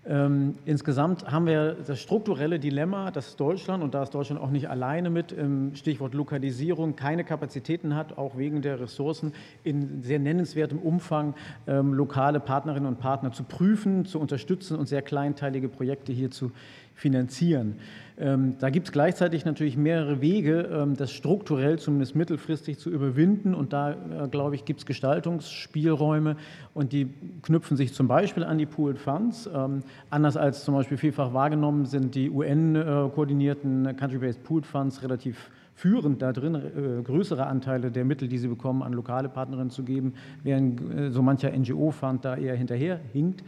S8: Ähm, insgesamt haben wir das strukturelle Dilemma, dass Deutschland, und da ist Deutschland auch nicht alleine mit, im Stichwort Lokalisierung, keine Kapazitäten hat, auch wegen der Ressourcen, in sehr nennenswertem Umfang ähm, lokale Partnerinnen und Partner zu prüfen, zu unterstützen und sehr kleinteilige Projekte hier zu finanzieren. Ähm, da gibt es gleichzeitig natürlich mehrere Wege, ähm, das strukturell zumindest mittelfristig zu überwinden. Und da, äh, glaube ich, gibt es Gestaltungsspielräume und die knüpfen sich zum Beispiel an die Pooled Funds. Ähm, anders als zum Beispiel vielfach wahrgenommen sind die UN-koordinierten Country-Based Pooled Funds relativ führend da drin, äh, größere Anteile der Mittel, die sie bekommen, an lokale Partnerinnen zu geben, während äh, so mancher NGO-Fund da eher hinterher hinkt.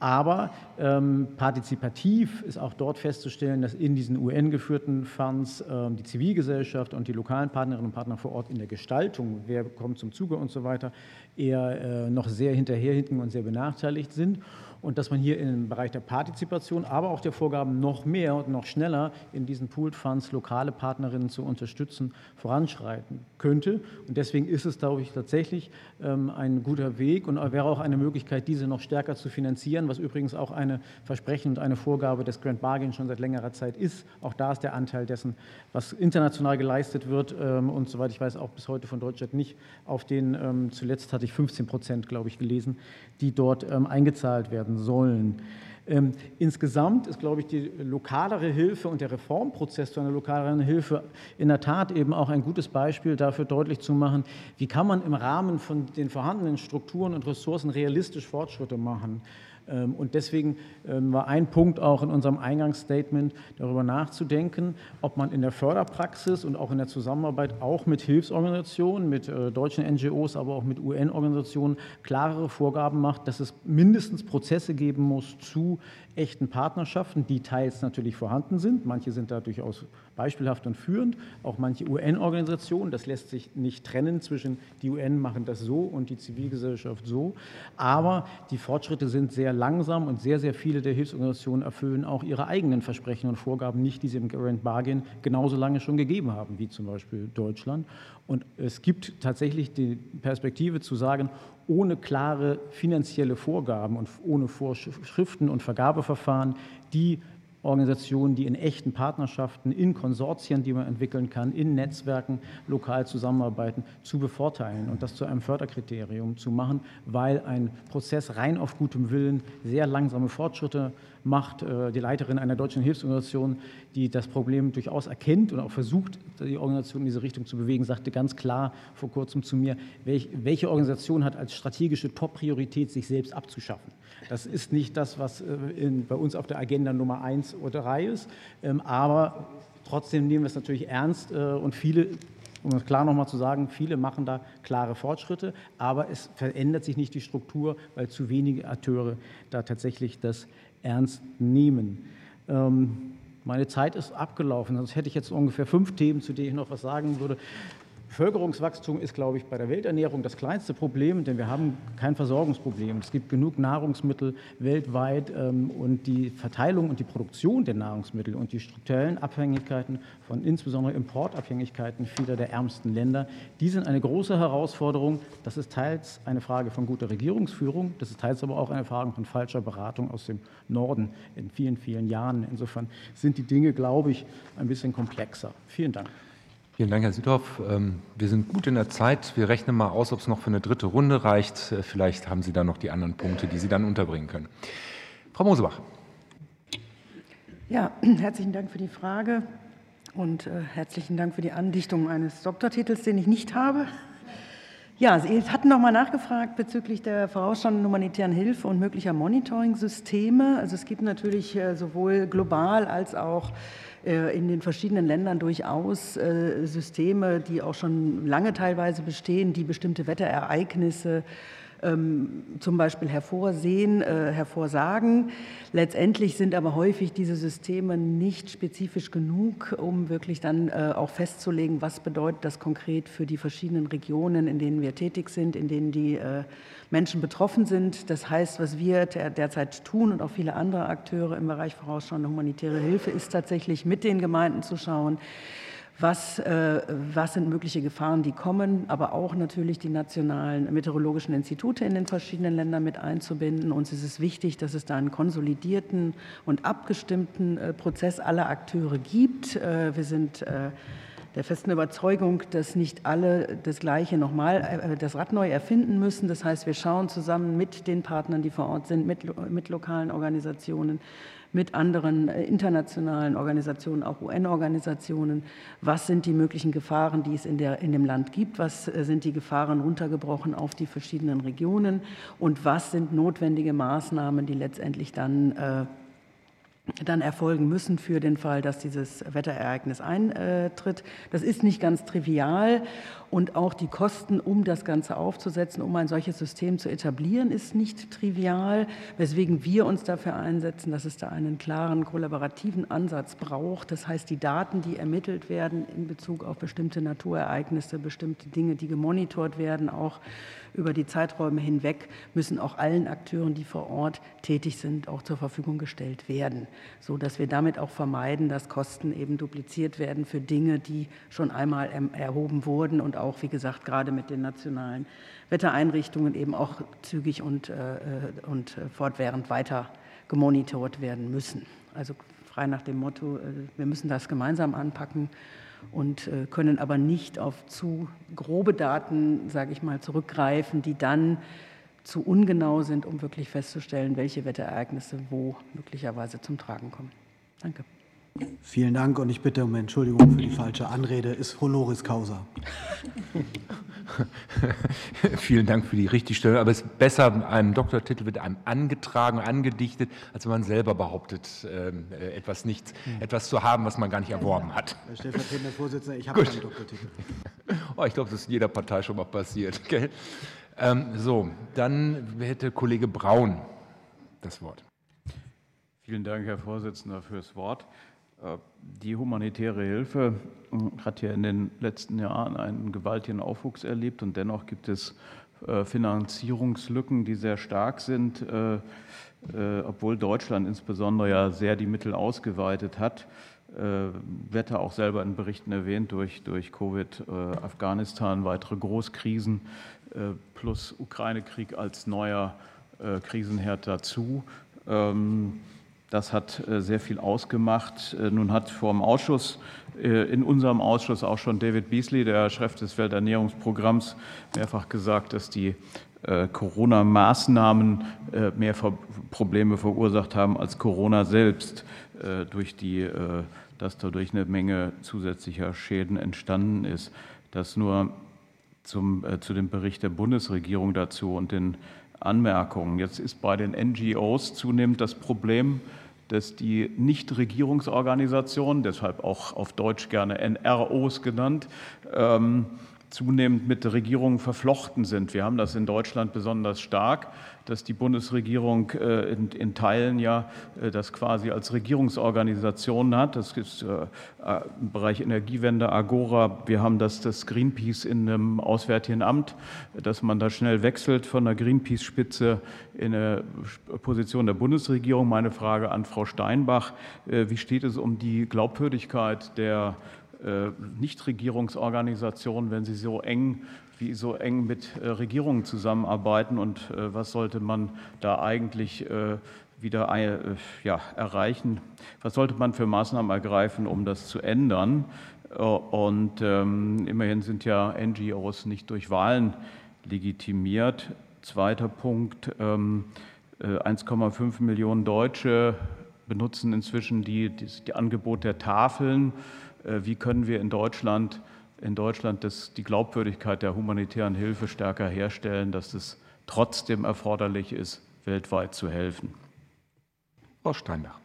S8: Aber ähm, partizipativ ist auch dort festzustellen, dass in diesen UN-geführten Funds ähm, die Zivilgesellschaft und die lokalen Partnerinnen und Partner vor Ort in der Gestaltung, wer kommt zum Zuge und so weiter, eher äh, noch sehr hinterherhinken und sehr benachteiligt sind und dass man hier im Bereich der Partizipation, aber auch der Vorgaben noch mehr und noch schneller in diesen Pooled Funds lokale Partnerinnen zu unterstützen, voranschreiten könnte. Und deswegen ist es, glaube ich, tatsächlich ähm, ein guter Weg und wäre auch eine Möglichkeit, diese noch stärker zu finanzieren, was übrigens auch eine Versprechen und eine Vorgabe des Grand Bargain schon seit längerer Zeit ist. Auch da ist der Anteil dessen, was international geleistet wird ähm, und soweit ich weiß auch bis heute von Deutschland nicht auf den, ähm, zuletzt hatte ich 15 Prozent, glaube ich, gelesen, die dort eingezahlt werden werden sollen. Ähm, insgesamt ist, glaube ich, die lokalere Hilfe und der Reformprozess zu einer lokaleren Hilfe in der Tat eben auch ein gutes Beispiel dafür deutlich zu machen, wie kann man im Rahmen von den vorhandenen Strukturen und Ressourcen realistisch Fortschritte machen. Ähm, und deswegen ähm, war ein Punkt auch in unserem Eingangsstatement darüber nachzudenken, ob man in der Förderpraxis und auch in der Zusammenarbeit auch mit Hilfsorganisationen, mit äh, deutschen NGOs, aber auch mit UN-Organisationen klarere Vorgaben macht, dass es mindestens Prozesse geben muss zu echten Partnerschaften, die teils natürlich vorhanden sind. Manche sind da durchaus beispielhaft und führend, auch manche UN-Organisationen. Das lässt sich nicht trennen zwischen die UN machen das so und die Zivilgesellschaft so. Aber die Fortschritte sind sehr langsam und sehr, sehr viele der Hilfsorganisationen erfüllen auch ihre eigenen Versprechen und Vorgaben nicht, die sie im Grand Bargain genauso lange schon gegeben haben, wie zum Beispiel Deutschland. Und es gibt tatsächlich die Perspektive zu sagen, ohne klare finanzielle Vorgaben und ohne Vorschriften und Vergabeverfahren, die Organisationen, die in echten Partnerschaften, in Konsortien, die man entwickeln kann, in Netzwerken lokal zusammenarbeiten, zu bevorteilen und das zu einem Förderkriterium zu machen, weil ein Prozess rein auf gutem Willen sehr langsame Fortschritte macht. Äh, die Leiterin einer deutschen Hilfsorganisation, die das Problem durchaus erkennt und auch versucht, die Organisation in diese Richtung zu bewegen, sagte ganz klar vor kurzem zu mir, welche Organisation hat als strategische Top-Priorität, sich selbst abzuschaffen. Das ist nicht das, was äh, in, bei uns auf der Agenda Nummer eins oder drei ist, ähm, aber trotzdem nehmen wir es natürlich ernst äh, und viele um es klar nochmal zu sagen, viele machen da klare Fortschritte, aber es verändert sich nicht die Struktur, weil zu wenige Akteure da tatsächlich das ernst nehmen. Ähm, meine Zeit ist abgelaufen, sonst hätte ich jetzt ungefähr fünf Themen, zu denen ich noch was sagen würde. Bevölkerungswachstum ist, glaube ich, bei der Welternährung das kleinste Problem, denn wir haben kein Versorgungsproblem. Es gibt genug Nahrungsmittel weltweit ähm, und die Verteilung und die Produktion der Nahrungsmittel und die strukturellen Abhängigkeiten von insbesondere Importabhängigkeiten vieler der ärmsten Länder, die sind eine große Herausforderung. Das ist teils eine Frage von guter Regierungsführung, das ist teils aber auch eine Frage von falscher Beratung aus dem Norden in vielen, vielen Jahren. Insofern sind die Dinge, glaube ich, ein bisschen komplexer. Vielen Dank.
S11: Vielen Dank, Herr Südhoff. Ähm, wir sind gut in der Zeit. Wir rechnen mal aus, ob es noch für eine dritte Runde reicht. Äh, vielleicht haben Sie dann noch die anderen Punkte, die Sie dann unterbringen können. Frau Mosebach.
S6: Ja, herzlichen Dank für die Frage und äh, herzlichen Dank für die Andichtung eines Doktortitels, den ich nicht habe. Ja, Sie hatten noch mal nachgefragt bezüglich der vorausschauenden humanitären Hilfe und möglicher Monitoring-Systeme. Also es gibt natürlich äh, sowohl global als auch äh, in den verschiedenen Ländern durchaus äh, Systeme, die auch schon lange teilweise bestehen, die bestimmte Wetterereignisse ähm, zum Beispiel hervorsehen, äh, hervorsagen. Letztendlich sind aber häufig diese Systeme nicht spezifisch genug, um wirklich dann äh, auch festzulegen, was bedeutet das konkret für die verschiedenen Regionen, in denen wir tätig sind, in denen die äh, Menschen betroffen sind. Das heißt, was wir derzeit tun und auch viele andere Akteure im Bereich vorausschauende humanitäre Hilfe, ist tatsächlich mit den Gemeinden zu schauen, was, äh, was sind mögliche Gefahren, die kommen, aber auch natürlich die nationalen meteorologischen Institute in den verschiedenen Ländern mit einzubinden. Uns ist es wichtig, dass es da einen konsolidierten und abgestimmten äh, Prozess aller Akteure gibt. Äh, wir sind der festen Überzeugung, dass nicht alle das Gleiche nochmal, das Rad neu erfinden müssen. Das heißt, wir schauen zusammen mit den Partnern, die vor Ort sind, mit, mit lokalen Organisationen, mit anderen äh, internationalen Organisationen, auch UN-Organisationen. Was sind die möglichen Gefahren, die es in, der, in dem Land gibt? Was äh, sind die Gefahren runtergebrochen auf die verschiedenen Regionen? Und was sind notwendige Maßnahmen, die letztendlich dann äh, dann erfolgen müssen für den Fall, dass dieses Wetterereignis eintritt. Das ist nicht ganz trivial und auch die Kosten, um das Ganze aufzusetzen, um ein solches System zu etablieren, ist nicht trivial, weswegen wir uns dafür einsetzen, dass es da einen klaren kollaborativen Ansatz braucht. Das heißt, die Daten, die ermittelt werden in Bezug auf bestimmte Naturereignisse, bestimmte Dinge, die gemonitort werden, auch über die Zeiträume hinweg, müssen auch allen Akteuren, die vor Ort tätig sind, auch zur Verfügung gestellt werden, sodass wir damit auch vermeiden, dass Kosten eben dupliziert werden für Dinge, die schon einmal erhoben wurden und auch, wie gesagt, gerade mit den nationalen Wettereinrichtungen eben auch zügig und, äh, und fortwährend weiter gemonitort werden müssen. Also frei nach dem Motto, äh, wir müssen das gemeinsam anpacken und äh, können aber nicht auf zu grobe Daten, sage ich mal, zurückgreifen, die dann zu ungenau sind, um wirklich festzustellen, welche Wetterereignisse wo möglicherweise zum Tragen kommen. Danke.
S12: Vielen Dank und ich bitte um Entschuldigung für die falsche Anrede. Ist honoris causa.
S11: Vielen Dank für die Richtigstellung. Aber es ist besser, ein Doktortitel wird einem angetragen, angedichtet, als wenn man selber behauptet, ähm, äh, etwas, nicht, hm. etwas zu haben, was man gar nicht erworben hat.
S12: Herr stellvertretender Vorsitzender, ich habe keinen Doktortitel.
S11: Oh, ich glaube, das ist in jeder Partei schon mal passiert. Okay? Ähm, so, dann hätte Kollege Braun das Wort.
S13: Vielen Dank, Herr Vorsitzender, fürs Wort. Äh, die humanitäre Hilfe äh, hat ja in den letzten Jahren einen gewaltigen Aufwuchs erlebt und dennoch gibt es äh, Finanzierungslücken, die sehr stark sind, obwohl Deutschland insbesondere ja sehr die Mittel ausgeweitet hat. Wird auch selber in Berichten erwähnt durch, durch Covid, Afghanistan, weitere Großkrisen plus Ukraine-Krieg als neuer Krisenherd dazu. Das hat sehr viel ausgemacht. Nun hat vor dem Ausschuss, in unserem Ausschuss auch schon David Beasley, der Chef des Welternährungsprogramms, mehrfach gesagt, dass die Corona-Maßnahmen mehr Probleme verursacht haben als Corona selbst, durch die, dass dadurch eine Menge zusätzlicher Schäden entstanden ist. Das nur zum, zu dem Bericht der Bundesregierung dazu und den Anmerkungen. Jetzt ist bei den NGOs zunehmend das Problem, dass die Nichtregierungsorganisationen, deshalb auch auf Deutsch gerne NROs genannt, ähm, zunehmend mit Regierungen verflochten sind. Wir haben das in Deutschland besonders stark, dass die Bundesregierung äh, in, in Teilen ja äh, das quasi als Regierungsorganisation hat. Das ist äh, im Bereich Energiewende, Agora. Wir haben das, das Greenpeace in einem Auswärtigen Amt, dass man da schnell wechselt von der Greenpeace-Spitze in eine Position der Bundesregierung. Meine Frage an Frau Steinbach. Wie steht es um die Glaubwürdigkeit der Nichtregierungsorganisationen, wenn sie so eng wie so eng mit äh, Regierungen zusammenarbeiten und äh, was sollte man da eigentlich wieder ja, erreichen? Was sollte man für Maßnahmen ergreifen, um das zu ändern? Und ähm, immerhin sind ja NGOs nicht durch Wahlen legitimiert. Zweiter Punkt, ähm, 1,5 Millionen Deutsche benutzen inzwischen die, die, die Angebot der Tafeln. Äh, wie können wir in Deutschland, in Deutschland das, die Glaubwürdigkeit der humanitären Hilfe stärker herstellen, dass es trotzdem erforderlich ist, weltweit zu helfen.
S10: Frau Steinbach.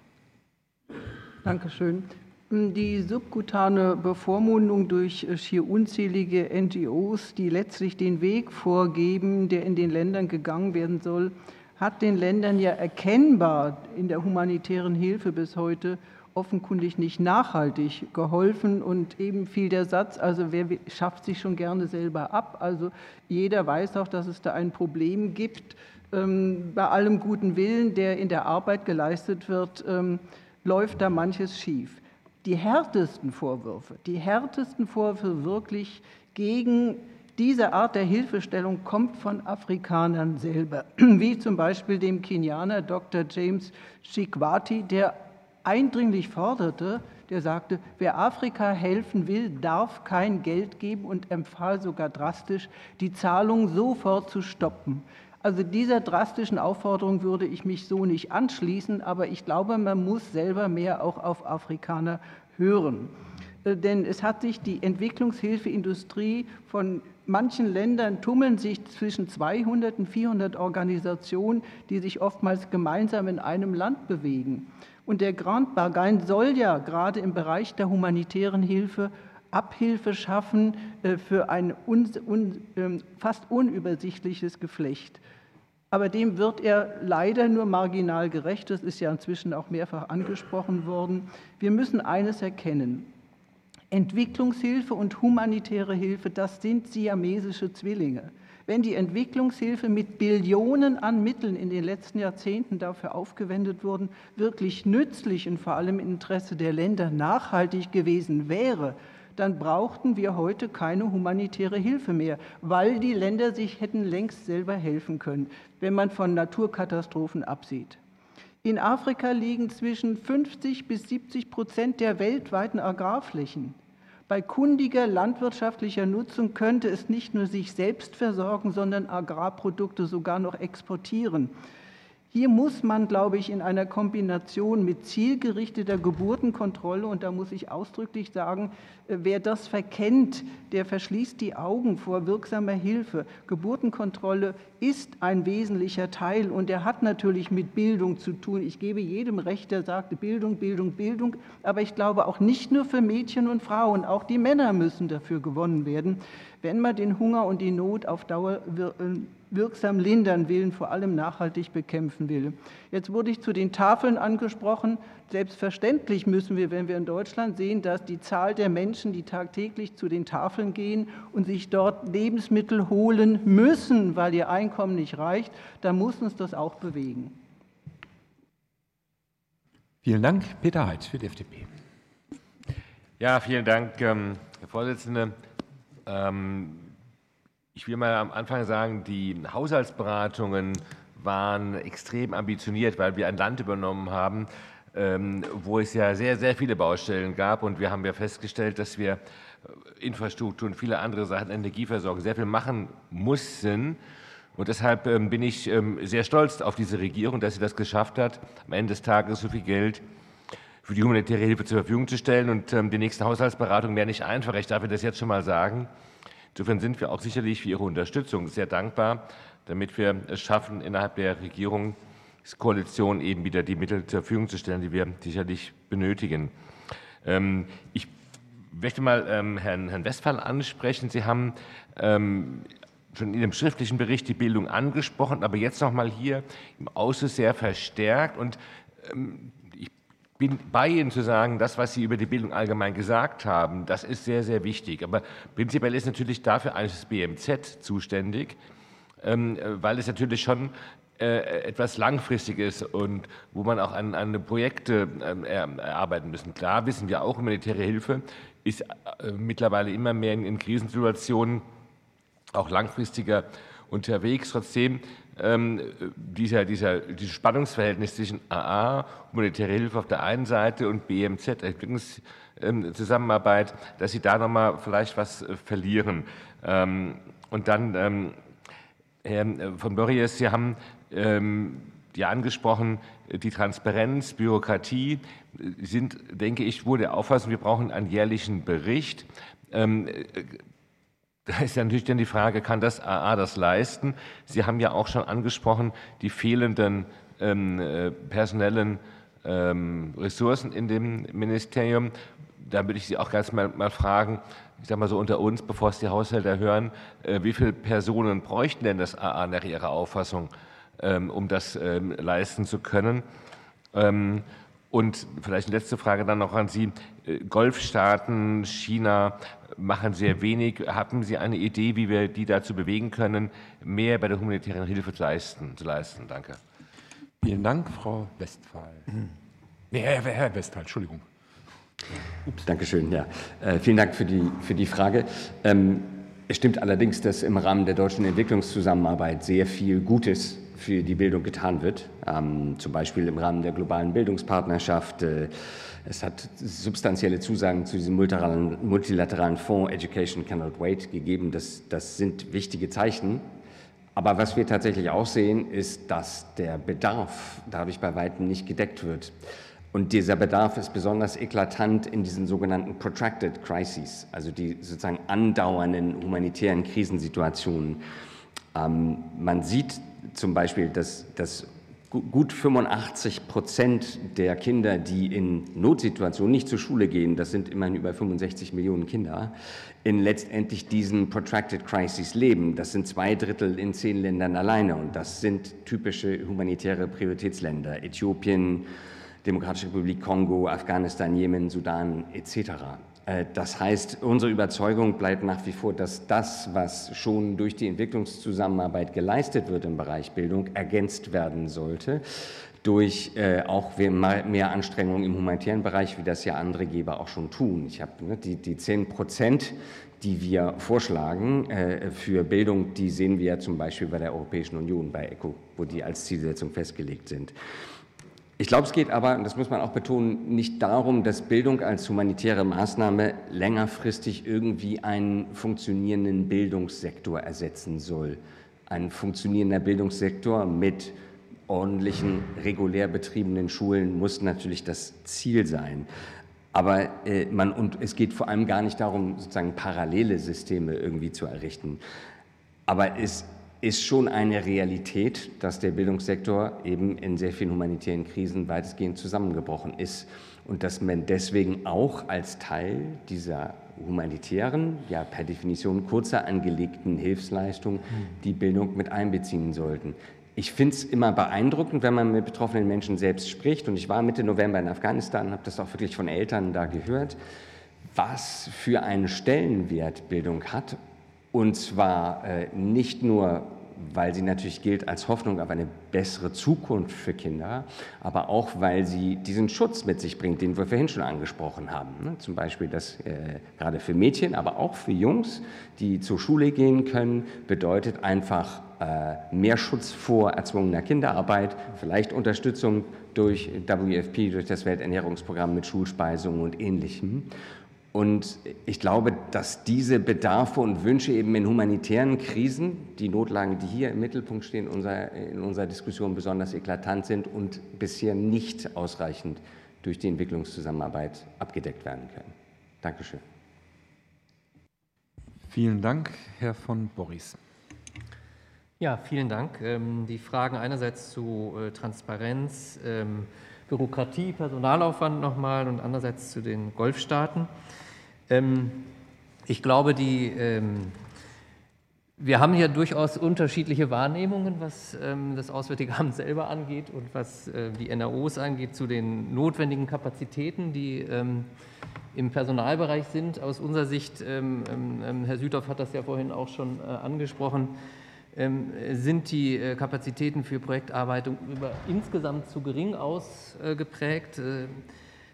S7: Dankeschön. Die subkutane Bevormundung durch schier unzählige NGOs, die letztlich den Weg vorgeben, der in den Ländern gegangen werden soll, hat den Ländern ja erkennbar in der humanitären Hilfe bis heute offenkundig nicht nachhaltig geholfen und eben fiel der Satz, also wer schafft sich schon gerne selber ab, also jeder weiß auch, dass es da ein Problem gibt. Ähm, bei allem guten Willen, der in der Arbeit geleistet wird, ähm, läuft da manches schief. Die härtesten Vorwürfe, die härtesten Vorwürfe wirklich gegen diese Art der Hilfestellung kommt von Afrikanern selber, wie zum Beispiel dem Kenianer Dr. James Chikwati, der eindringlich forderte, der sagte, wer Afrika helfen will, darf kein Geld geben und empfahl sogar drastisch, die Zahlung sofort zu stoppen. Also dieser drastischen Aufforderung würde ich mich so nicht anschließen, aber ich glaube, man muss selber mehr auch auf Afrikaner hören. Äh, denn es hat sich die Entwicklungshilfeindustrie von manchen Ländern tummeln sich zwischen 200 und 400 Organisationen, die sich oftmals gemeinsam in einem Land bewegen. Und der Grand Bargain soll ja gerade im Bereich der humanitären Hilfe Abhilfe schaffen äh, für ein ähm, fast unübersichtliches Geflecht. Aber dem wird er leider nur marginal gerecht. Das ist ja inzwischen auch mehrfach angesprochen worden. Wir müssen eines erkennen. Entwicklungshilfe und humanitäre Hilfe, das sind siamesische Zwillinge. Wenn die Entwicklungshilfe mit Billionen an Mitteln in den letzten Jahrzehnten dafür aufgewendet wurden, wirklich nützlich und vor allem im Interesse der Länder nachhaltig gewesen wäre, dann brauchten wir heute keine humanitäre Hilfe mehr, weil die Länder sich hätten längst selber helfen können, wenn man von Naturkatastrophen absieht. In Afrika liegen zwischen 50 bis 70 Prozent der weltweiten Agrarflächen. Bei kundiger landwirtschaftlicher Nutzung könnte es nicht nur sich selbst versorgen, sondern Agrarprodukte sogar noch exportieren. Hier muss man, glaube ich, in einer Kombination mit zielgerichteter Geburtenkontrolle, und da muss ich ausdrücklich sagen, äh, wer das verkennt, der verschließt die Augen vor wirksamer Hilfe. Geburtenkontrolle ist ein wesentlicher Teil und er hat natürlich mit Bildung zu tun. Ich gebe jedem Recht, der sagt Bildung, Bildung, Bildung, aber ich glaube auch nicht nur für Mädchen und Frauen, auch die Männer müssen dafür gewonnen werden, wenn man den Hunger und die Not auf Dauer äh, wirksam lindern will, vor allem nachhaltig bekämpfen will. Jetzt wurde ich zu den Tafeln angesprochen. Selbstverständlich müssen wir, wenn wir in Deutschland sehen, dass die Zahl der Menschen, die tagtäglich zu den Tafeln gehen und sich dort Lebensmittel holen müssen, weil ihr Einkommen nicht reicht, da muss uns das auch bewegen.
S10: Vielen Dank. Peter Heitz für die FDP.
S16: Ja, vielen Dank, ähm, Herr Vorsitzender. Ähm, ich will mal am Anfang sagen, die Haushaltsberatungen waren extrem ambitioniert, weil wir ein Land übernommen haben, ähm, wo es ja sehr, sehr viele Baustellen gab. Und wir haben ja festgestellt, dass wir äh, Infrastruktur und viele andere Sachen, Energieversorgung, sehr viel machen mussten. Und deshalb ähm, bin ich sehr stolz auf diese Regierung, dass sie das geschafft hat, am Ende des Tages so viel Geld für die humanitäre Hilfe zur Verfügung zu stellen. Und die nächste Haushaltsberatung wäre nicht einfach. Ich darf Ihnen das jetzt schon mal sagen. Insofern sind wir auch sicherlich für Ihre Unterstützung sehr dankbar, damit wir es schaffen, innerhalb der Regierungskoalition eben wieder die Mittel zur Verfügung zu stellen, die wir sicherlich benötigen. Ähm, ich möchte mal ähm, Herrn, Herrn Westphal ansprechen. Sie haben ähm, schon in Ihrem schriftlichen Bericht die Bildung angesprochen, aber jetzt noch mal hier im Ausschuss sehr verstärkt. Und ich bin bei Ihnen zu sagen, das, was Sie über die Bildung allgemein gesagt haben, das ist sehr, sehr wichtig. Aber prinzipiell ist natürlich dafür eigentlich das BMZ zuständig, ähm, weil es natürlich schon äh, etwas Langfristiges und wo man auch an, an Projekte ähm, erarbeiten müssen. Klar wissen wir auch, humanitäre Hilfe ist äh, mittlerweile immer mehr in, in Krisensituationen auch langfristiger unterwegs. Trotzdem ähm, dieser, dieser, dieses Spannungsverhältnis zwischen AA, humanitäre Hilfe auf der einen Seite und BMZ, Entwicklungszusammenarbeit, ähm, dass Sie da nochmal vielleicht was äh, verlieren. Ähm, und dann, ähm, Herr äh, von Borries, Sie haben ähm, ja angesprochen, die Transparenz, Bürokratie sind, denke ich, wohl der Auffassung, wir brauchen einen jährlichen Bericht. Da ist ja natürlich dann die Frage, kann das AA das leisten? Sie haben ja auch schon angesprochen, die fehlenden ähm, äh, personellen ähm, Ressourcen in dem Ministerium. Da würde ich Sie auch ganz mal, mal fragen, ich sage mal so unter uns, bevor es die Haushälter hören, äh, wie viele Personen bräuchten denn das AA nach Ihrer Auffassung, ähm, um das ähm, leisten zu können? Ähm, und vielleicht eine letzte Frage dann noch an Sie. Äh, Golfstaaten, China machen sehr wenig. Haben Sie eine Idee, wie wir die dazu bewegen können, mehr bei der humanitären Hilfe zu leisten? Zu leisten? Danke.
S11: Vielen Dank, Frau Westphal. Nee, Herr, Herr Westphal, Entschuldigung.
S9: Ups. Dankeschön, ja. Äh, vielen Dank für die, für die Frage. Ähm, es stimmt allerdings, dass im Rahmen der deutschen Entwicklungszusammenarbeit sehr viel Gutes für die Bildung getan wird, ähm, zum Beispiel im Rahmen der globalen Bildungspartnerschaft. Äh, es hat substanzielle Zusagen zu diesem multilateralen, Fonds Education Cannot Wait gegeben. Das, das sind wichtige Zeichen. Aber was wir tatsächlich auch sehen, ist, dass der Bedarf dadurch bei weitem nicht gedeckt wird. Und dieser Bedarf ist besonders eklatant in diesen sogenannten Protracted Crises, also die sozusagen andauernden humanitären Krisensituationen. Ähm, man sieht zum Beispiel, dass, dass gut 85 Prozent der Kinder, die in Notsituationen nicht zur Schule gehen, das sind immerhin über 65 Millionen Kinder, in letztendlich diesen Protracted Crises leben. Das sind zwei Drittel in zehn Ländern alleine und das sind typische humanitäre Prioritätsländer. Äthiopien, Demokratische Republik Kongo, Afghanistan, Jemen, Sudan etc. Äh, das heißt, unsere Überzeugung bleibt nach wie vor, dass das, was schon durch die Entwicklungszusammenarbeit geleistet wird im Bereich Bildung, ergänzt werden sollte durch äh, auch mehr Anstrengungen im humanitären Bereich, wie das ja andere Geber auch schon tun. Ich habe ne, die, die 10 Prozent, die wir vorschlagen äh, für Bildung, die sehen wir ja zum Beispiel bei der Europäischen Union, bei ECO, wo die als Zielsetzung festgelegt sind. Ich glaube, es geht aber, und das muss man auch betonen, nicht darum, dass Bildung als humanitäre Maßnahme längerfristig irgendwie einen funktionierenden Bildungssektor ersetzen soll. Ein funktionierender Bildungssektor mit ordentlichen, regulär betriebenen Schulen muss natürlich das Ziel sein. Aber äh, man, und es geht vor allem gar nicht darum, sozusagen parallele Systeme irgendwie zu errichten. Aber es ist schon eine Realität, dass der Bildungssektor eben in sehr vielen humanitären Krisen weitestgehend zusammengebrochen ist und dass man deswegen auch als Teil dieser humanitären, ja per Definition kurzer angelegten Hilfsleistung die Bildung mit einbeziehen sollten. Ich finde es immer beeindruckend, wenn man mit betroffenen Menschen selbst spricht. Und ich war Mitte November in Afghanistan, habe das auch wirklich von Eltern da gehört, was für einen Stellenwert Bildung hat. Und zwar äh, nicht nur weil sie natürlich gilt als Hoffnung auf eine bessere Zukunft für Kinder, aber auch weil sie diesen Schutz mit sich bringt, den wir vorhin schon angesprochen haben. Ne? Zum Beispiel, dass äh, gerade für Mädchen, aber auch für Jungs, die zur Schule gehen können, bedeutet einfach äh, mehr Schutz vor erzwungener Kinderarbeit, vielleicht Unterstützung durch WFP, durch das Welternährungsprogramm mit Schulspeisungen und Ähnlichem. Und ich glaube, dass diese Bedarfe und Wünsche eben in humanitären Krisen, die Notlagen, die hier im Mittelpunkt stehen, unser, in unserer Diskussion besonders eklatant sind und bisher nicht ausreichend durch die Entwicklungszusammenarbeit abgedeckt werden können. Dankeschön.
S11: Vielen Dank, Herr von Boris.
S2: Ja, vielen Dank. Ähm, die Fragen einerseits zu äh, Transparenz, ähm, Bürokratie, Personalaufwand nochmal und andererseits zu den Golfstaaten. Ähm, ich glaube, die, ähm, wir haben hier durchaus unterschiedliche Wahrnehmungen, was ähm, das Auswärtige Amt selber angeht und was äh, die NROs angeht, zu den notwendigen Kapazitäten, die im Personalbereich sind. Aus unserer Sicht, Herr Südhoff hat das ja vorhin auch schon äh, angesprochen, sind die äh, Kapazitäten für Projektarbeit über insgesamt zu gering ausgeprägt.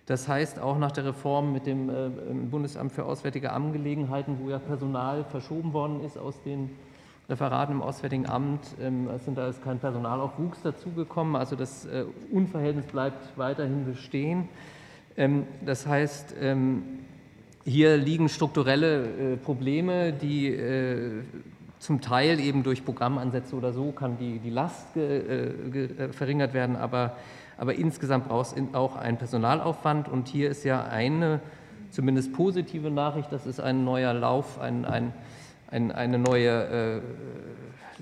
S2: Das heißt, auch nach der Reform mit dem äh, Bundesamt für Auswärtige Angelegenheiten, wo ja Personal verschoben worden ist aus den Referaten im Auswärtigen Amt, ähm, sind da ist kein Personalaufwuchs dazugekommen. Also das äh, Unverhältnis bleibt weiterhin bestehen. Ähm, das heißt, ähm, hier liegen strukturelle äh, Probleme, die zum Teil eben durch Programmansätze oder so kann die, die Last verringert werden, aber aber insgesamt braucht es auch einen Personalaufwand. Und hier ist ja eine zumindest positive Nachricht, das ist ein neuer Lauf, ein, ein, ein eine neue äh,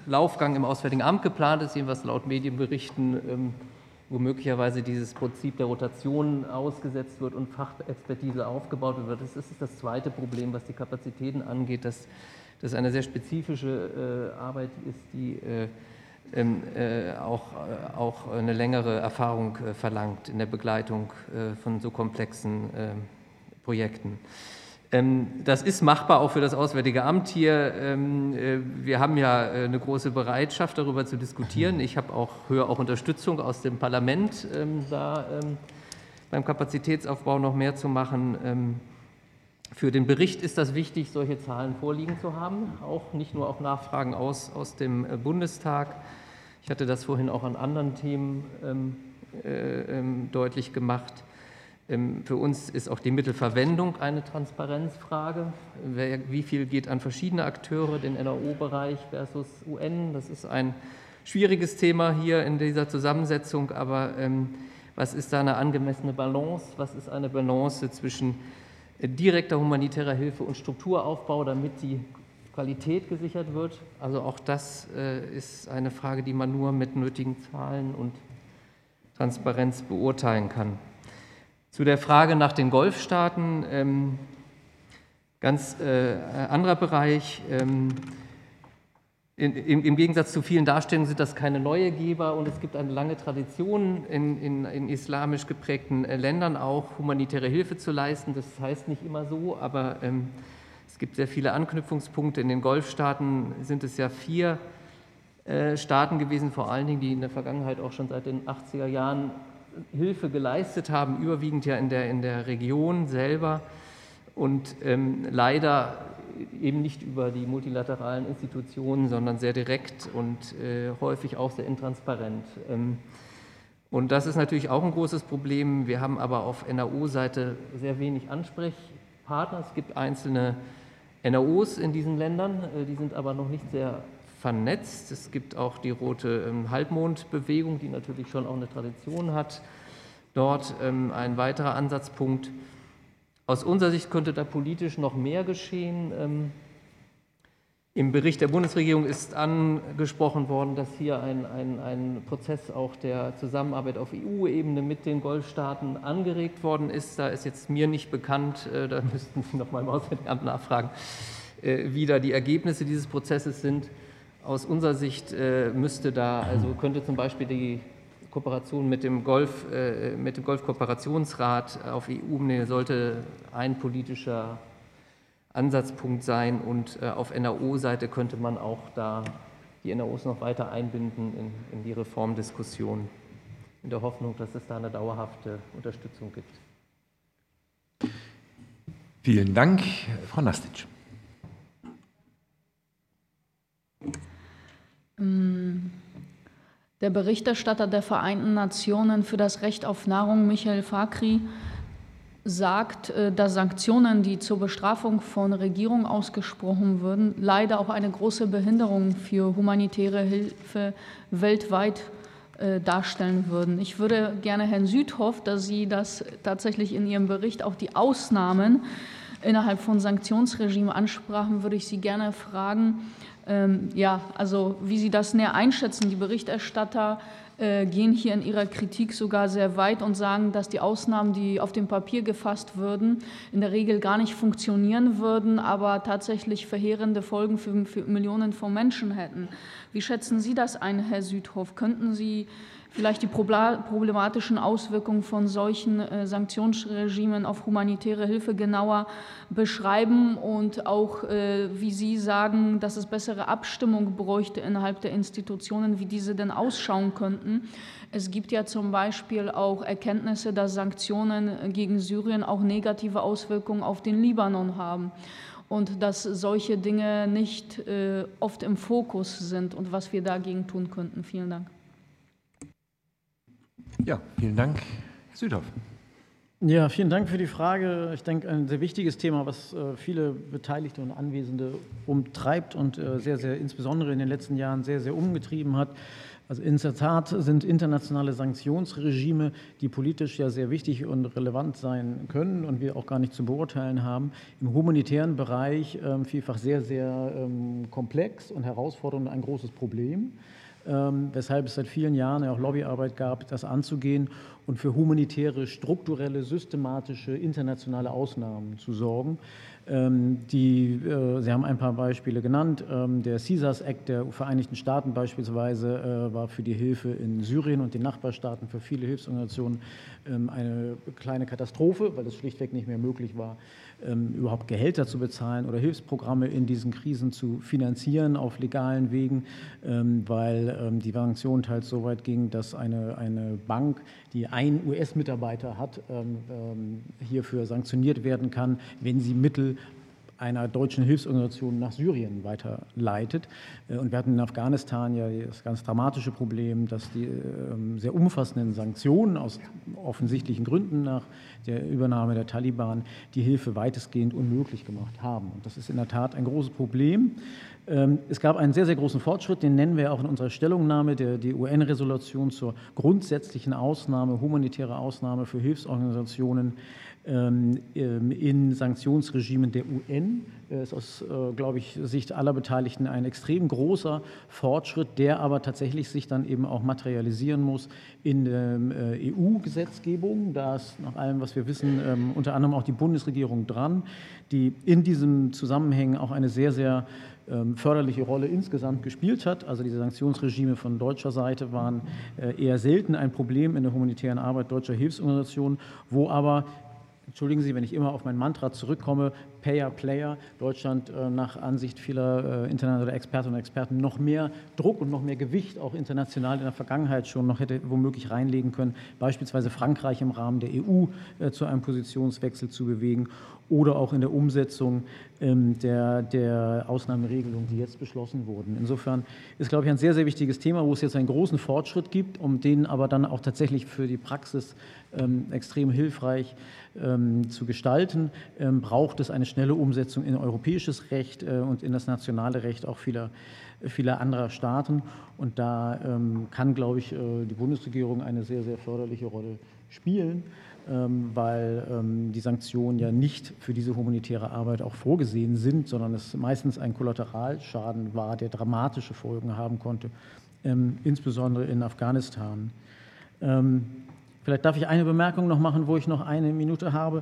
S2: Laufgang im Auswärtigen Amt geplant ist, jedenfalls laut Medienberichten, ähm, wo möglicherweise dieses Prinzip der Rotation ausgesetzt wird und Fachexpertise aufgebaut wird. Das ist das zweite Problem, was die Kapazitäten angeht, dass das eine sehr spezifische äh, Arbeit ist, die äh, auch, äh, auch eine längere Erfahrung äh, verlangt in der Begleitung von so komplexen ähm, Projekten. Ähm, das ist machbar auch für das Auswärtige Amt hier. Wir haben ja eine große Bereitschaft, darüber zu diskutieren. Ich habe auch, höre auch Unterstützung aus dem Parlament, da beim Kapazitätsaufbau noch mehr zu machen. Für den Bericht ist das wichtig, solche Zahlen vorliegen zu haben, auch nicht nur auf Nachfragen aus, aus dem äh, Bundestag. Ich hatte das vorhin auch an anderen Themen ähm, äh, ähm, deutlich gemacht. Ähm, für uns ist auch die Mittelverwendung eine Transparenzfrage. Wer, wie viel geht an verschiedene Akteure, den NRO-Bereich versus UN? Das ist ein schwieriges Thema hier in dieser Zusammensetzung, aber ähm, was ist da eine angemessene Balance? Was ist eine Balance zwischen direkter humanitärer Hilfe und Strukturaufbau, damit die Qualität gesichert wird. Also auch das äh, ist eine Frage, die man nur mit nötigen Zahlen und Transparenz beurteilen kann. Zu der Frage nach den Golfstaaten, ähm, ganz äh, anderer Bereich. Im, Im Gegensatz zu vielen Darstellungen sind das keine neue Geber und es gibt eine lange Tradition in, in, in, islamisch geprägten äh, Ländern auch humanitäre Hilfe zu leisten. Das heißt nicht immer so, aber ähm, es gibt sehr viele Anknüpfungspunkte. In den Golfstaaten sind es ja vier äh, Staaten gewesen, vor allen Dingen, die in der Vergangenheit auch schon seit den 80er Jahren Hilfe geleistet haben, überwiegend ja in der, in der Region selber und ähm, leider eben nicht über die multilateralen Institutionen, sondern sehr direkt und äh, häufig auch sehr intransparent. Ähm, und das ist natürlich auch ein großes Problem. Wir haben aber auf NAO-Seite sehr wenig Ansprechpartner. Es gibt einzelne NAOs in diesen Ländern, äh, die sind aber noch nicht sehr vernetzt. Es gibt auch die Rote ähm, Halbmondbewegung, die natürlich schon auch eine Tradition hat. Dort ähm, ein weiterer Ansatzpunkt. Aus unserer Sicht könnte da politisch noch mehr geschehen. Ähm, Im Bericht der Bundesregierung ist angesprochen worden, dass hier ein, ein, ein Prozess auch der Zusammenarbeit auf EU-Ebene mit den Golfstaaten angeregt worden ist. Da ist jetzt mir nicht bekannt, äh, da müssten Sie noch mal im Auswärtigen Amt nachfragen, äh, wie da die Ergebnisse dieses Prozesses sind. Aus unserer Sicht äh, müsste da, also könnte zum Beispiel die Kooperation mit dem Golf, äh, mit dem Golfkooperationsrat auf EU-Ebene sollte ein politischer Ansatzpunkt sein und äh, auf NAO-Seite könnte man auch da die NROs noch weiter einbinden in, in die Reformdiskussion, in der Hoffnung, dass es da eine dauerhafte Unterstützung gibt.
S11: Vielen Dank, Frau Nastic.
S14: Ähm, der Berichterstatter der Vereinten Nationen für das Recht auf Nahrung, Michael Fakri, sagt, äh, dass Sanktionen, die zur Bestrafung von Regierungen ausgesprochen würden, leider auch eine große Behinderung für humanitäre Hilfe weltweit äh, darstellen würden. Ich würde gerne Herrn Südhoff, dass Sie das tatsächlich in Ihrem Bericht auch die Ausnahmen innerhalb von Sanktionsregimen ansprachen, würde ich Sie gerne fragen, ähm, ja, also wie Sie das näher einschätzen. Die Berichterstatter äh, gehen hier in ihrer Kritik sogar sehr weit und sagen, dass die Ausnahmen, die auf dem Papier gefasst würden, in der Regel gar nicht funktionieren würden, aber tatsächlich verheerende Folgen für, für Millionen von Menschen hätten. Wie schätzen Sie das ein, Herr Südhoff? Könnten Sie vielleicht die problematischen Auswirkungen von solchen äh, Sanktionsregimen auf humanitäre Hilfe genauer beschreiben und auch, äh, wie Sie sagen, dass es bessere Abstimmung bräuchte innerhalb der Institutionen, wie diese denn ausschauen könnten. Es gibt ja zum Beispiel auch Erkenntnisse, dass Sanktionen gegen Syrien auch negative Auswirkungen auf den Libanon haben und dass solche Dinge nicht äh, oft im Fokus sind und was wir dagegen tun könnten. Vielen Dank.
S11: Ja, vielen Dank. Herr Südhoff.
S8: Ja, vielen Dank für die Frage. Ich denke, ein sehr wichtiges Thema, was äh, viele Beteiligte und Anwesende umtreibt und äh, sehr, sehr insbesondere in den letzten Jahren sehr, sehr umgetrieben hat. Also in der Tat sind internationale Sanktionsregime, die politisch ja sehr wichtig und relevant sein können und wir auch gar nicht zu beurteilen haben, im humanitären Bereich ähm, vielfach sehr, sehr ähm, komplex und herausfordernd ein großes Problem. Ähm, weshalb es seit vielen Jahren ja auch Lobbyarbeit gab, das anzugehen und für humanitäre, strukturelle, systematische, internationale Ausnahmen zu sorgen. Ähm, die, äh, Sie haben ein paar Beispiele genannt. Ähm, der CISAS Act der Vereinigten Staaten beispielsweise äh, war für die Hilfe in Syrien und den Nachbarstaaten für viele Hilfsorganisationen eine kleine Katastrophe, weil das schlichtweg nicht mehr möglich war, überhaupt Gehälter zu bezahlen oder Hilfsprogramme in diesen Krisen zu finanzieren auf legalen Wegen, ähm, weil ähm, die Sanktion teils so weit ging, dass eine, eine Bank, die einen US-Mitarbeiter hat, hierfür sanktioniert werden kann, wenn sie Mittel einer deutschen Hilfsorganisation nach Syrien weiterleitet. Äh, und wir hatten in Afghanistan ja das ganz dramatische Problem, dass die ähm, sehr umfassenden Sanktionen aus offensichtlichen Gründen nach der Übernahme der Taliban die Hilfe weitestgehend unmöglich gemacht haben. Und das ist in der Tat ein großes Problem. Ähm, es gab einen sehr, sehr großen Fortschritt, den nennen wir auch in unserer Stellungnahme, der, die UN-Resolution zur grundsätzlichen Ausnahme, humanitäre Ausnahme für Hilfsorganisationen in Sanktionsregimen der UN. Ist aus, äh, glaube ich, Sicht aller Beteiligten ein extrem großer Fortschritt, der aber tatsächlich sich dann eben auch materialisieren muss in der äh, EU-Gesetzgebung. Da ist nach allem, was wir wissen, ähm, unter anderem auch die Bundesregierung dran, die in diesem Zusammenhang auch eine sehr, sehr förderliche Rolle insgesamt gespielt hat. Also diese Sanktionsregime von deutscher Seite waren äh, eher selten ein Problem in der humanitären Arbeit deutscher Hilfsorganisationen, wo aber entschuldigen Sie, wenn ich immer auf mein Mantra zurückkomme, Payer, Player, Deutschland äh, nach Ansicht vieler äh, internationaler Expertinnen und Experten noch mehr Druck und noch mehr Gewicht auch international in der Vergangenheit schon noch hätte womöglich reinlegen können, beispielsweise Frankreich im Rahmen der EU äh, zu einem Positionswechsel zu bewegen oder auch in der Umsetzung ähm, der, der Ausnahmeregelungen, die jetzt beschlossen wurden. Insofern ist, glaube ich, ein sehr, sehr wichtiges Thema, wo es jetzt einen großen Fortschritt gibt, um den aber dann auch tatsächlich für die Praxis ähm, extrem hilfreich ähm, zu gestalten, braucht es eine schnelle Umsetzung in europäisches Recht äh, und in das nationale Recht auch vieler, vieler anderer Staaten. Und da kann, glaube ich, äh, die Bundesregierung eine sehr, sehr förderliche Rolle spielen, weil ähm, die Sanktionen ja nicht für diese humanitäre Arbeit auch vorgesehen sind, sondern es meistens ein Kollateralschaden war, der dramatische Folgen haben konnte, ähm, insbesondere in Afghanistan. Vielleicht darf ich eine Bemerkung noch machen, wo ich noch eine Minute habe.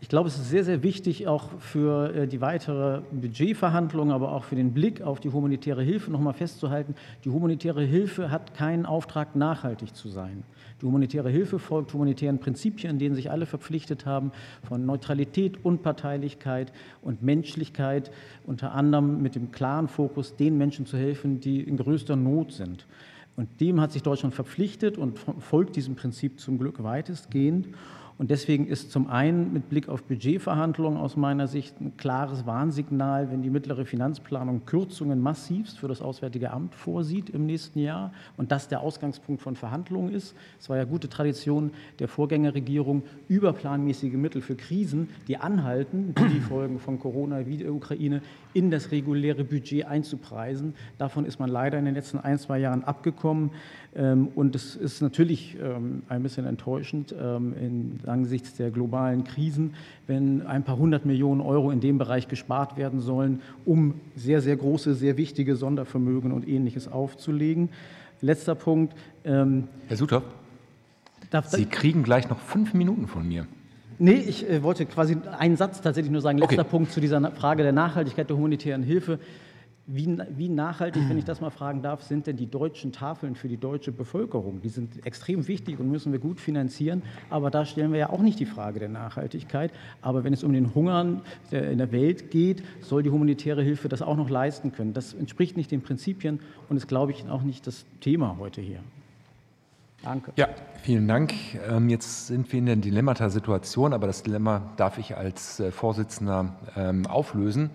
S8: Ich glaube, es ist sehr, sehr wichtig, auch für äh, die weitere Budgetverhandlung, aber auch für den Blick auf die humanitäre Hilfe noch mal festzuhalten, die humanitäre Hilfe hat keinen Auftrag, nachhaltig zu sein. Die humanitäre Hilfe folgt humanitären Prinzipien, denen sich alle verpflichtet haben, von Neutralität, Unparteilichkeit und Menschlichkeit, unter anderem mit dem klaren Fokus, den Menschen zu helfen, die in größter Not sind. Und dem hat sich Deutschland verpflichtet und folgt diesem Prinzip zum Glück weitestgehend. Und deswegen ist zum einen mit Blick auf Budgetverhandlungen aus meiner Sicht ein klares Warnsignal, wenn die mittlere Finanzplanung Kürzungen massivst für das Auswärtige Amt vorsieht im nächsten Jahr und das der Ausgangspunkt von Verhandlungen ist. Es war ja gute Tradition der Vorgängerregierung, überplanmäßige Mittel für Krisen, die anhalten, die Folgen von Corona wie der Ukraine, in das reguläre Budget einzupreisen. Davon ist man leider in den letzten ein, zwei Jahren abgekommen. Ähm, und es ist natürlich ähm, ein bisschen enttäuschend ähm, angesichts der globalen Krisen, wenn ein paar hundert Millionen Euro in dem Bereich gespart werden sollen, um sehr, sehr große, sehr wichtige Sondervermögen und Ähnliches aufzulegen. Letzter Punkt.
S11: Herr Suthoff, Sie kriegen gleich noch fünf Minuten von mir.
S8: Nee, ich äh, wollte quasi einen Satz tatsächlich nur sagen. Letzter okay. Punkt zu dieser Frage der Nachhaltigkeit der humanitären Hilfe. Wie, wie, nachhaltig, wenn ich das mal fragen darf, sind denn die deutschen Tafeln für die deutsche Bevölkerung? Die sind extrem wichtig und müssen wir gut finanzieren, aber da stellen wir ja auch nicht die Frage der Nachhaltigkeit. Aber wenn es um den Hungern in der Welt geht, soll die humanitäre Hilfe das auch noch leisten können. Das entspricht nicht den Prinzipien und ist, glaube ich, auch nicht das Thema heute hier.
S11: Danke. Ja, vielen Dank. Ähm, jetzt sind wir in der Dilemmata-Situation, aber das Dilemma darf ich als äh, Vorsitzender ähm, auflösen.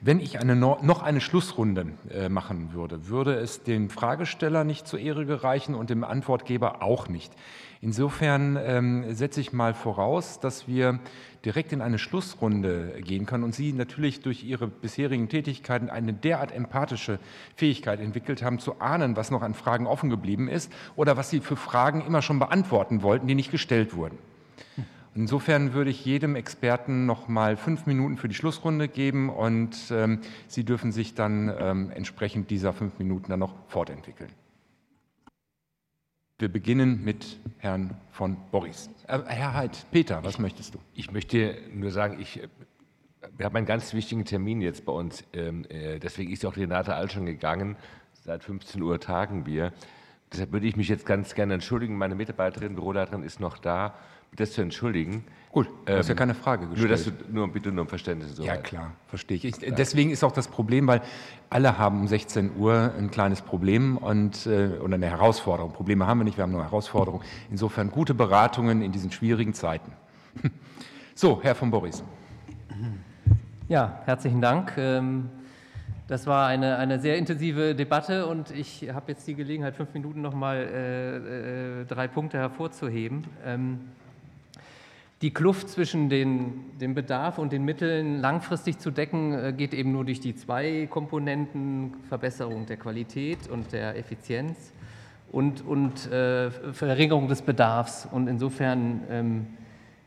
S11: Wenn ich eine, noch eine Schlussrunde äh, machen würde, würde es dem Fragesteller nicht zur Ehre gereichen und dem Antwortgeber auch nicht. Insofern ähm, setze ich mal voraus, dass wir direkt in eine Schlussrunde gehen können und Sie natürlich durch Ihre bisherigen Tätigkeiten eine derart empathische Fähigkeit entwickelt haben, zu ahnen, was noch an Fragen offen geblieben ist oder was Sie für Fragen immer schon beantworten wollten, die nicht gestellt wurden. Insofern würde ich jedem Experten noch mal fünf Minuten für die Schlussrunde geben und ähm, Sie dürfen sich dann ähm, entsprechend dieser fünf Minuten dann noch fortentwickeln. Wir beginnen mit Herrn von Boris. Äh, Herr Heid, Peter, was möchtest du?
S16: Ich möchte nur sagen, ich, wir haben einen ganz wichtigen Termin jetzt bei uns. Ähm, äh, deswegen ist auch Renate All schon gegangen. Seit 15 Uhr tagen wir. Deshalb würde ich mich jetzt ganz gerne entschuldigen. Meine Mitarbeiterin, Büroleiterin ist noch da das zu entschuldigen.
S11: Gut, du hast ja ähm, keine Frage
S16: gestellt. Nur, dass du, nur bitte nur um Verständnis.
S11: So ja, weit. klar, verstehe ich. ich deswegen ist auch das Problem, weil alle haben um 16 Uhr ein kleines Problem und, äh, oder eine Herausforderung. Probleme haben wir nicht, wir haben nur Herausforderungen. Insofern gute Beratungen in diesen schwierigen Zeiten. So, Herr von Boris.
S2: Ja, herzlichen Dank. Ähm, das war eine, eine sehr intensive Debatte und ich habe jetzt die Gelegenheit, fünf Minuten noch mal äh, äh, drei Punkte hervorzuheben. Ähm, die Kluft zwischen den, dem Bedarf und den Mitteln langfristig zu decken, äh, geht eben nur durch die zwei Komponenten Verbesserung der Qualität und der Effizienz und, und äh, Verringerung des Bedarfs. Und insofern ähm,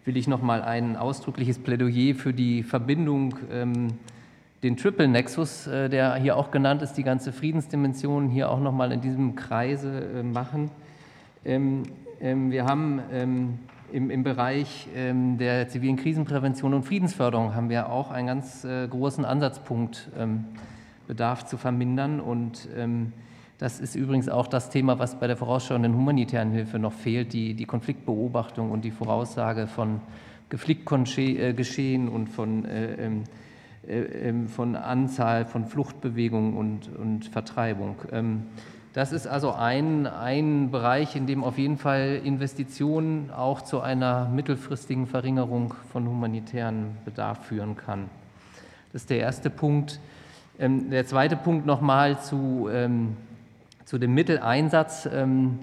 S2: will ich noch mal ein ausdrückliches Plädoyer für die Verbindung, ähm, den Triple Nexus, äh, der hier auch genannt ist, die ganze Friedensdimension hier auch noch mal in diesem Kreise äh, machen. Ähm, ähm wir haben ähm, im, Bereich der zivilen Krisenprävention und Friedensförderung haben wir auch einen ganz äh, großen Ansatzpunkt, Bedarf zu vermindern. Und das ist übrigens auch das Thema, was bei der vorausschauenden humanitären Hilfe noch fehlt, die, die Konfliktbeobachtung und die Voraussage von Konfliktgeschehen und von, von Anzahl von Fluchtbewegungen und, und Vertreibung. Ähm, das ist also ein, ein Bereich, in dem auf jeden Fall Investitionen auch zu einer mittelfristigen Verringerung von humanitären Bedarf führen kann. Das ist der erste Punkt. Ähm, der zweite Punkt nochmal zu, ähm, zu dem Mitteleinsatz. Ähm,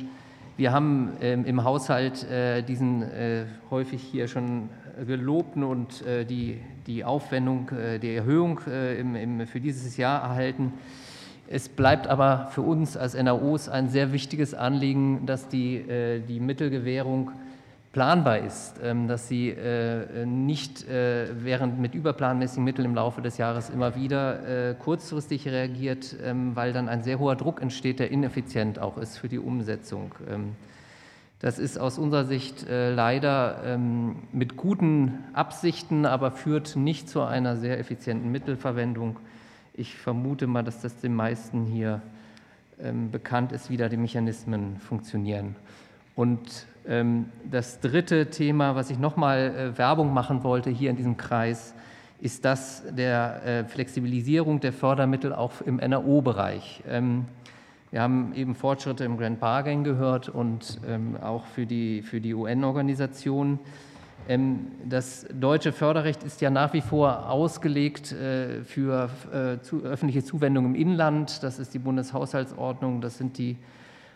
S2: wir haben im Haushalt äh, diesen äh, häufig hier schon gelobten und äh, die, die Aufwendung, die Erhöhung für dieses Jahr erhalten. Es bleibt aber für uns als NAOs ein sehr wichtiges Anliegen, dass die, äh, die Mittelgewährung planbar ist, ähm, dass sie äh, nicht äh, während mit überplanmäßigen Mitteln im Laufe des Jahres immer wieder kurzfristig reagiert, ähm, weil dann ein sehr hoher Druck entsteht, der ineffizient auch ist für die Umsetzung. Das ist aus unserer Sicht äh, leider ähm, mit guten Absichten, aber führt nicht zu einer sehr effizienten Mittelverwendung. Ich vermute mal, dass das den meisten hier ähm, bekannt ist, wie da die Mechanismen funktionieren. Und ähm, das dritte Thema, was ich nochmal äh, Werbung machen wollte hier in diesem Kreis, ist das der äh, Flexibilisierung der Fördermittel auch im NRO-Bereich. Wir haben eben Fortschritte im Grand Bargain gehört und ähm, auch für die, für die UN-Organisation. Ähm, das deutsche Förderrecht ist ja nach wie vor ausgelegt äh, für äh, zu, öffentliche Zuwendung im Inland. Das ist die Bundeshaushaltsordnung, das sind die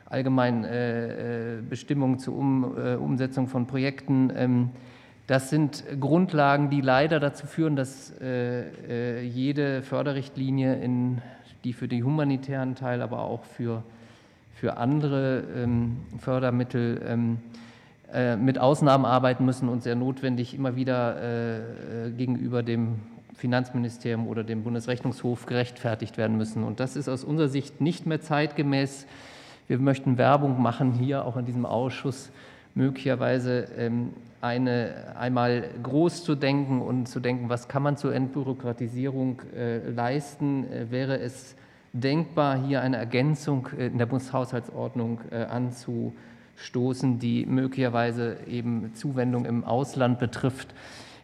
S2: allgemeinen äh, äh Bestimmungen zur um, äh, Umsetzung von Projekten. Ähm, das sind Grundlagen, die leider dazu führen, dass äh, jede Förderrichtlinie in die für den humanitären Teil, aber auch für, für andere ähm, Fördermittel ähm, äh, mit Ausnahmen arbeiten müssen und sehr notwendig immer wieder äh, äh, gegenüber dem Finanzministerium oder dem Bundesrechnungshof gerechtfertigt werden müssen. Und das ist aus unserer Sicht nicht mehr zeitgemäß. Wir möchten Werbung machen, hier auch in diesem Ausschuss möglicherweise ähm, eine, einmal groß zu denken und zu denken, was kann man zur Entbürokratisierung äh, leisten, äh, wäre es denkbar, hier eine Ergänzung äh, in der Bundeshaushaltsordnung äh, anzustoßen, die möglicherweise eben Zuwendung im Ausland betrifft,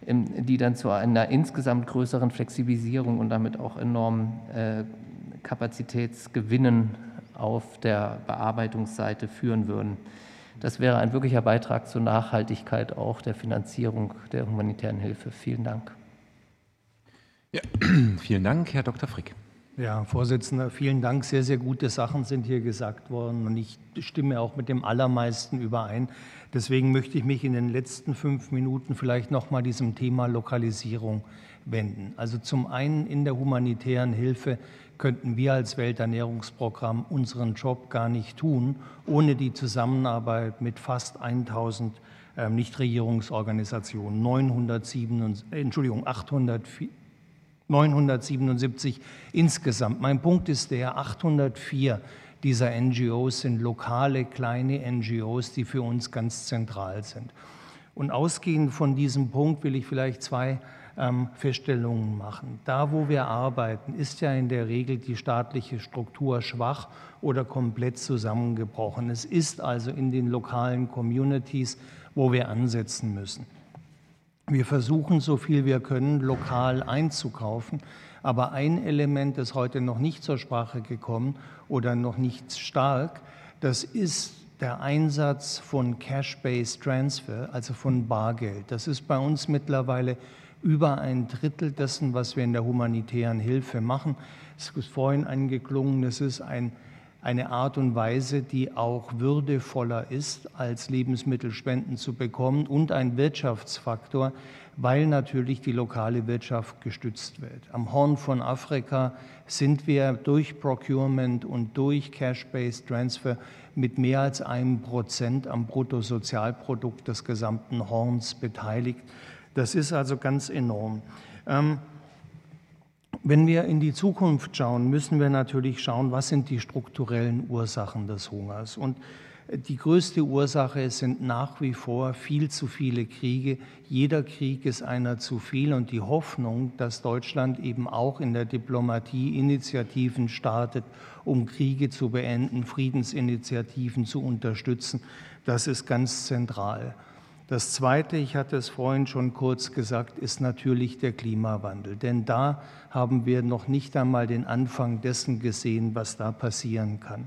S2: ähm, die dann zu einer insgesamt größeren Flexibilisierung und damit auch enormen äh, Kapazitätsgewinnen auf der Bearbeitungsseite führen würden. Das wäre ein wirklicher Beitrag zur Nachhaltigkeit auch der Finanzierung der humanitären Hilfe. Vielen Dank.
S10: Ja, vielen Dank, Herr Dr. Frick.
S3: Ja, Vorsitzender, vielen Dank. Sehr, sehr gute Sachen sind hier gesagt worden und ich stimme auch mit dem allermeisten überein. Deswegen möchte ich mich in den letzten fünf Minuten vielleicht noch mal diesem Thema Lokalisierung wenden. Also zum einen in der humanitären Hilfe könnten wir als Welternährungsprogramm unseren Job gar nicht tun, ohne die Zusammenarbeit mit fast 1000 äh, Nichtregierungsorganisationen, 907, Entschuldigung, 800, 977 insgesamt. Mein Punkt ist der, 804 dieser NGOs sind lokale kleine NGOs, die für uns ganz zentral sind. Und ausgehend von diesem Punkt will ich vielleicht zwei ähm, Feststellungen machen. Da, wo wir arbeiten, ist ja in der Regel die staatliche Struktur schwach oder komplett zusammengebrochen. Es ist also in den lokalen Communities, wo wir ansetzen müssen. Wir versuchen, so viel wir können, lokal einzukaufen. Aber ein Element ist heute noch nicht zur Sprache gekommen oder noch nicht stark. Das ist der Einsatz von Cash-Based Transfer, also von Bargeld. Das ist bei uns mittlerweile über ein Drittel dessen, was wir in der humanitären Hilfe machen. Es ist vorhin angeklungen, es ist ein, eine Art und Weise, die auch würdevoller ist, als Lebensmittelspenden zu bekommen und ein Wirtschaftsfaktor, weil natürlich die lokale Wirtschaft gestützt wird. Am Horn von Afrika sind wir durch Procurement und durch Cash-Based Transfer mit mehr als einem Prozent am Bruttosozialprodukt des gesamten Horns beteiligt. Das ist also ganz enorm. Ähm, wenn wir in die Zukunft schauen, müssen wir natürlich schauen, was sind die strukturellen Ursachen des Hungers. Und die größte Ursache sind nach wie vor viel zu viele Kriege. Jeder Krieg ist einer zu viel und die Hoffnung, dass Deutschland eben auch in der Diplomatie Initiativen startet, um Kriege zu beenden, Friedensinitiativen zu unterstützen, das ist ganz zentral. Das Zweite, ich hatte es vorhin schon kurz gesagt, ist natürlich der Klimawandel. Denn da haben wir noch nicht einmal den Anfang dessen gesehen, was da passieren kann.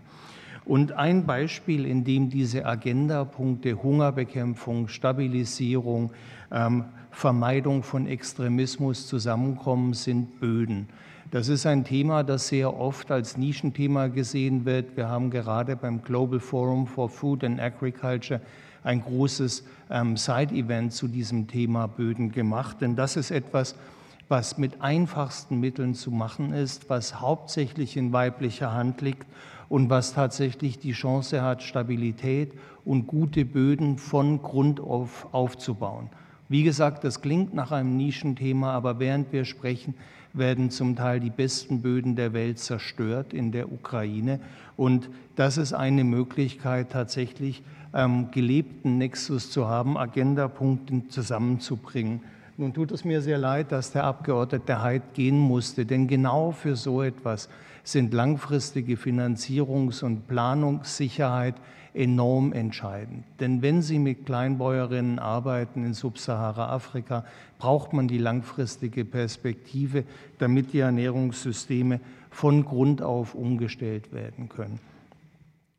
S3: Und ein Beispiel, in dem diese Agendapunkte Hungerbekämpfung, Stabilisierung, ähm, Vermeidung von Extremismus zusammenkommen, sind Böden. Das ist ein Thema, das sehr oft als Nischenthema gesehen wird. Wir haben gerade beim Global Forum for Food and Agriculture ein großes ähm, Side-Event zu diesem Thema Böden gemacht. Denn das ist etwas, was mit einfachsten Mitteln zu machen ist, was hauptsächlich in weiblicher Hand liegt und was tatsächlich die Chance hat, Stabilität und gute Böden von Grund auf aufzubauen. Wie gesagt, das klingt nach einem Nischenthema, aber während wir sprechen, werden zum Teil die besten Böden der Welt zerstört in der Ukraine. Und das ist eine Möglichkeit, tatsächlich ähm, gelebten Nexus zu haben, Agendapunkte zusammenzubringen. Nun tut es mir sehr leid, dass der Abgeordnete Heid gehen musste, denn genau für so etwas sind langfristige Finanzierungs- und Planungssicherheit enorm entscheidend. Denn wenn Sie mit Kleinbäuerinnen arbeiten in Subsahara-Afrika, braucht man die langfristige Perspektive, damit die Ernährungssysteme von Grund auf umgestellt werden können.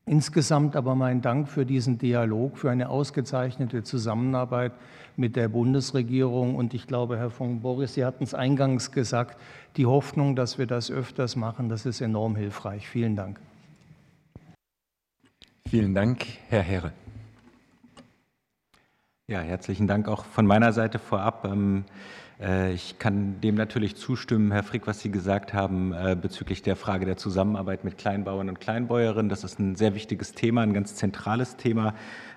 S3: Insgesamt aber mein Dank für diesen Dialog, für eine ausgezeichnete Zusammenarbeit mit der Bundesregierung. Und ich glaube, Herr von Boris, Sie hatten es eingangs gesagt, die Hoffnung, dass wir das öfters machen, das ist enorm hilfreich. Vielen Dank.
S11: Vielen Dank, Herr Herre.
S4: Ja, herzlichen Dank auch von meiner Seite vorab. Ähm, äh, ich kann dem natürlich zustimmen, Herr Frick, was Sie gesagt haben äh, bezüglich der Frage der Zusammenarbeit mit Kleinbauern und Kleinbäuerinnen. Das ist ein sehr wichtiges Thema, ein ganz zentrales Thema.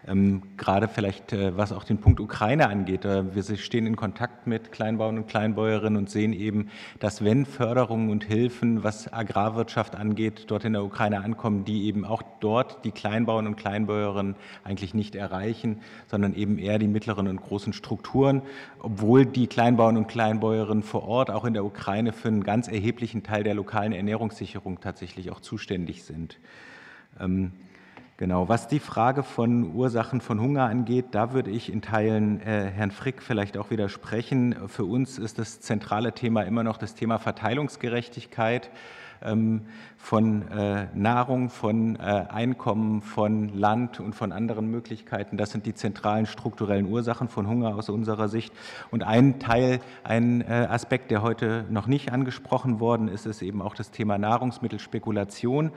S4: Ähm, gerade vielleicht, äh, was auch den Punkt Ukraine angeht. Äh, wir stehen in Kontakt mit Kleinbauern und Kleinbäuerinnen und sehen eben, dass wenn Förderungen und Hilfen, was Agrarwirtschaft angeht, dort in der Ukraine ankommen, die eben auch dort die Kleinbauern und Kleinbäuerinnen eigentlich nicht erreichen, sondern eben eher die mittleren und großen Strukturen, obwohl die Kleinbauern und Kleinbäuerinnen vor Ort auch in der Ukraine für einen ganz erheblichen Teil der lokalen Ernährungssicherung tatsächlich auch zuständig sind. Genau, was die Frage von Ursachen von Hunger angeht, da würde ich in Teilen äh, Herrn Frick vielleicht auch widersprechen. Für uns ist das zentrale Thema immer noch das Thema Verteilungsgerechtigkeit ähm, von äh, Nahrung, von äh, Einkommen, von Land und von anderen Möglichkeiten. Das sind die zentralen strukturellen Ursachen von Hunger aus unserer Sicht. Und ein Teil, ein äh, Aspekt, der heute noch nicht angesprochen worden ist, ist eben auch das Thema Nahrungsmittelspekulation.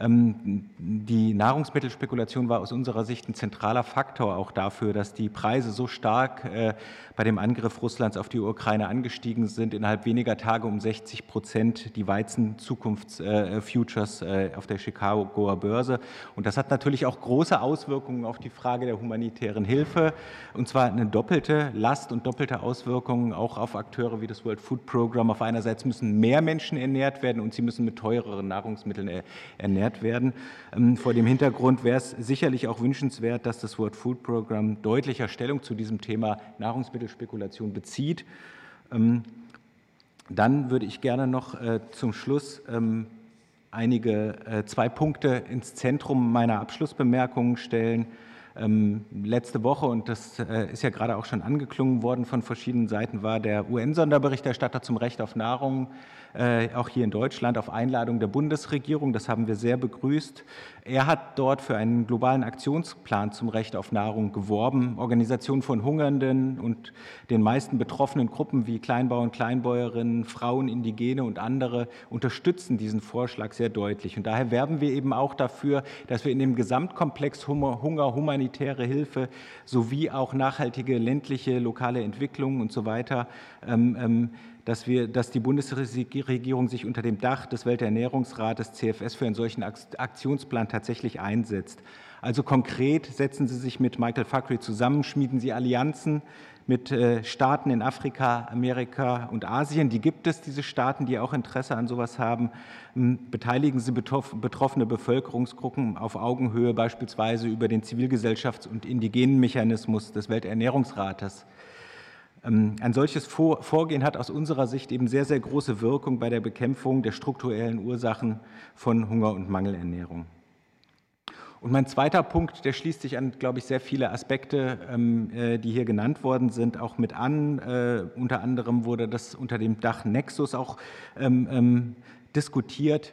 S4: Ähm, die Nahrungsmittelspekulation war aus unserer Sicht ein zentraler Faktor auch dafür, dass die Preise so stark äh, bei dem Angriff Russlands auf die Ukraine angestiegen sind, innerhalb weniger Tage um 60 Prozent die Weizen-Zukunfts-Futures äh, auf der Chicagoer Börse. Und das hat natürlich auch große Auswirkungen auf die Frage der humanitären Hilfe, und zwar eine doppelte Last und doppelte Auswirkungen auch auf Akteure wie das World Food Program. Auf einerseits müssen mehr Menschen ernährt werden und sie müssen mit teureren Nahrungsmitteln ernährt werden. Ähm, vor dem Hintergrund wäre es sicherlich auch wünschenswert, dass das World Food Program deutlicher Stellung zu diesem Thema Nahrungsmittel Spekulation bezieht. Ähm, dann würde ich gerne noch äh, zum Schluss ähm, einige äh, zwei Punkte ins Zentrum meiner Abschlussbemerkungen stellen. Ähm, letzte Woche, und das äh, ist ja gerade auch schon angeklungen worden von verschiedenen Seiten, war der UN-Sonderberichterstatter zum Recht auf Nahrung äh, auch hier in Deutschland auf Einladung der Bundesregierung. Das haben wir sehr begrüßt. Er hat dort für einen globalen Aktionsplan zum Recht auf Nahrung geworben. Organisationen von Hungernden und den meisten betroffenen Gruppen wie Kleinbauern, Kleinbäuerinnen, Frauen, Indigene und andere unterstützen diesen Vorschlag sehr deutlich. Und daher werben wir eben auch dafür, dass wir in dem Gesamtkomplex Hunger, humanitäre Hilfe sowie auch nachhaltige ländliche, lokale Entwicklung und so weiter ähm, ähm, dass, wir, dass die Bundesregierung sich unter dem Dach des Welternährungsrates CFS für einen solchen Aktionsplan tatsächlich einsetzt. Also konkret setzen Sie sich mit Michael Fakri zusammen, schmieden Sie Allianzen mit äh, Staaten in Afrika, Amerika und Asien. Die gibt es, diese Staaten, die auch Interesse an sowas haben. Beteiligen Sie betroffene Bevölkerungsgruppen auf Augenhöhe, beispielsweise über den Zivilgesellschafts- und indigenen Mechanismus des Welternährungsrates. Ähm, ein solches Vorgehen hat aus unserer Sicht eben sehr, sehr große Wirkung bei der Bekämpfung der strukturellen Ursachen von Hunger und Mangelernährung. Und mein zweiter Punkt, der schließt sich an, glaube ich, sehr viele Aspekte, ähm, äh, die hier genannt worden sind, auch mit an. Äh, unter anderem wurde das unter dem Dach Nexus auch ähm, diskutiert.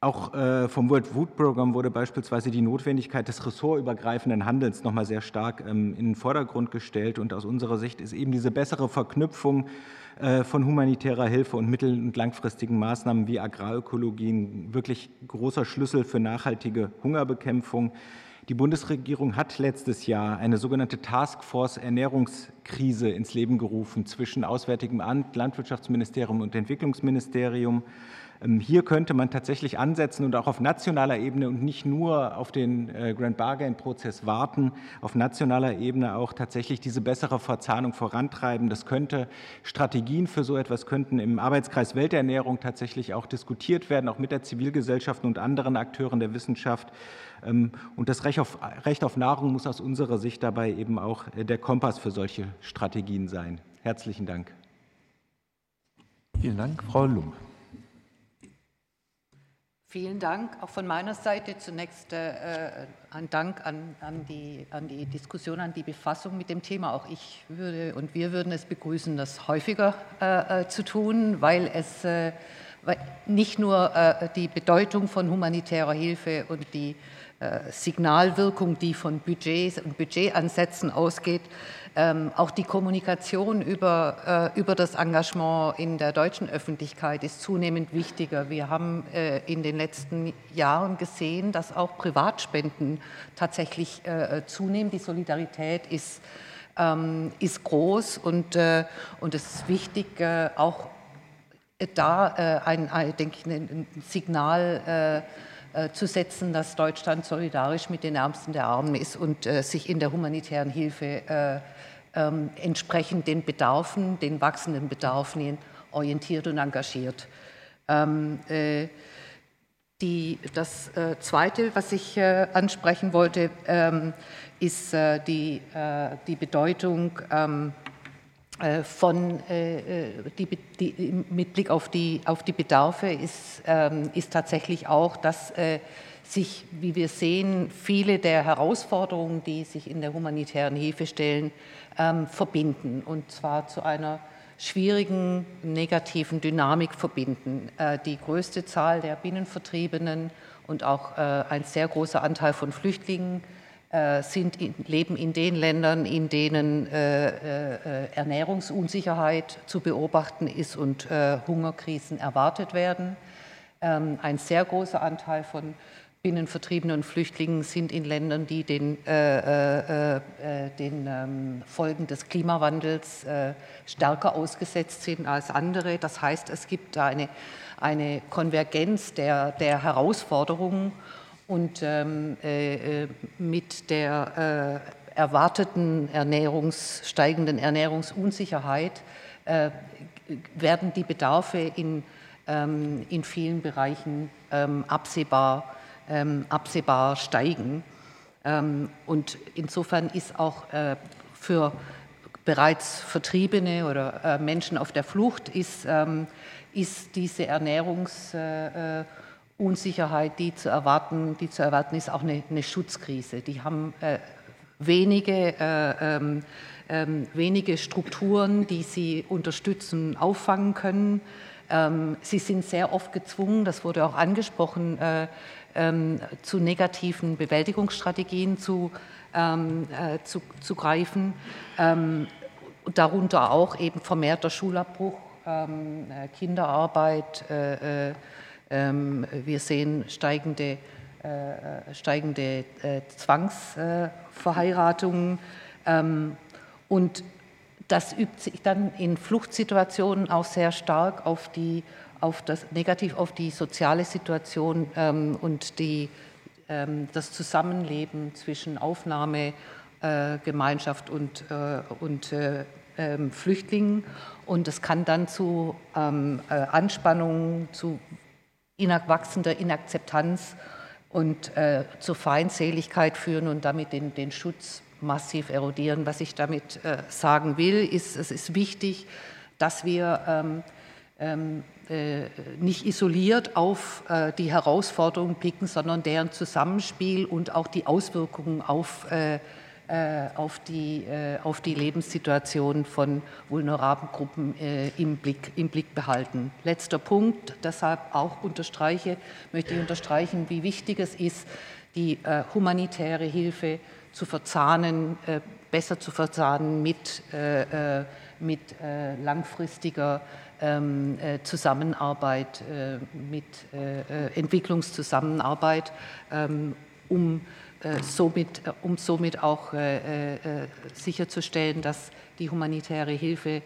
S4: Auch äh, vom World Food Program wurde beispielsweise die Notwendigkeit des ressortübergreifenden Handels nochmal sehr stark ähm, in den Vordergrund gestellt. Und aus unserer Sicht ist eben diese bessere Verknüpfung von humanitärer Hilfe und mittel- und langfristigen Maßnahmen wie Agrarökologie ein wirklich großer Schlüssel für nachhaltige Hungerbekämpfung. Die Bundesregierung hat letztes Jahr eine sogenannte Taskforce Ernährungskrise ins Leben gerufen zwischen Auswärtigem Amt, Landwirtschaftsministerium und Entwicklungsministerium. Ähm, hier könnte man tatsächlich ansetzen und auch auf nationaler Ebene und nicht nur auf den äh, Grand Bargain-Prozess warten, auf nationaler Ebene auch tatsächlich diese bessere Verzahnung vorantreiben. Das könnte Strategien für so etwas könnten im Arbeitskreis Welternährung tatsächlich auch diskutiert werden, auch mit der Zivilgesellschaft und anderen Akteuren der Wissenschaft. Ähm, und das Recht auf, Recht auf Nahrung muss aus unserer Sicht dabei eben auch äh, der Kompass für solche Strategien sein. Herzlichen Dank.
S17: Vielen Dank, Frau Lump.
S5: Vielen Dank. Auch von meiner Seite zunächst äh, ein Dank an, an, die, an die Diskussion, an die Befassung mit dem Thema. Auch ich würde und wir würden es begrüßen, das häufiger äh, äh zu tun, weil es äh, nicht nur äh, die Bedeutung von humanitärer Hilfe und die äh, Signalwirkung, die von Budgets und Budgetansätzen ausgeht, ähm, auch die Kommunikation über, äh, über das Engagement in der deutschen Öffentlichkeit ist zunehmend wichtiger. Wir haben äh, in den letzten Jahren gesehen, dass auch Privatspenden tatsächlich äh, zunehmen. Die Solidarität ist, ähm, ist groß und, und es ist wichtig, auch da ein, ein, denke ich, ein Signal zu setzen, dass Deutschland solidarisch mit den Ärmsten der Armen ist und sich in der humanitären Hilfe ähm, entsprechend den Bedarfen, den wachsenden Bedarfen orientiert und engagiert. Ähm, äh, die, das äh, Zweite, was ich äh, ansprechen wollte, ähm, ist äh, die, äh, die Bedeutung ähm, äh, von, die, die, mit Blick auf die, auf die Bedarfe ist, ähm, ist tatsächlich auch, dass sich, wie wir sehen, viele der Herausforderungen, die sich in der humanitären Hilfe stellen, ähm, verbinden und zwar zu einer schwierigen negativen Dynamik verbinden. Äh, die größte Zahl der Binnenvertriebenen und auch äh, ein sehr großer Anteil von Flüchtlingen äh, sind, in, leben in den Ländern, in denen äh, äh, Ernährungsunsicherheit zu beobachten ist und äh, Hungerkrisen erwartet werden. Ähm, ein sehr großer Anteil von Binnenvertriebenen und Flüchtlingen sind in Ländern, die den, äh, äh, äh, den ähm, Folgen des Klimawandels äh, stärker ausgesetzt sind als andere. Das heißt, es gibt eine, eine Konvergenz der, der Herausforderungen und ähm, äh, äh, mit der erwarteten Ernährungs, steigenden Ernährungsunsicherheit werden die Bedarfe in, ähm, in vielen Bereichen ähm, absehbar ähm, absehbar steigen. Ähm, und insofern ist auch äh, für bereits Vertriebene oder äh, Menschen auf der Flucht ist, ähm, ist diese Ernährungsunsicherheit, äh, die zu erwarten, die zu erwarten ist, auch eine, eine Schutzkrise. Die haben wenige, ähm, ähm, wenige Strukturen, die sie unterstützen, auffangen können. Ähm, sie sind sehr oft gezwungen, das wurde auch angesprochen, ähm, zu negativen Bewältigungsstrategien zu, ähm, äh, zu, zu greifen. Ähm, darunter auch eben vermehrter Schulabbruch, äh, Kinderarbeit. Äh, äh ähm, wir sehen steigende, äh, steigende äh, Zwangsverheiratungen. Ähm, und das übt sich dann in Fluchtsituationen auch sehr stark auf die auf das, negativ auf die soziale Situation ähm, und die, ähm, das Zusammenleben zwischen Aufnahmegemeinschaft äh, und, äh, und äh, ähm, Flüchtlingen. Und es kann dann zu ähm, äh, Anspannungen, zu wachsender Inakzeptanz und äh, zur Feindseligkeit führen und damit den, den Schutz massiv erodieren. Was ich damit äh, sagen will, ist, es ist wichtig, dass wir ähm, ähm, äh, nicht isoliert auf äh, die Herausforderungen blicken, sondern deren Zusammenspiel und auch die Auswirkungen auf, äh, auf, die, auf die Lebenssituation von vulnerablen Gruppen im Blick, im Blick behalten. Letzter Punkt, deshalb auch unterstreiche, möchte ich unterstreichen, wie wichtig es ist, die humanitäre Hilfe zu verzahnen, besser zu verzahnen mit, mit langfristiger ähm, äh, Zusammenarbeit, äh, mit äh, Entwicklungszusammenarbeit, ähm, um somit, um somit auch sicherzustellen, dass die humanitäre Hilfe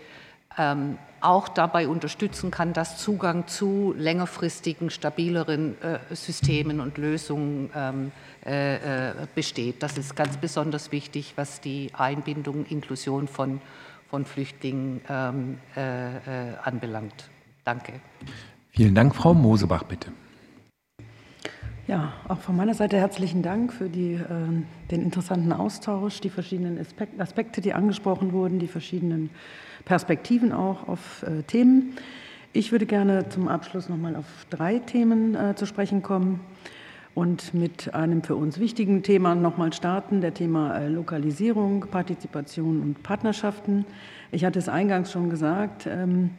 S5: ähm, auch dabei unterstützen kann, dass Zugang zu längerfristigen, stabileren äh, Systemen und Lösungen ähm, äh, äh, besteht. Das ist ganz besonders wichtig, was die Einbindung, Inklusion von, von Flüchtlingen ähm, äh, äh, anbelangt. Danke.
S11: Vielen Dank, Frau Mosebach, bitte.
S6: Ja, auch von meiner Seite herzlichen Dank für die, äh, den interessanten Austausch, die verschiedenen Aspekte, die angesprochen wurden, die verschiedenen Perspektiven auch auf äh, Themen. Ich würde gerne zum Abschluss noch mal auf drei Themen äh, zu sprechen kommen und mit einem für uns wichtigen Thema nochmal starten, der Thema äh, Lokalisierung, Partizipation und Partnerschaften. Ich hatte es eingangs schon gesagt, ähm,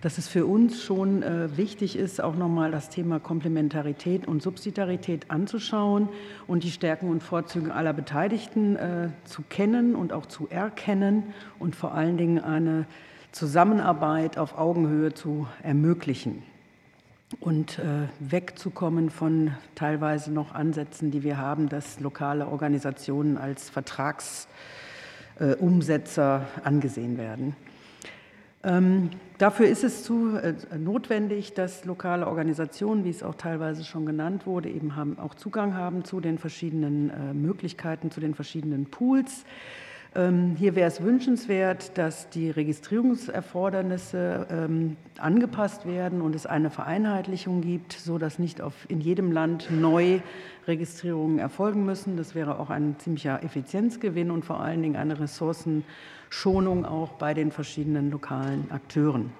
S6: dass es für uns schon äh, wichtig ist, auch nochmal das Thema Komplementarität und Subsidiarität anzuschauen und die Stärken und Vorzüge aller Beteiligten äh, zu kennen und auch zu erkennen und vor allen Dingen eine Zusammenarbeit auf Augenhöhe zu ermöglichen und äh, wegzukommen von teilweise noch Ansätzen, die wir haben, dass lokale Organisationen als Vertragsumsetzer angesehen werden. Ähm, dafür ist es zu, äh, notwendig, dass lokale Organisationen, wie es auch teilweise schon genannt wurde, eben haben, auch Zugang haben zu den verschiedenen äh, Möglichkeiten, zu den verschiedenen Pools. Ähm, hier wäre es wünschenswert, dass die Registrierungserfordernisse ähm, angepasst werden und es eine Vereinheitlichung gibt, sodass nicht auf, in jedem Land neu Registrierungen erfolgen müssen. Das wäre auch ein ziemlicher Effizienzgewinn und vor allen Dingen eine Ressourcen- Schonung auch bei den verschiedenen lokalen Akteuren.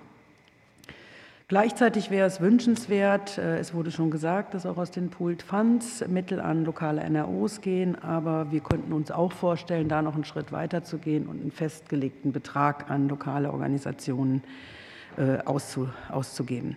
S6: Gleichzeitig wäre es wünschenswert, äh, es wurde schon gesagt, dass auch aus den Pooled Funds Mittel an lokale NROs gehen, aber wir könnten uns auch vorstellen, da noch einen Schritt weiter zu gehen und einen festgelegten Betrag an lokale Organisationen äh, auszugeben.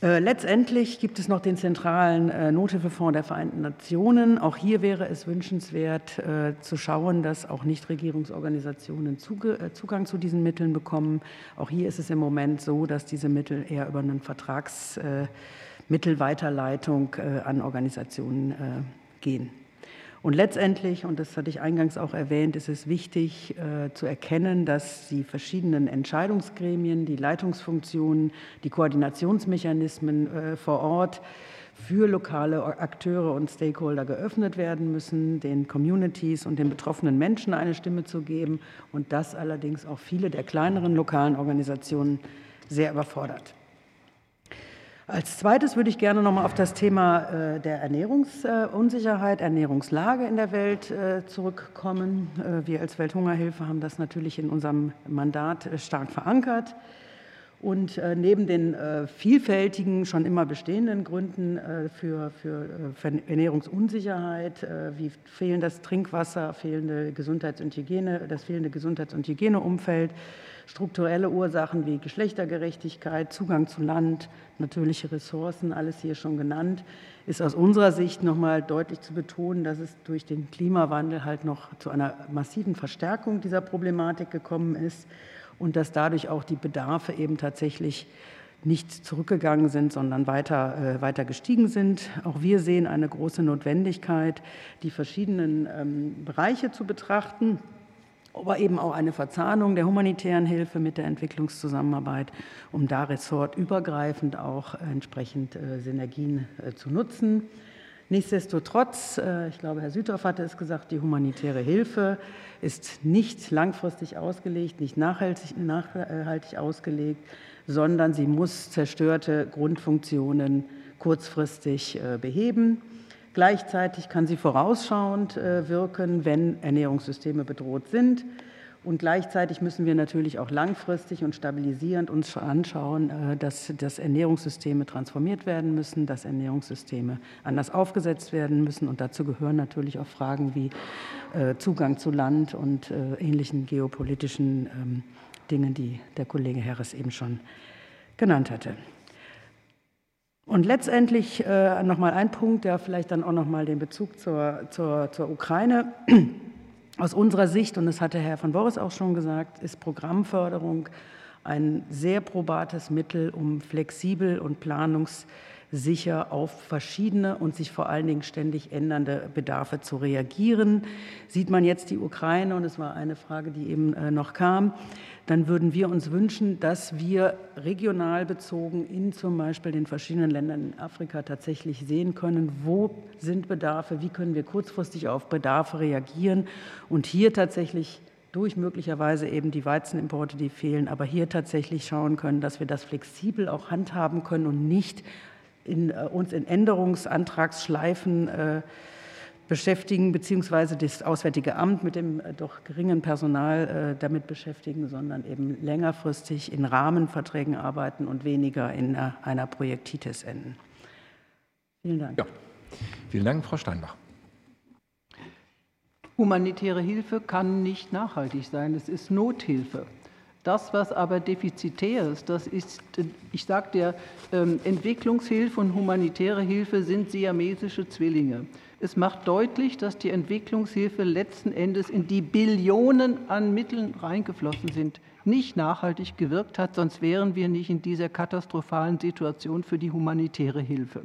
S6: Äh, letztendlich gibt es noch den zentralen äh, Nothilfefonds der Vereinten Nationen. Auch hier wäre es wünschenswert äh, zu schauen, dass auch Nichtregierungsorganisationen Zugang zu diesen Mitteln bekommen. Auch hier ist es im Moment so, dass diese Mittel eher über eine Vertragsmittelweiterleitung an Organisationen gehen. Und letztendlich, und das hatte ich eingangs auch erwähnt, ist es wichtig äh, zu erkennen, dass die verschiedenen Entscheidungsgremien, die Leitungsfunktionen, die Koordinationsmechanismen äh, vor Ort für lokale Akteure und Stakeholder geöffnet werden müssen, den Communities und den betroffenen Menschen eine Stimme zu geben und das allerdings auch viele der kleineren lokalen Organisationen sehr überfordert. Als zweites würde ich gerne noch mal auf das Thema äh, der Ernährungsunsicherheit, Ernährungslage in der Welt äh, zurückkommen. Äh, wir als Welthungerhilfe haben das natürlich in unserem Mandat stark verankert. Und neben den vielfältigen, schon immer bestehenden Gründen für, für Ernährungsunsicherheit, wie fehlendes Trinkwasser, fehlende Gesundheits- und Hygiene, das fehlende Gesundheits- und Hygieneumfeld, strukturelle Ursachen wie Geschlechtergerechtigkeit, Zugang zu Land, natürliche Ressourcen, alles hier schon genannt, ist aus unserer Sicht noch mal deutlich zu betonen, dass es durch den Klimawandel halt noch zu einer massiven Verstärkung dieser Problematik gekommen ist und dass dadurch auch die Bedarfe eben tatsächlich nicht zurückgegangen sind, sondern weiter, äh, weiter gestiegen sind. Auch wir sehen eine große Notwendigkeit, die verschiedenen ähm, Bereiche zu betrachten aber eben auch eine Verzahnung der humanitären Hilfe mit der Entwicklungszusammenarbeit, um da ressortübergreifend auch entsprechend äh, Synergien äh, zu nutzen. Nichtsdestotrotz, äh, ich glaube, Herr Südhoff hatte es gesagt, die humanitäre Hilfe ist nicht langfristig ausgelegt, nicht nachhaltig, nachhaltig ausgelegt, sondern sie muss zerstörte Grundfunktionen kurzfristig beheben. Gleichzeitig kann sie vorausschauend äh, wirken, wenn Ernährungssysteme bedroht sind. Und gleichzeitig müssen wir natürlich auch langfristig und stabilisierend uns anschauen, äh, dass, dass Ernährungssysteme transformiert werden müssen, dass Ernährungssysteme anders aufgesetzt werden müssen. Und dazu gehören natürlich auch Fragen wie äh, Zugang zu Land und ähnlichen geopolitischen ähm, Dingen, die der Kollege Harris eben schon genannt hatte. Und letztendlich äh, nochmal ein Punkt, der vielleicht dann auch nochmal den Bezug zur, zur, zur Ukraine aus unserer Sicht, und das hatte Herr von Boris auch schon gesagt, ist Programmförderung ein sehr probates Mittel, um flexibel und planungs sicher auf verschiedene und sich vor allen Dingen ständig ändernde Bedarfe zu reagieren. Sieht man jetzt die Ukraine, und es war eine Frage, die eben äh, noch kam, dann würden wir uns wünschen, dass wir regional bezogen in zum Beispiel den verschiedenen Ländern in Afrika tatsächlich sehen können, wo sind Bedarfe, wie können wir kurzfristig auf Bedarfe reagieren und hier tatsächlich durch möglicherweise eben die Weizenimporte, die fehlen, aber hier tatsächlich schauen können, dass wir das flexibel auch handhaben können und nicht in, äh, uns in Änderungsantragsschleifen äh, beschäftigen, beziehungsweise das Auswärtige Amt mit dem äh, doch geringen Personal äh, damit beschäftigen, sondern eben längerfristig in Rahmenverträgen arbeiten und weniger in einer, einer Projektitis enden.
S11: Vielen Dank. Ja. Vielen Dank, Frau Steinbach.
S7: Humanitäre Hilfe kann nicht nachhaltig sein, es ist Nothilfe. Das, was aber defizitär ist, das ist, ich sage dir, ähm, Entwicklungshilfe und humanitäre Hilfe sind siamesische Zwillinge. Es macht deutlich, dass die Entwicklungshilfe letzten Endes in die Billionen an Mitteln reingeflossen sind, nicht nachhaltig gewirkt hat, sonst wären wir nicht in dieser katastrophalen Situation für die humanitäre Hilfe.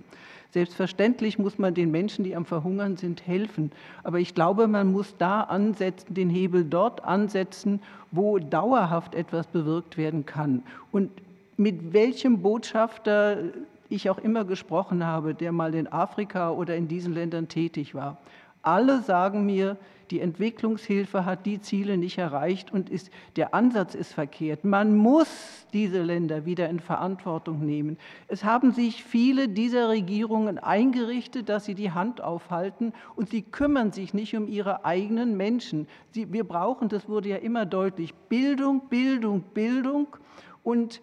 S7: Selbstverständlich muss man den Menschen, die am Verhungern sind, helfen. Aber ich glaube, man muss da ansetzen, den Hebel dort ansetzen, wo dauerhaft etwas bewirkt werden kann. Und mit welchem Botschafter ich auch immer gesprochen habe, der mal in Afrika oder in diesen Ländern tätig war. Alle sagen mir, die Entwicklungshilfe hat die Ziele nicht erreicht und ist, der Ansatz ist verkehrt. Man muss diese Länder wieder in Verantwortung nehmen. Es haben sich viele dieser Regierungen eingerichtet, dass sie die Hand aufhalten und sie kümmern sich nicht um ihre eigenen Menschen. Sie, wir brauchen, das wurde ja immer deutlich, Bildung, Bildung, Bildung und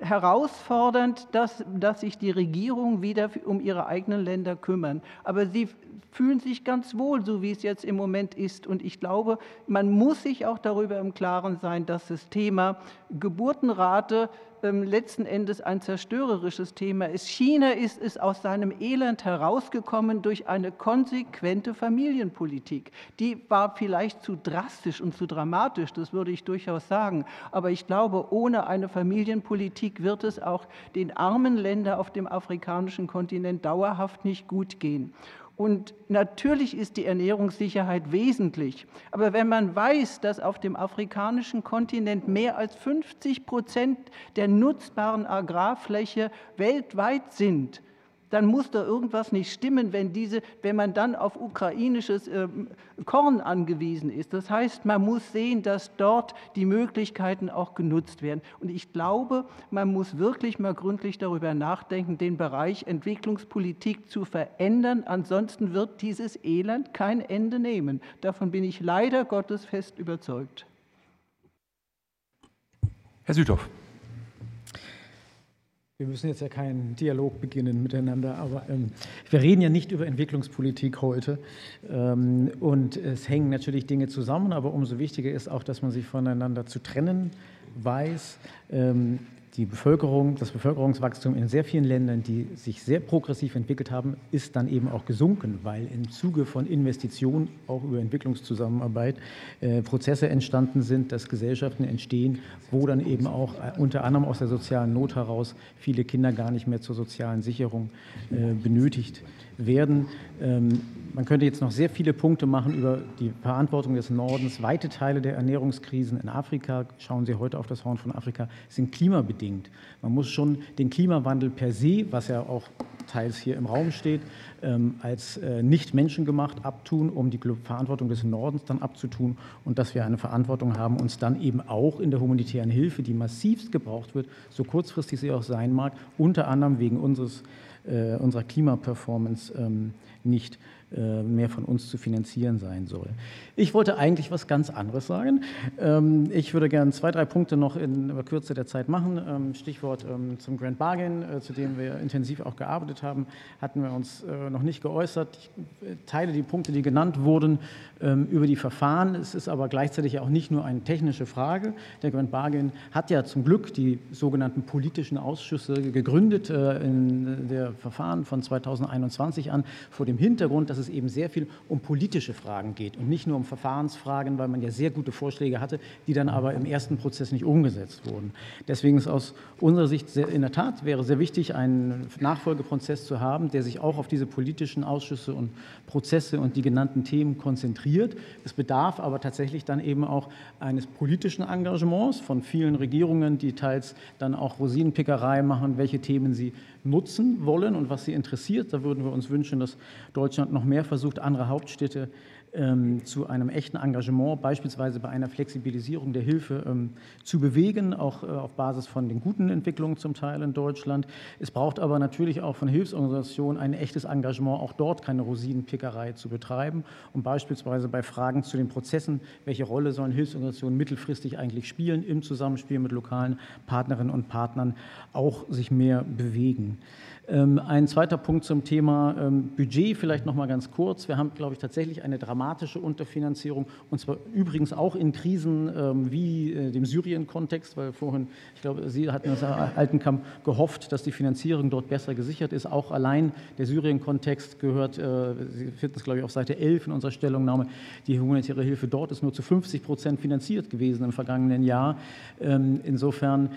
S7: herausfordernd, dass, dass sich die Regierungen wieder um ihre eigenen Länder kümmern. Aber sie fühlen sich ganz wohl, so wie es jetzt im Moment ist. Und ich glaube, man muss sich auch darüber im Klaren sein, dass das Thema Geburtenrate ähm, letzten Endes ein zerstörerisches Thema ist. China ist es aus seinem Elend herausgekommen durch eine konsequente Familienpolitik. Die war vielleicht zu drastisch und zu dramatisch, das würde ich durchaus sagen. Aber ich glaube, ohne eine Familienpolitik wird es auch den armen Ländern auf dem afrikanischen Kontinent dauerhaft nicht gut gehen. Und natürlich ist die Ernährungssicherheit wesentlich. Aber wenn man weiß, dass auf dem afrikanischen Kontinent mehr als 50 Prozent der nutzbaren Agrarfläche weltweit sind, dann muss da irgendwas nicht stimmen, wenn, diese, wenn man dann auf ukrainisches äh, Korn angewiesen ist. Das heißt, man muss sehen, dass dort die Möglichkeiten auch genutzt werden. Und ich glaube, man muss wirklich mal gründlich darüber nachdenken, den Bereich Entwicklungspolitik zu verändern. Ansonsten wird dieses Elend kein Ende nehmen. Davon bin ich leider Gottes fest überzeugt.
S11: Herr Südhoff.
S8: Wir müssen jetzt ja keinen Dialog beginnen miteinander, aber ähm, wir reden ja nicht über Entwicklungspolitik heute. Ähm, und es hängen natürlich Dinge zusammen, aber umso wichtiger ist auch, dass man sich voneinander zu trennen weiß. Ähm, die Bevölkerung, das Bevölkerungswachstum in sehr vielen Ländern, die sich sehr progressiv entwickelt haben, ist dann eben auch gesunken, weil im Zuge von Investitionen, auch über Entwicklungszusammenarbeit, äh, Prozesse entstanden sind, dass Gesellschaften entstehen, wo dann eben auch äh, unter anderem aus der sozialen Not heraus viele Kinder gar nicht mehr zur sozialen Sicherung äh, benötigt werden. Ähm, man könnte jetzt noch sehr viele Punkte machen über die Verantwortung des Nordens. Weite Teile der Ernährungskrisen in Afrika, schauen Sie heute auf das Horn von Afrika, sind klimabedingt. Man muss schon den Klimawandel per se, was ja auch teils hier im Raum steht, ähm, als äh, nicht menschengemacht abtun, um die Verantwortung des Nordens dann abzutun und dass wir eine Verantwortung haben, uns dann eben auch in der humanitären Hilfe, die massivst gebraucht wird, so kurzfristig sie auch sein mag, unter anderem wegen unseres, unserer Klimaperformance ähm, nicht äh, mehr von uns zu finanzieren sein soll. Ich wollte eigentlich was ganz anderes sagen. Ähm, ich würde gerne zwei, drei Punkte noch in Kürze der Zeit machen. Ähm, Stichwort ähm, zum Grand Bargain, äh, zu dem wir intensiv auch gearbeitet haben, hatten wir uns äh, noch nicht geäußert. Ich teile die Punkte, die genannt wurden, über die Verfahren. Es ist aber gleichzeitig auch nicht nur eine technische Frage. Der Grand Bargain hat ja zum Glück die sogenannten politischen Ausschüsse gegründet in der Verfahren von 2021 an, vor dem Hintergrund, dass es eben sehr viel um politische Fragen geht und nicht nur um Verfahrensfragen, weil man ja sehr gute Vorschläge hatte, die dann aber im ersten Prozess nicht umgesetzt wurden. Deswegen ist aus unserer Sicht sehr, in der Tat wäre sehr wichtig, einen Nachfolgeprozess zu haben, der sich auch auf diese politischen Ausschüsse und Prozesse und die genannten Themen konzentriert. Es bedarf aber tatsächlich dann eben auch eines politischen Engagements von vielen Regierungen, die teils dann auch Rosinenpickerei machen, welche Themen sie nutzen wollen und was sie interessiert. Da würden wir uns wünschen, dass Deutschland noch mehr versucht, andere Hauptstädte ähm, zu einem echten Engagement, beispielsweise bei einer Flexibilisierung der Hilfe, ähm, zu bewegen, auch äh, auf Basis von den guten Entwicklungen zum Teil in Deutschland. Es braucht aber natürlich auch von Hilfsorganisationen ein echtes Engagement, auch dort keine Rosinenpickerei zu betreiben und beispielsweise bei Fragen zu den Prozessen, welche Rolle sollen Hilfsorganisationen mittelfristig eigentlich spielen, im Zusammenspiel mit lokalen Partnerinnen und Partnern auch sich mehr bewegen. Ähm, ein zweiter Punkt zum Thema ähm, Budget, vielleicht noch mal ganz kurz. Wir haben, glaube ich, tatsächlich eine dramatische Unterfinanzierung und zwar übrigens auch in Krisen ähm, wie äh, dem Syrien-Kontext, weil vorhin, ich glaube, Sie hatten aus Altenkamp gehofft, dass die Finanzierung dort besser gesichert ist. Auch allein der Syrien-Kontext gehört, äh, Sie finden es, glaube ich, auf Seite 11 in unserer Stellungnahme, die humanitäre Hilfe dort ist nur zu 50 Prozent finanziert gewesen im vergangenen Jahr. Insofern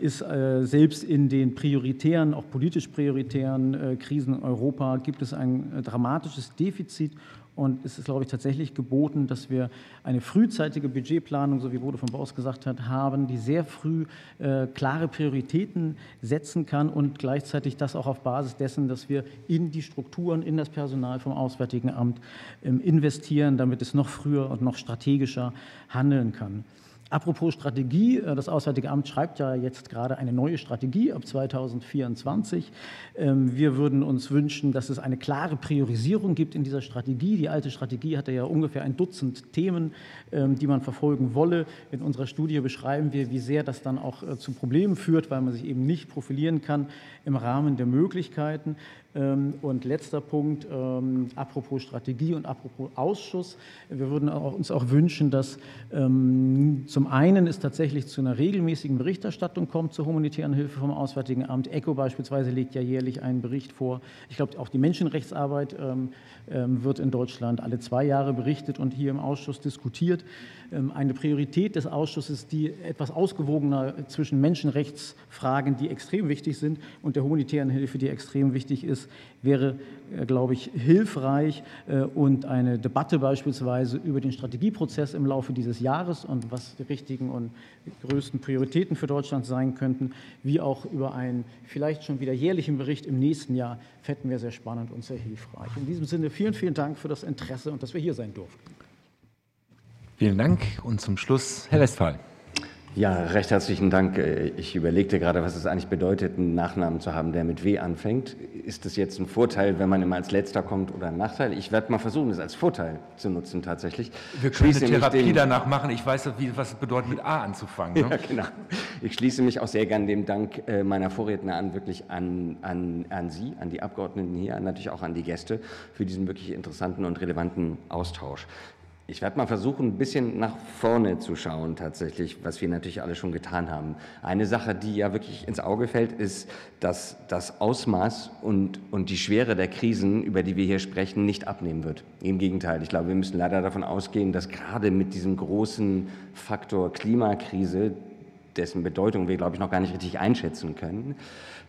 S8: ist äh, selbst in den prioritären, auch politisch prioritären äh, Krisen in Europa gibt es ein äh, dramatisches Defizit und es ist, glaube ich, tatsächlich geboten, dass wir eine frühzeitige Budgetplanung, so wie Bode von Baus gesagt hat, haben, die sehr früh äh, klare Prioritäten setzen kann und gleichzeitig das auch auf Basis dessen, dass wir in die Strukturen, in das Personal vom Auswärtigen Amt ähm, investieren, damit es noch früher und noch strategischer handeln kann. Apropos Strategie, äh, das Auswärtige Amt schreibt ja jetzt gerade eine neue Strategie ab 2024. Ähm, wir würden uns wünschen, dass es eine klare Priorisierung gibt in dieser Strategie. Die alte Strategie hatte ja ungefähr ein Dutzend Themen, ähm, die man verfolgen wolle. In unserer Studie beschreiben wir, wie sehr das dann auch äh, zu Problemen führt, weil man sich eben nicht profilieren kann im Rahmen der Möglichkeiten. Ähm, und letzter Punkt, ähm, apropos Strategie und apropos Ausschuss. Wir würden uns auch wünschen, dass ähm, zum einen es tatsächlich zu einer regelmäßigen Berichterstattung kommt zur humanitären Hilfe vom Auswärtigen Amt. ECHO beispielsweise legt ja jährlich einen Bericht vor. Ich glaube, auch die Menschenrechtsarbeit wird in Deutschland alle zwei Jahre berichtet und hier im Ausschuss diskutiert. Eine Priorität des Ausschusses, die etwas ausgewogener zwischen Menschenrechtsfragen, die extrem wichtig sind, und der humanitären Hilfe, die extrem wichtig ist, wäre, äh, glaube ich, hilfreich äh, und eine Debatte beispielsweise über den Strategieprozess im Laufe dieses Jahres und was die richtigen und größten Prioritäten für Deutschland sein könnten, wie auch über einen vielleicht schon wieder jährlichen Bericht im nächsten Jahr, fänden wir sehr spannend und sehr hilfreich. In diesem Sinne vielen, vielen Dank für das Interesse und dass wir hier sein durften.
S11: Vielen Dank und zum Schluss Herr Westphal.
S9: Ja, recht herzlichen Dank. Ich überlegte gerade, was es eigentlich bedeutet, einen Nachnamen zu haben, der mit W anfängt. Ist es jetzt ein Vorteil, wenn man immer als Letzter kommt oder ein Nachteil? Ich werde mal versuchen, es als Vorteil zu nutzen tatsächlich.
S11: Wir können eine Therapie danach machen. Ich weiß, was es bedeutet, mit A anzufangen. Ne?
S9: Ja, genau. Ich schließe mich auch sehr gern dem Dank äh, meiner Vorredner an, wirklich an, an, an Sie, an die Abgeordneten hier, natürlich auch an die Gäste für diesen wirklich interessanten und relevanten Austausch. Ich werde mal versuchen, ein bisschen nach vorne zu schauen, tatsächlich, was wir natürlich alle schon getan haben. Eine Sache, die ja wirklich ins Auge fällt, ist, dass das Ausmaß und, und die Schwere der Krisen, über die wir hier sprechen, nicht abnehmen wird. Im Gegenteil, ich glaube, wir müssen leider davon ausgehen, dass gerade mit diesem großen Faktor Klimakrise, dessen Bedeutung wir, glaube ich, noch gar nicht richtig einschätzen können,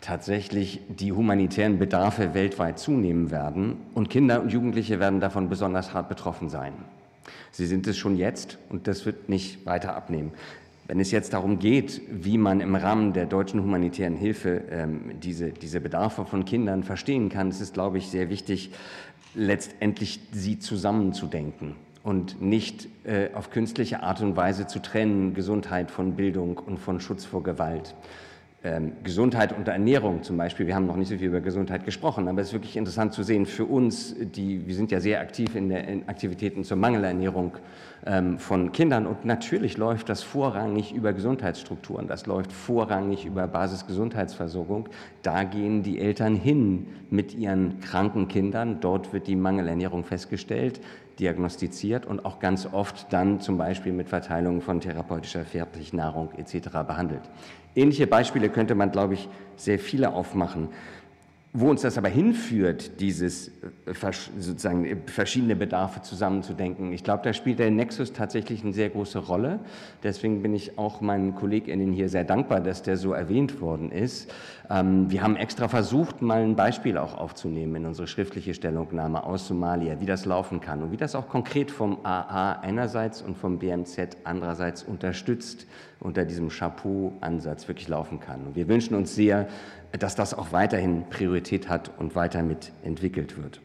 S9: tatsächlich die humanitären Bedarfe weltweit zunehmen werden und Kinder und Jugendliche werden davon besonders hart betroffen sein. Sie sind es schon jetzt und das wird nicht weiter abnehmen. Wenn es jetzt darum geht, wie man im Rahmen der deutschen humanitären Hilfe ähm, diese, diese Bedarfe von Kindern verstehen kann, ist es, glaube ich, sehr wichtig, letztendlich sie zusammenzudenken und nicht äh, auf künstliche Art und Weise zu trennen, Gesundheit von Bildung und von Schutz vor Gewalt Gesundheit und Ernährung zum Beispiel. Wir haben noch nicht so viel über Gesundheit gesprochen, aber es ist wirklich interessant zu sehen für uns, die, wir sind ja sehr aktiv in, der, Aktivitäten zur Mangelernährung ähm, von Kindern und natürlich läuft das vorrangig über Gesundheitsstrukturen, das läuft vorrangig über Basisgesundheitsversorgung. Da gehen die Eltern hin mit ihren kranken Kindern, dort wird die Mangelernährung festgestellt diagnostiziert und auch ganz oft dann zum Beispiel mit Verteilung von therapeutischer Fertignahrung etc. behandelt. Ähnliche Beispiele könnte man, glaube ich, sehr viele aufmachen. Wo uns das aber hinführt, dieses äh, sozusagen äh, verschiedene Bedarfe zusammenzudenken, ich glaube, da spielt der Nexus tatsächlich eine sehr große Rolle. Deswegen bin ich auch meinen KollegInnen hier sehr dankbar, dass der so erwähnt worden ist. Ähm, wir haben extra versucht, mal ein Beispiel auch aufzunehmen in unsere schriftliche Stellungnahme aus Somalia, wie das laufen kann und wie das auch konkret vom AA einerseits und vom BMZ andererseits unterstützt unter diesem Chapeau-Ansatz wirklich laufen kann. Und wir wünschen uns sehr, dass das auch weiterhin Priorität hat und weiter mitentwickelt wird.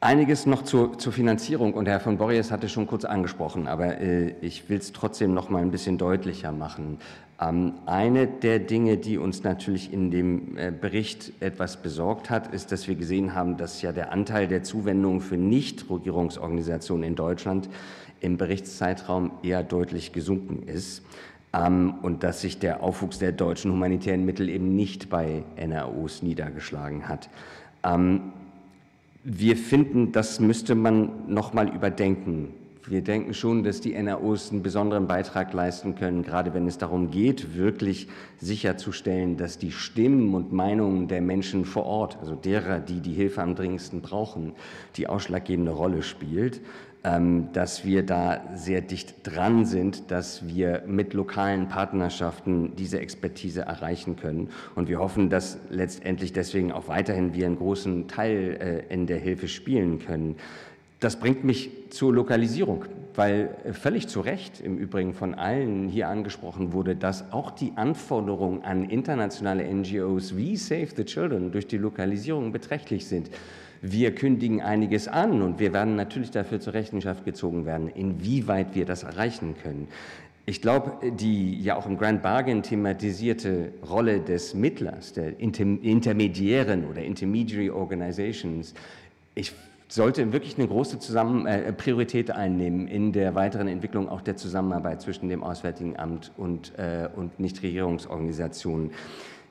S9: Einiges noch zur, zur, Finanzierung und Herr von Borries hatte schon kurz angesprochen, aber äh, ich will es trotzdem noch mal ein bisschen deutlicher machen. Ähm, eine der Dinge, die uns natürlich in dem äh, Bericht etwas besorgt hat, ist, dass wir gesehen haben, dass ja der Anteil der Zuwendungen für Nichtregierungsorganisationen in Deutschland im Berichtszeitraum eher deutlich gesunken ist und dass sich der Aufwuchs der deutschen humanitären Mittel eben nicht bei NROs niedergeschlagen hat. Ähm, wir finden, das müsste man noch mal überdenken. Wir denken schon, dass die NROs einen besonderen Beitrag leisten können, gerade wenn es darum geht, wirklich sicherzustellen, dass die Stimmen und Meinungen der Menschen vor Ort, also derer, die die Hilfe am dringendsten brauchen, die ausschlaggebende Rolle spielt. Ähm, dass wir da sehr dicht dran sind, dass wir mit lokalen Partnerschaften diese Expertise erreichen können. Und wir hoffen, dass letztendlich deswegen auch weiterhin wir einen großen Teil äh, in der Hilfe spielen können. Das bringt mich zur Lokalisierung, weil äh, völlig zu Recht im Übrigen von allen hier angesprochen wurde, dass auch die Anforderungen an internationale NGOs wie Save the Children durch die Lokalisierung beträchtlich sind. Wir kündigen einiges an und wir werden natürlich dafür zur Rechenschaft gezogen werden, inwieweit wir das erreichen können. Ich glaube, die ja auch im Grand Bargain thematisierte Rolle des Mittlers, der Intermediären oder Intermediary Organizations, ich sollte wirklich eine große Zusammen äh, Priorität einnehmen in der weiteren Entwicklung auch der Zusammenarbeit zwischen dem Auswärtigen Amt und, äh, und Nichtregierungsorganisationen.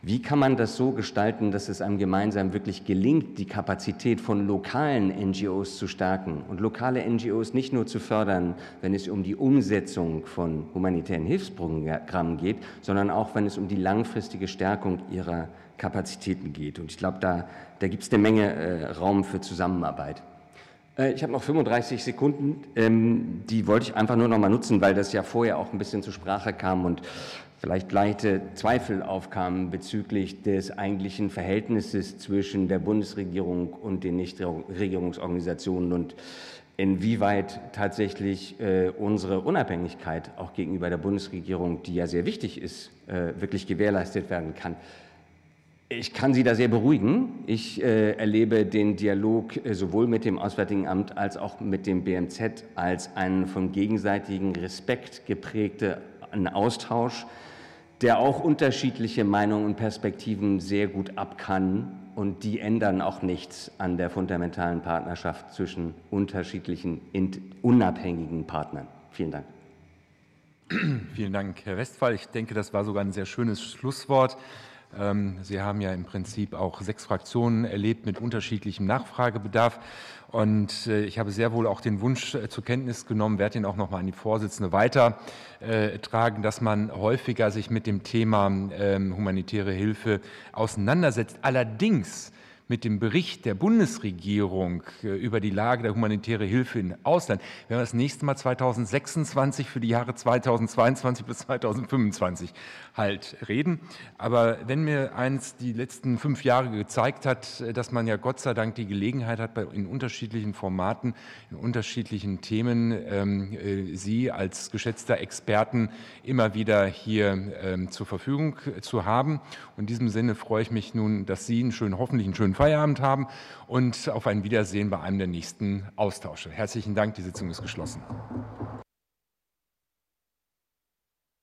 S9: Wie kann man das so gestalten, dass es einem gemeinsam wirklich gelingt, die Kapazität von lokalen NGOs zu stärken und lokale NGOs nicht nur zu fördern, wenn es um die Umsetzung von humanitären Hilfsprogrammen geht, sondern auch, wenn es um die langfristige Stärkung ihrer Kapazitäten geht. Und ich glaube, da, da gibt es eine Menge äh, Raum für Zusammenarbeit. Äh, ich habe noch 35 Sekunden, ähm, die wollte ich einfach nur noch mal nutzen, weil das ja vorher auch ein bisschen zur Sprache kam und vielleicht leichte Zweifel aufkamen bezüglich des eigentlichen Verhältnisses zwischen der Bundesregierung und den Nichtregierungsorganisationen und inwieweit tatsächlich äh, unsere Unabhängigkeit auch gegenüber der Bundesregierung, die ja sehr wichtig ist, äh, wirklich gewährleistet werden kann. Ich kann Sie da sehr beruhigen. Ich äh, erlebe den Dialog äh, sowohl mit dem Auswärtigen Amt als auch mit dem BMZ als einen vom gegenseitigen Respekt geprägten Austausch, der auch unterschiedliche Meinungen und Perspektiven sehr gut abkann. Und die ändern auch nichts an der fundamentalen Partnerschaft zwischen unterschiedlichen, unabhängigen Partnern. Vielen Dank.
S11: Vielen Dank, Herr Westphal. Ich denke, das war sogar ein sehr schönes Schlusswort. Ähm, Sie haben ja im Prinzip auch sechs Fraktionen erlebt mit unterschiedlichem Nachfragebedarf. Und äh, ich habe sehr wohl auch den Wunsch äh, zur Kenntnis genommen, werde ihn auch noch mal an die Vorsitzende weitertragen, dass man häufiger sich mit dem Thema ähm, humanitäre Hilfe auseinandersetzt. Allerdings mit dem Bericht der Bundesregierung äh, über die Lage der humanitären Hilfe im Ausland werden wir das nächste Mal 2026 für die Jahre 2022 bis 2025 halt reden. Aber wenn mir eins die letzten fünf Jahre gezeigt hat, äh, dass man ja Gott sei Dank die Gelegenheit hat, in unterschiedlichen Formaten, in unterschiedlichen Themen, ähm, äh, Sie als geschätzter Experten immer wieder hier ähm, zur Verfügung zu haben. Und in diesem Sinne freue ich mich nun, dass Sie einen schönen, hoffentlich einen schönen Feierabend haben und auf ein Wiedersehen bei einem der nächsten Austausche. Herzlichen Dank, die Sitzung ist geschlossen.